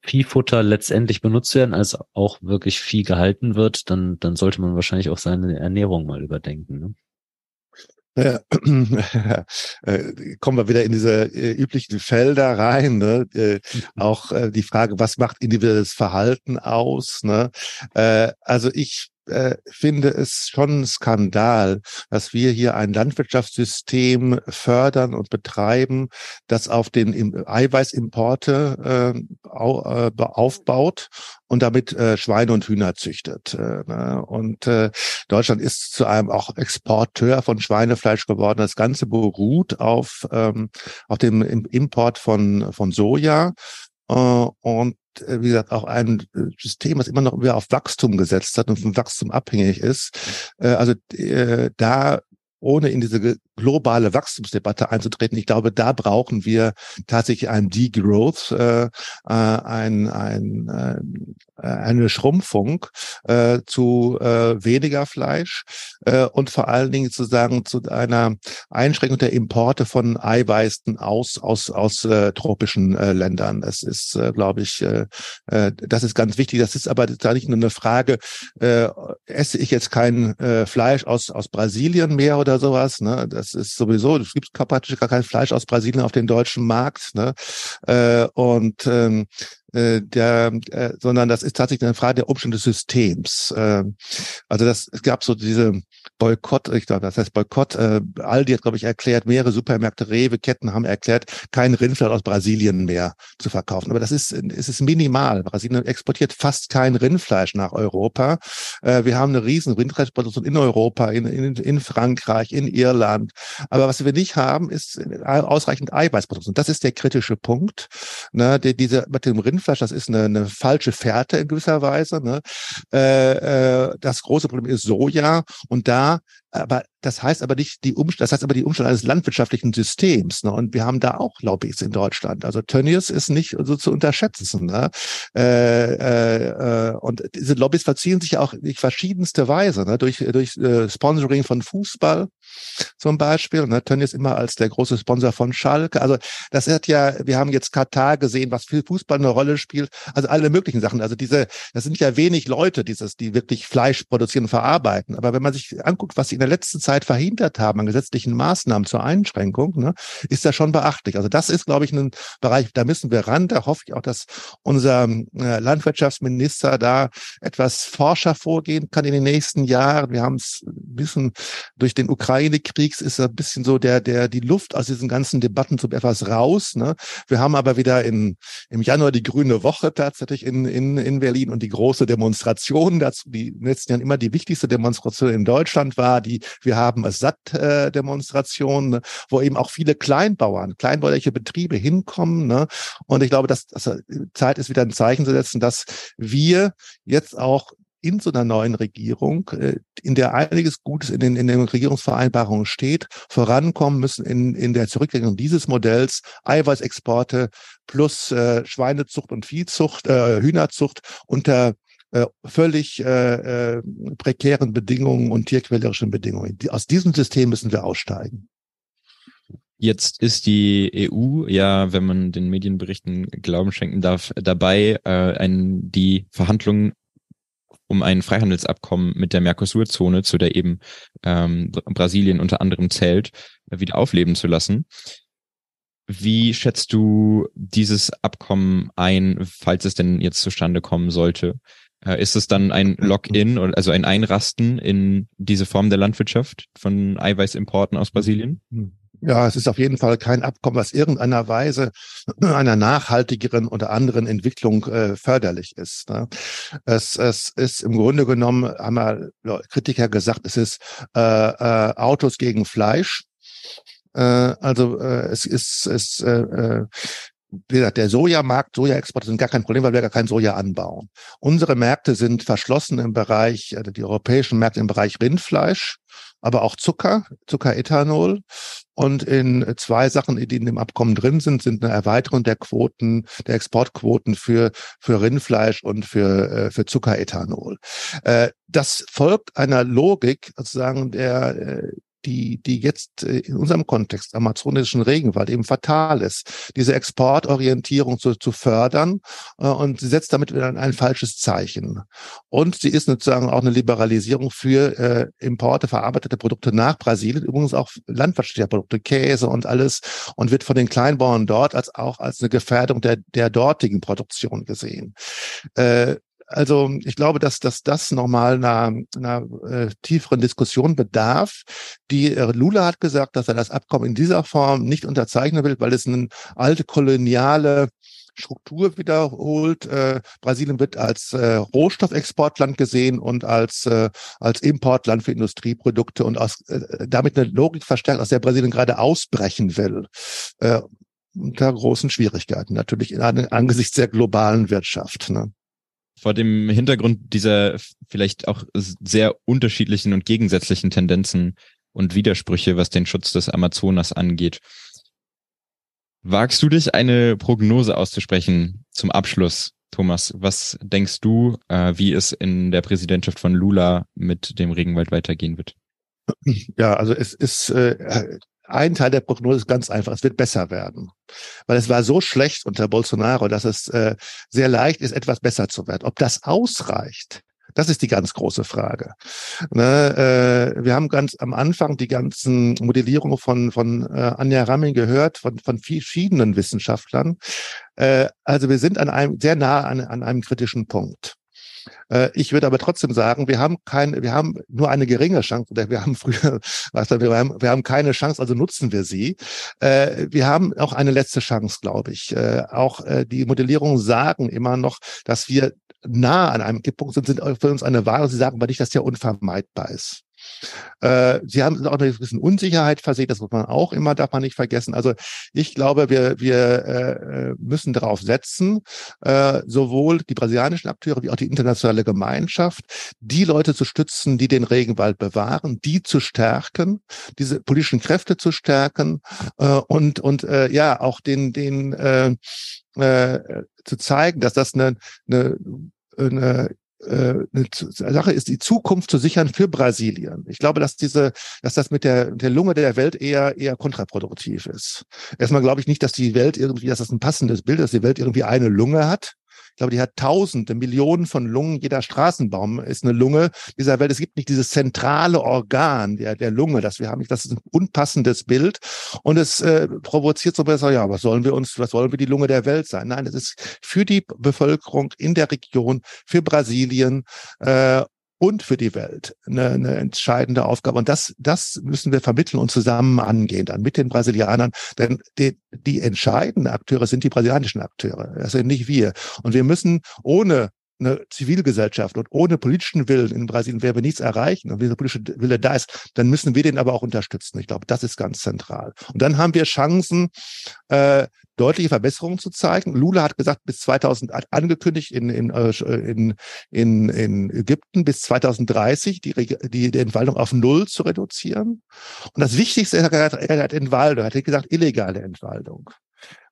Viehfutter letztendlich benutzt werden, als auch wirklich Vieh gehalten wird, dann, dann sollte man wahrscheinlich auch seine Ernährung mal überdenken. Ne? Ja, äh, kommen wir wieder in diese äh, üblichen Felder rein. Ne? Äh, auch äh, die Frage, was macht individuelles Verhalten aus? Ne? Äh, also ich äh, finde es schon ein Skandal, dass wir hier ein Landwirtschaftssystem fördern und betreiben, das auf den Eiweißimporte äh, äh aufbaut und damit äh, Schweine und Hühner züchtet. Äh, ne? Und äh, Deutschland ist zu einem auch Exporteur von Schweinefleisch geworden. Das Ganze beruht auf, ähm, auf dem Import von, von Soja. Uh, und äh, wie gesagt, auch ein äh, System, was immer noch wieder auf Wachstum gesetzt hat und vom Wachstum abhängig ist. Äh, also da ohne in diese globale Wachstumsdebatte einzutreten. Ich glaube, da brauchen wir tatsächlich ein Degrowth, äh, ein, ein, äh, eine Schrumpfung äh, zu äh, weniger Fleisch äh, und vor allen Dingen zu sagen zu einer Einschränkung der Importe von Eiweißen aus aus aus äh, tropischen äh, Ländern. Das ist, äh, glaube ich, äh, äh, das ist ganz wichtig. Das ist aber da nicht nur eine Frage: äh, Esse ich jetzt kein äh, Fleisch aus aus Brasilien mehr oder sowas? Ne? Das ist sowieso. Es gibt praktisch gar kein Fleisch aus Brasilien auf dem deutschen Markt. Ne? Äh, und ähm, äh, der, äh, sondern das ist tatsächlich eine Frage der Umstände des Systems. Äh, also das, es gab so diese Boykott, ich glaube, das heißt Boykott. Äh, Aldi hat, glaube ich, erklärt, mehrere Supermärkte, Rewe-Ketten haben erklärt, kein Rindfleisch aus Brasilien mehr zu verkaufen. Aber das ist, es ist minimal. Brasilien exportiert fast kein Rindfleisch nach Europa. Äh, wir haben eine riesen Rindfleischproduktion in Europa, in, in, in Frankreich, in Irland. Aber was wir nicht haben, ist ausreichend Eiweißproduktion. Das ist der kritische Punkt. Ne, die, diese mit dem Rindfleisch, das ist eine, eine falsche Fährte in gewisser Weise. Ne? Äh, äh, das große Problem ist Soja und da aber das heißt aber nicht die Umstände, das heißt aber die Umstände eines landwirtschaftlichen Systems. Ne? Und wir haben da auch Lobbys in Deutschland. Also Tönnies ist nicht so zu unterschätzen. Ne? Äh, äh, äh, und diese Lobbys verziehen sich auch in verschiedenste Weise, ne? durch, durch äh, Sponsoring von Fußball zum Beispiel. Ne? Tönnies immer als der große Sponsor von Schalke. Also das hat ja, wir haben jetzt Katar gesehen, was für Fußball eine Rolle spielt. Also alle möglichen Sachen. Also diese, das sind ja wenig Leute, dieses, die wirklich Fleisch produzieren und verarbeiten. Aber wenn man sich anguckt, was sie in der letzten Zeit verhindert haben an gesetzlichen Maßnahmen zur Einschränkung, ne, ist das schon beachtlich. Also das ist, glaube ich, ein Bereich, da müssen wir ran. Da hoffe ich auch, dass unser äh, Landwirtschaftsminister da etwas forscher vorgehen kann in den nächsten Jahren. Wir haben es ein bisschen durch den Ukraine-Krieg ist ein bisschen so der, der, die Luft aus diesen ganzen Debatten so etwas raus. Ne? Wir haben aber wieder in, im Januar die Grüne Woche tatsächlich in, in, in Berlin und die große Demonstration dazu, die in den letzten Jahren immer die wichtigste Demonstration in Deutschland war, die wir haben Satt-Demonstrationen, ne, wo eben auch viele Kleinbauern, kleinbäuerliche Betriebe hinkommen. Ne? Und ich glaube, dass, dass Zeit ist, wieder ein Zeichen zu setzen, dass wir jetzt auch in so einer neuen Regierung, äh, in der einiges Gutes in den, in den Regierungsvereinbarungen steht, vorankommen müssen in, in der Zurücklegung dieses Modells, Eiweißexporte plus äh, Schweinezucht und Viehzucht, äh, Hühnerzucht unter äh, völlig äh, äh, prekären Bedingungen und tierquälerischen Bedingungen. Die, aus diesem System müssen wir aussteigen. Jetzt ist die EU ja, wenn man den Medienberichten Glauben schenken darf, dabei, äh, ein, die Verhandlungen um ein Freihandelsabkommen mit der Mercosur-Zone, zu der eben ähm, Brasilien unter anderem zählt, wieder aufleben zu lassen. Wie schätzt du dieses Abkommen ein, falls es denn jetzt zustande kommen sollte? Äh, ist es dann ein Login, also ein Einrasten in diese Form der Landwirtschaft von Eiweißimporten aus Brasilien? Ja, es ist auf jeden Fall kein Abkommen, was irgendeiner Weise einer nachhaltigeren oder anderen Entwicklung äh, förderlich ist. Ne? Es, es ist im Grunde genommen, haben wir Kritiker gesagt, es ist äh, äh, Autos gegen Fleisch. Äh, also äh, es ist, es äh, äh wie gesagt, der Sojamarkt, Sojaexporte sind gar kein Problem, weil wir gar kein Soja anbauen. Unsere Märkte sind verschlossen im Bereich, also die europäischen Märkte im Bereich Rindfleisch, aber auch Zucker, Zuckerethanol. Und in zwei Sachen, die in dem Abkommen drin sind, sind eine Erweiterung der Quoten, der Exportquoten für, für Rindfleisch und für, äh, für Zuckerethanol. Äh, das folgt einer Logik sozusagen der, äh, die, die jetzt äh, in unserem Kontext amazonischen Regenwald eben fatal ist, diese Exportorientierung zu, zu fördern äh, und sie setzt damit wieder ein, falsches Zeichen. Und sie ist sozusagen auch eine Liberalisierung für äh, Importe, verarbeitete Produkte nach Brasilien, übrigens auch landwirtschaftliche Produkte, Käse und alles und wird von den Kleinbauern dort als auch als eine Gefährdung der, der dortigen Produktion gesehen. Äh, also ich glaube, dass, dass das nochmal einer, einer äh, tieferen Diskussion bedarf. Die äh, Lula hat gesagt, dass er das Abkommen in dieser Form nicht unterzeichnen will, weil es eine alte koloniale Struktur wiederholt. Äh, Brasilien wird als äh, Rohstoffexportland gesehen und als, äh, als Importland für Industrieprodukte und aus, äh, damit eine Logik verstärkt, aus der Brasilien gerade ausbrechen will. Äh, unter großen Schwierigkeiten, natürlich in, angesichts der globalen Wirtschaft. Ne? Vor dem Hintergrund dieser vielleicht auch sehr unterschiedlichen und gegensätzlichen Tendenzen und Widersprüche, was den Schutz des Amazonas angeht. Wagst du dich eine Prognose auszusprechen zum Abschluss, Thomas? Was denkst du, äh, wie es in der Präsidentschaft von Lula mit dem Regenwald weitergehen wird? Ja, also es ist äh, ein Teil der Prognose ist ganz einfach, es wird besser werden. Weil es war so schlecht unter Bolsonaro, dass es äh, sehr leicht ist, etwas besser zu werden. Ob das ausreicht, Das ist die ganz große Frage. Ne, äh, wir haben ganz am Anfang die ganzen Modellierungen von, von äh, Anja Ramming gehört, von, von verschiedenen Wissenschaftlern. Äh, also wir sind an einem sehr nah an, an einem kritischen Punkt. Äh, ich würde aber trotzdem sagen, wir haben keine, wir haben nur eine geringe Chance, oder wir haben früher, wir haben, wir haben keine Chance, also nutzen wir sie. Äh, wir haben auch eine letzte Chance, glaube ich. Äh, auch die Modellierungen sagen immer noch, dass wir nah an einem Kipppunkt sind, sind für uns eine Wahl. Sie sagen aber nicht, dass der unvermeidbar ist. Äh, sie haben auch eine gewisse Unsicherheit versehen, das muss man auch immer, darf man nicht vergessen. Also ich glaube, wir, wir äh, müssen darauf setzen, äh, sowohl die brasilianischen Akteure wie auch die internationale Gemeinschaft, die Leute zu stützen, die den Regenwald bewahren, die zu stärken, diese politischen Kräfte zu stärken äh, und, und äh, ja, auch den, den äh, äh, zu zeigen, dass das eine, eine eine äh, eine Sache ist, die Zukunft zu sichern für Brasilien. Ich glaube, dass diese, dass das mit der, der Lunge der Welt eher, eher kontraproduktiv ist. Erstmal glaube ich nicht, dass die Welt irgendwie, dass das ein passendes Bild ist, dass die Welt irgendwie eine Lunge hat. Ich glaube, die hat Tausende, Millionen von Lungen. Jeder Straßenbaum ist eine Lunge dieser Welt. Es gibt nicht dieses zentrale Organ der, der Lunge, das wir haben. Das ist ein unpassendes Bild. Und es äh, provoziert so besser, ja, was sollen wir uns, was wollen wir die Lunge der Welt sein? Nein, es ist für die Bevölkerung in der Region, für Brasilien äh, und für die Welt eine, eine entscheidende Aufgabe. Und das, das müssen wir vermitteln und zusammen angehen dann mit den Brasilianern. Denn die, die entscheidenden Akteure sind die brasilianischen Akteure. Das sind nicht wir. Und wir müssen ohne eine Zivilgesellschaft und ohne politischen Willen in Brasilien werden wir nichts erreichen. Und wenn der politische Wille da ist, dann müssen wir den aber auch unterstützen. Ich glaube, das ist ganz zentral. Und dann haben wir Chancen, äh, deutliche Verbesserungen zu zeigen. Lula hat gesagt, bis 2000 angekündigt in, in, äh, in, in, in Ägypten bis 2030 die, die, die Entwaldung auf Null zu reduzieren. Und das Wichtigste, er hat, er hat Entwaldung, er hat gesagt, illegale Entwaldung.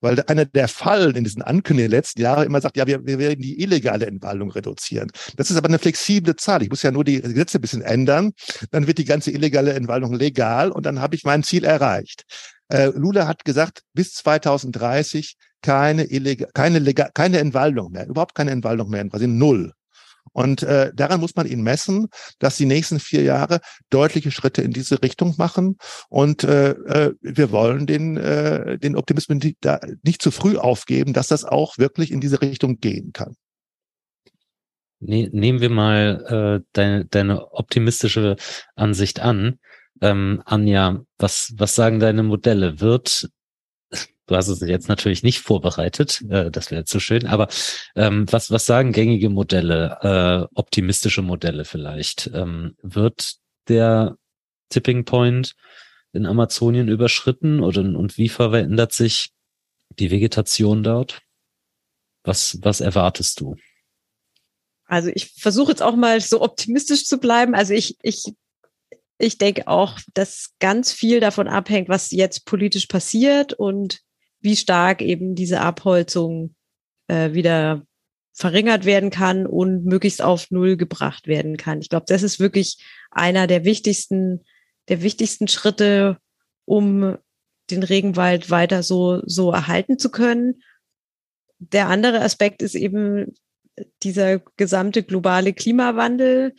Weil einer der Fallen in diesen Ankündigungen der letzten Jahre immer sagt, ja, wir, wir werden die illegale Entwaldung reduzieren. Das ist aber eine flexible Zahl. Ich muss ja nur die Gesetze ein bisschen ändern. Dann wird die ganze illegale Entwaldung legal und dann habe ich mein Ziel erreicht. Äh, Lula hat gesagt, bis 2030 keine, illegal, keine, legal, keine Entwaldung mehr, überhaupt keine Entwaldung mehr in Brasilien, null. Und äh, daran muss man ihn messen, dass die nächsten vier Jahre deutliche Schritte in diese Richtung machen. Und äh, äh, wir wollen den, äh, den Optimismus da nicht zu früh aufgeben, dass das auch wirklich in diese Richtung gehen kann. Ne, nehmen wir mal äh, deine, deine optimistische Ansicht an. Ähm, Anja, was, was sagen deine Modelle? Wird Du hast es jetzt natürlich nicht vorbereitet, äh, das wäre zu schön, aber ähm, was, was sagen gängige Modelle, äh, optimistische Modelle vielleicht? Ähm, wird der Tipping Point in Amazonien überschritten oder, und wie verändert sich die Vegetation dort? Was, was erwartest du? Also ich versuche jetzt auch mal so optimistisch zu bleiben. Also ich, ich, ich denke auch, dass ganz viel davon abhängt, was jetzt politisch passiert und wie stark eben diese Abholzung äh, wieder verringert werden kann und möglichst auf Null gebracht werden kann. Ich glaube, das ist wirklich einer der wichtigsten, der wichtigsten Schritte, um den Regenwald weiter so, so erhalten zu können. Der andere Aspekt ist eben dieser gesamte globale Klimawandel.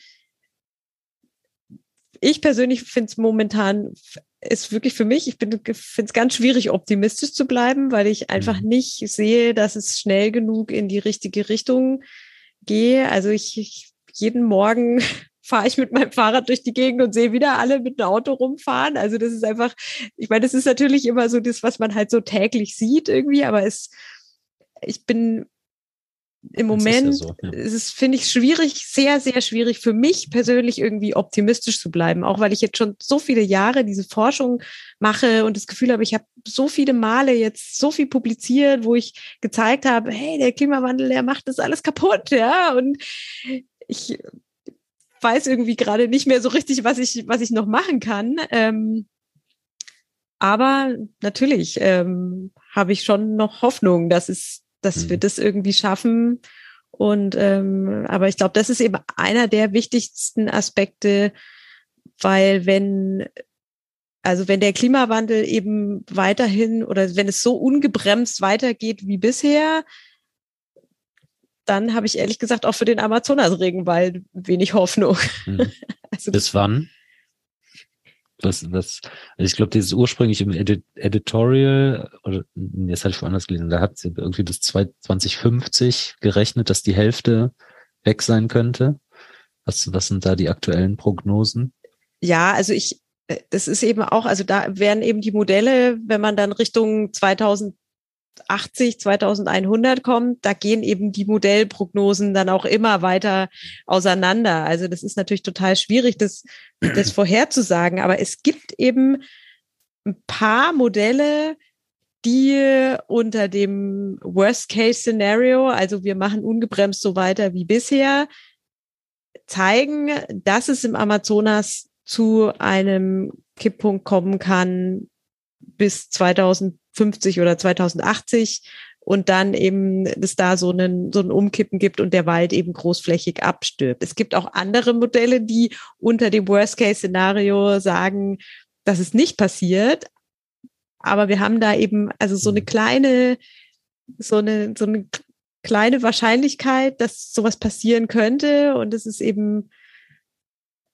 Ich persönlich finde es momentan ist wirklich für mich, ich finde es ganz schwierig, optimistisch zu bleiben, weil ich einfach mhm. nicht sehe, dass es schnell genug in die richtige Richtung gehe. Also ich, ich jeden Morgen fahre ich mit meinem Fahrrad durch die Gegend und sehe wieder alle mit einem Auto rumfahren. Also das ist einfach, ich meine, das ist natürlich immer so das, was man halt so täglich sieht irgendwie, aber es, ich bin im Moment ist, ja so, ja. ist es, finde ich, schwierig, sehr, sehr schwierig für mich persönlich irgendwie optimistisch zu bleiben. Auch weil ich jetzt schon so viele Jahre diese Forschung mache und das Gefühl habe, ich habe so viele Male jetzt so viel publiziert, wo ich gezeigt habe, hey, der Klimawandel, der macht das alles kaputt, ja. Und ich weiß irgendwie gerade nicht mehr so richtig, was ich, was ich noch machen kann. Ähm, aber natürlich ähm, habe ich schon noch Hoffnung, dass es dass mhm. wir das irgendwie schaffen. Und ähm, aber ich glaube, das ist eben einer der wichtigsten Aspekte, weil wenn also wenn der Klimawandel eben weiterhin oder wenn es so ungebremst weitergeht wie bisher, dann habe ich ehrlich gesagt auch für den Amazonas-Regenwald wenig Hoffnung. Mhm. also Bis wann? Was, was, also ich glaube, dieses ursprünglich im Edit Editorial, oder jetzt hatte ich woanders gelesen, da hat sie irgendwie bis 2050 gerechnet, dass die Hälfte weg sein könnte. Was, was sind da die aktuellen Prognosen? Ja, also ich, äh, das ist eben auch, also da werden eben die Modelle, wenn man dann Richtung 2000 80, 2100 kommt, da gehen eben die Modellprognosen dann auch immer weiter auseinander. Also das ist natürlich total schwierig, das, das vorherzusagen. Aber es gibt eben ein paar Modelle, die unter dem Worst-Case-Szenario, also wir machen ungebremst so weiter wie bisher, zeigen, dass es im Amazonas zu einem Kipppunkt kommen kann bis 2000 50 oder 2080 und dann eben es da so einen, so ein Umkippen gibt und der Wald eben großflächig abstirbt. Es gibt auch andere Modelle, die unter dem Worst-Case-Szenario sagen, dass es nicht passiert. Aber wir haben da eben also so eine mhm. kleine, so eine, so eine kleine Wahrscheinlichkeit, dass sowas passieren könnte. Und es ist eben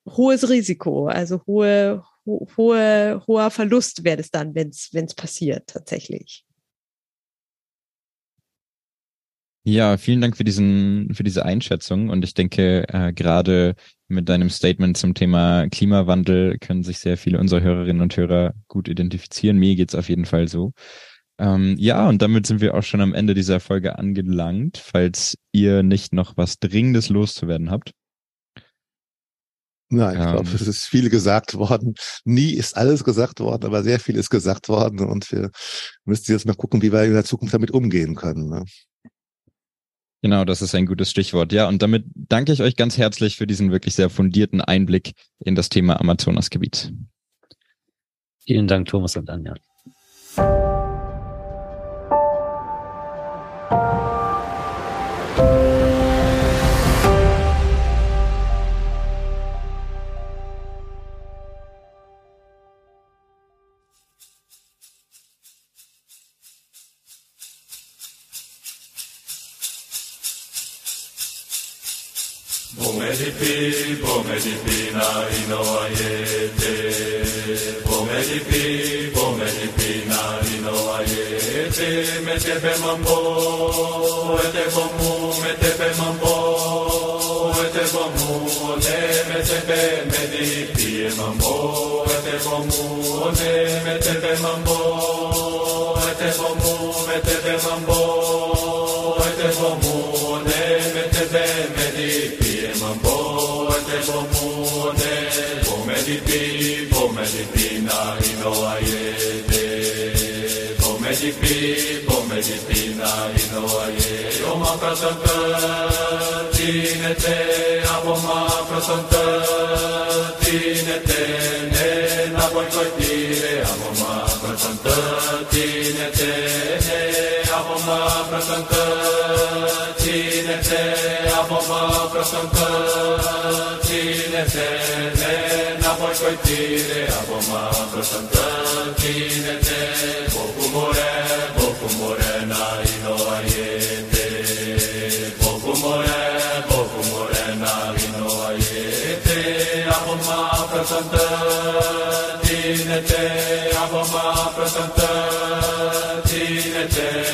hohes Risiko, also hohe, ho hohe, hoher Verlust wäre es dann, wenn es passiert tatsächlich. Ja, vielen Dank für diesen, für diese Einschätzung. Und ich denke, äh, gerade mit deinem Statement zum Thema Klimawandel können sich sehr viele unserer Hörerinnen und Hörer gut identifizieren. Mir geht's auf jeden Fall so. Ähm, ja, und damit sind wir auch schon am Ende dieser Folge angelangt. Falls ihr nicht noch was Dringendes loszuwerden habt, Nein, ich ähm, glaube, es ist viel gesagt worden. Nie ist alles gesagt worden, aber sehr viel ist gesagt worden und wir müssen jetzt mal gucken, wie wir in der Zukunft damit umgehen können. Ne? Genau, das ist ein gutes Stichwort. Ja, und damit danke ich euch ganz herzlich für diesen wirklich sehr fundierten Einblick in das Thema Amazonasgebiet. Vielen Dank, Thomas und Anja. Că sunt tine, tine, Napoi cu tine, Apoma, că sunt tine, te, Popumore, popumore, nai noaie, te, Popumore, popumore, nai noaie, te, Apoma, că sunt tine, te, Apoma, că sunt tine, te,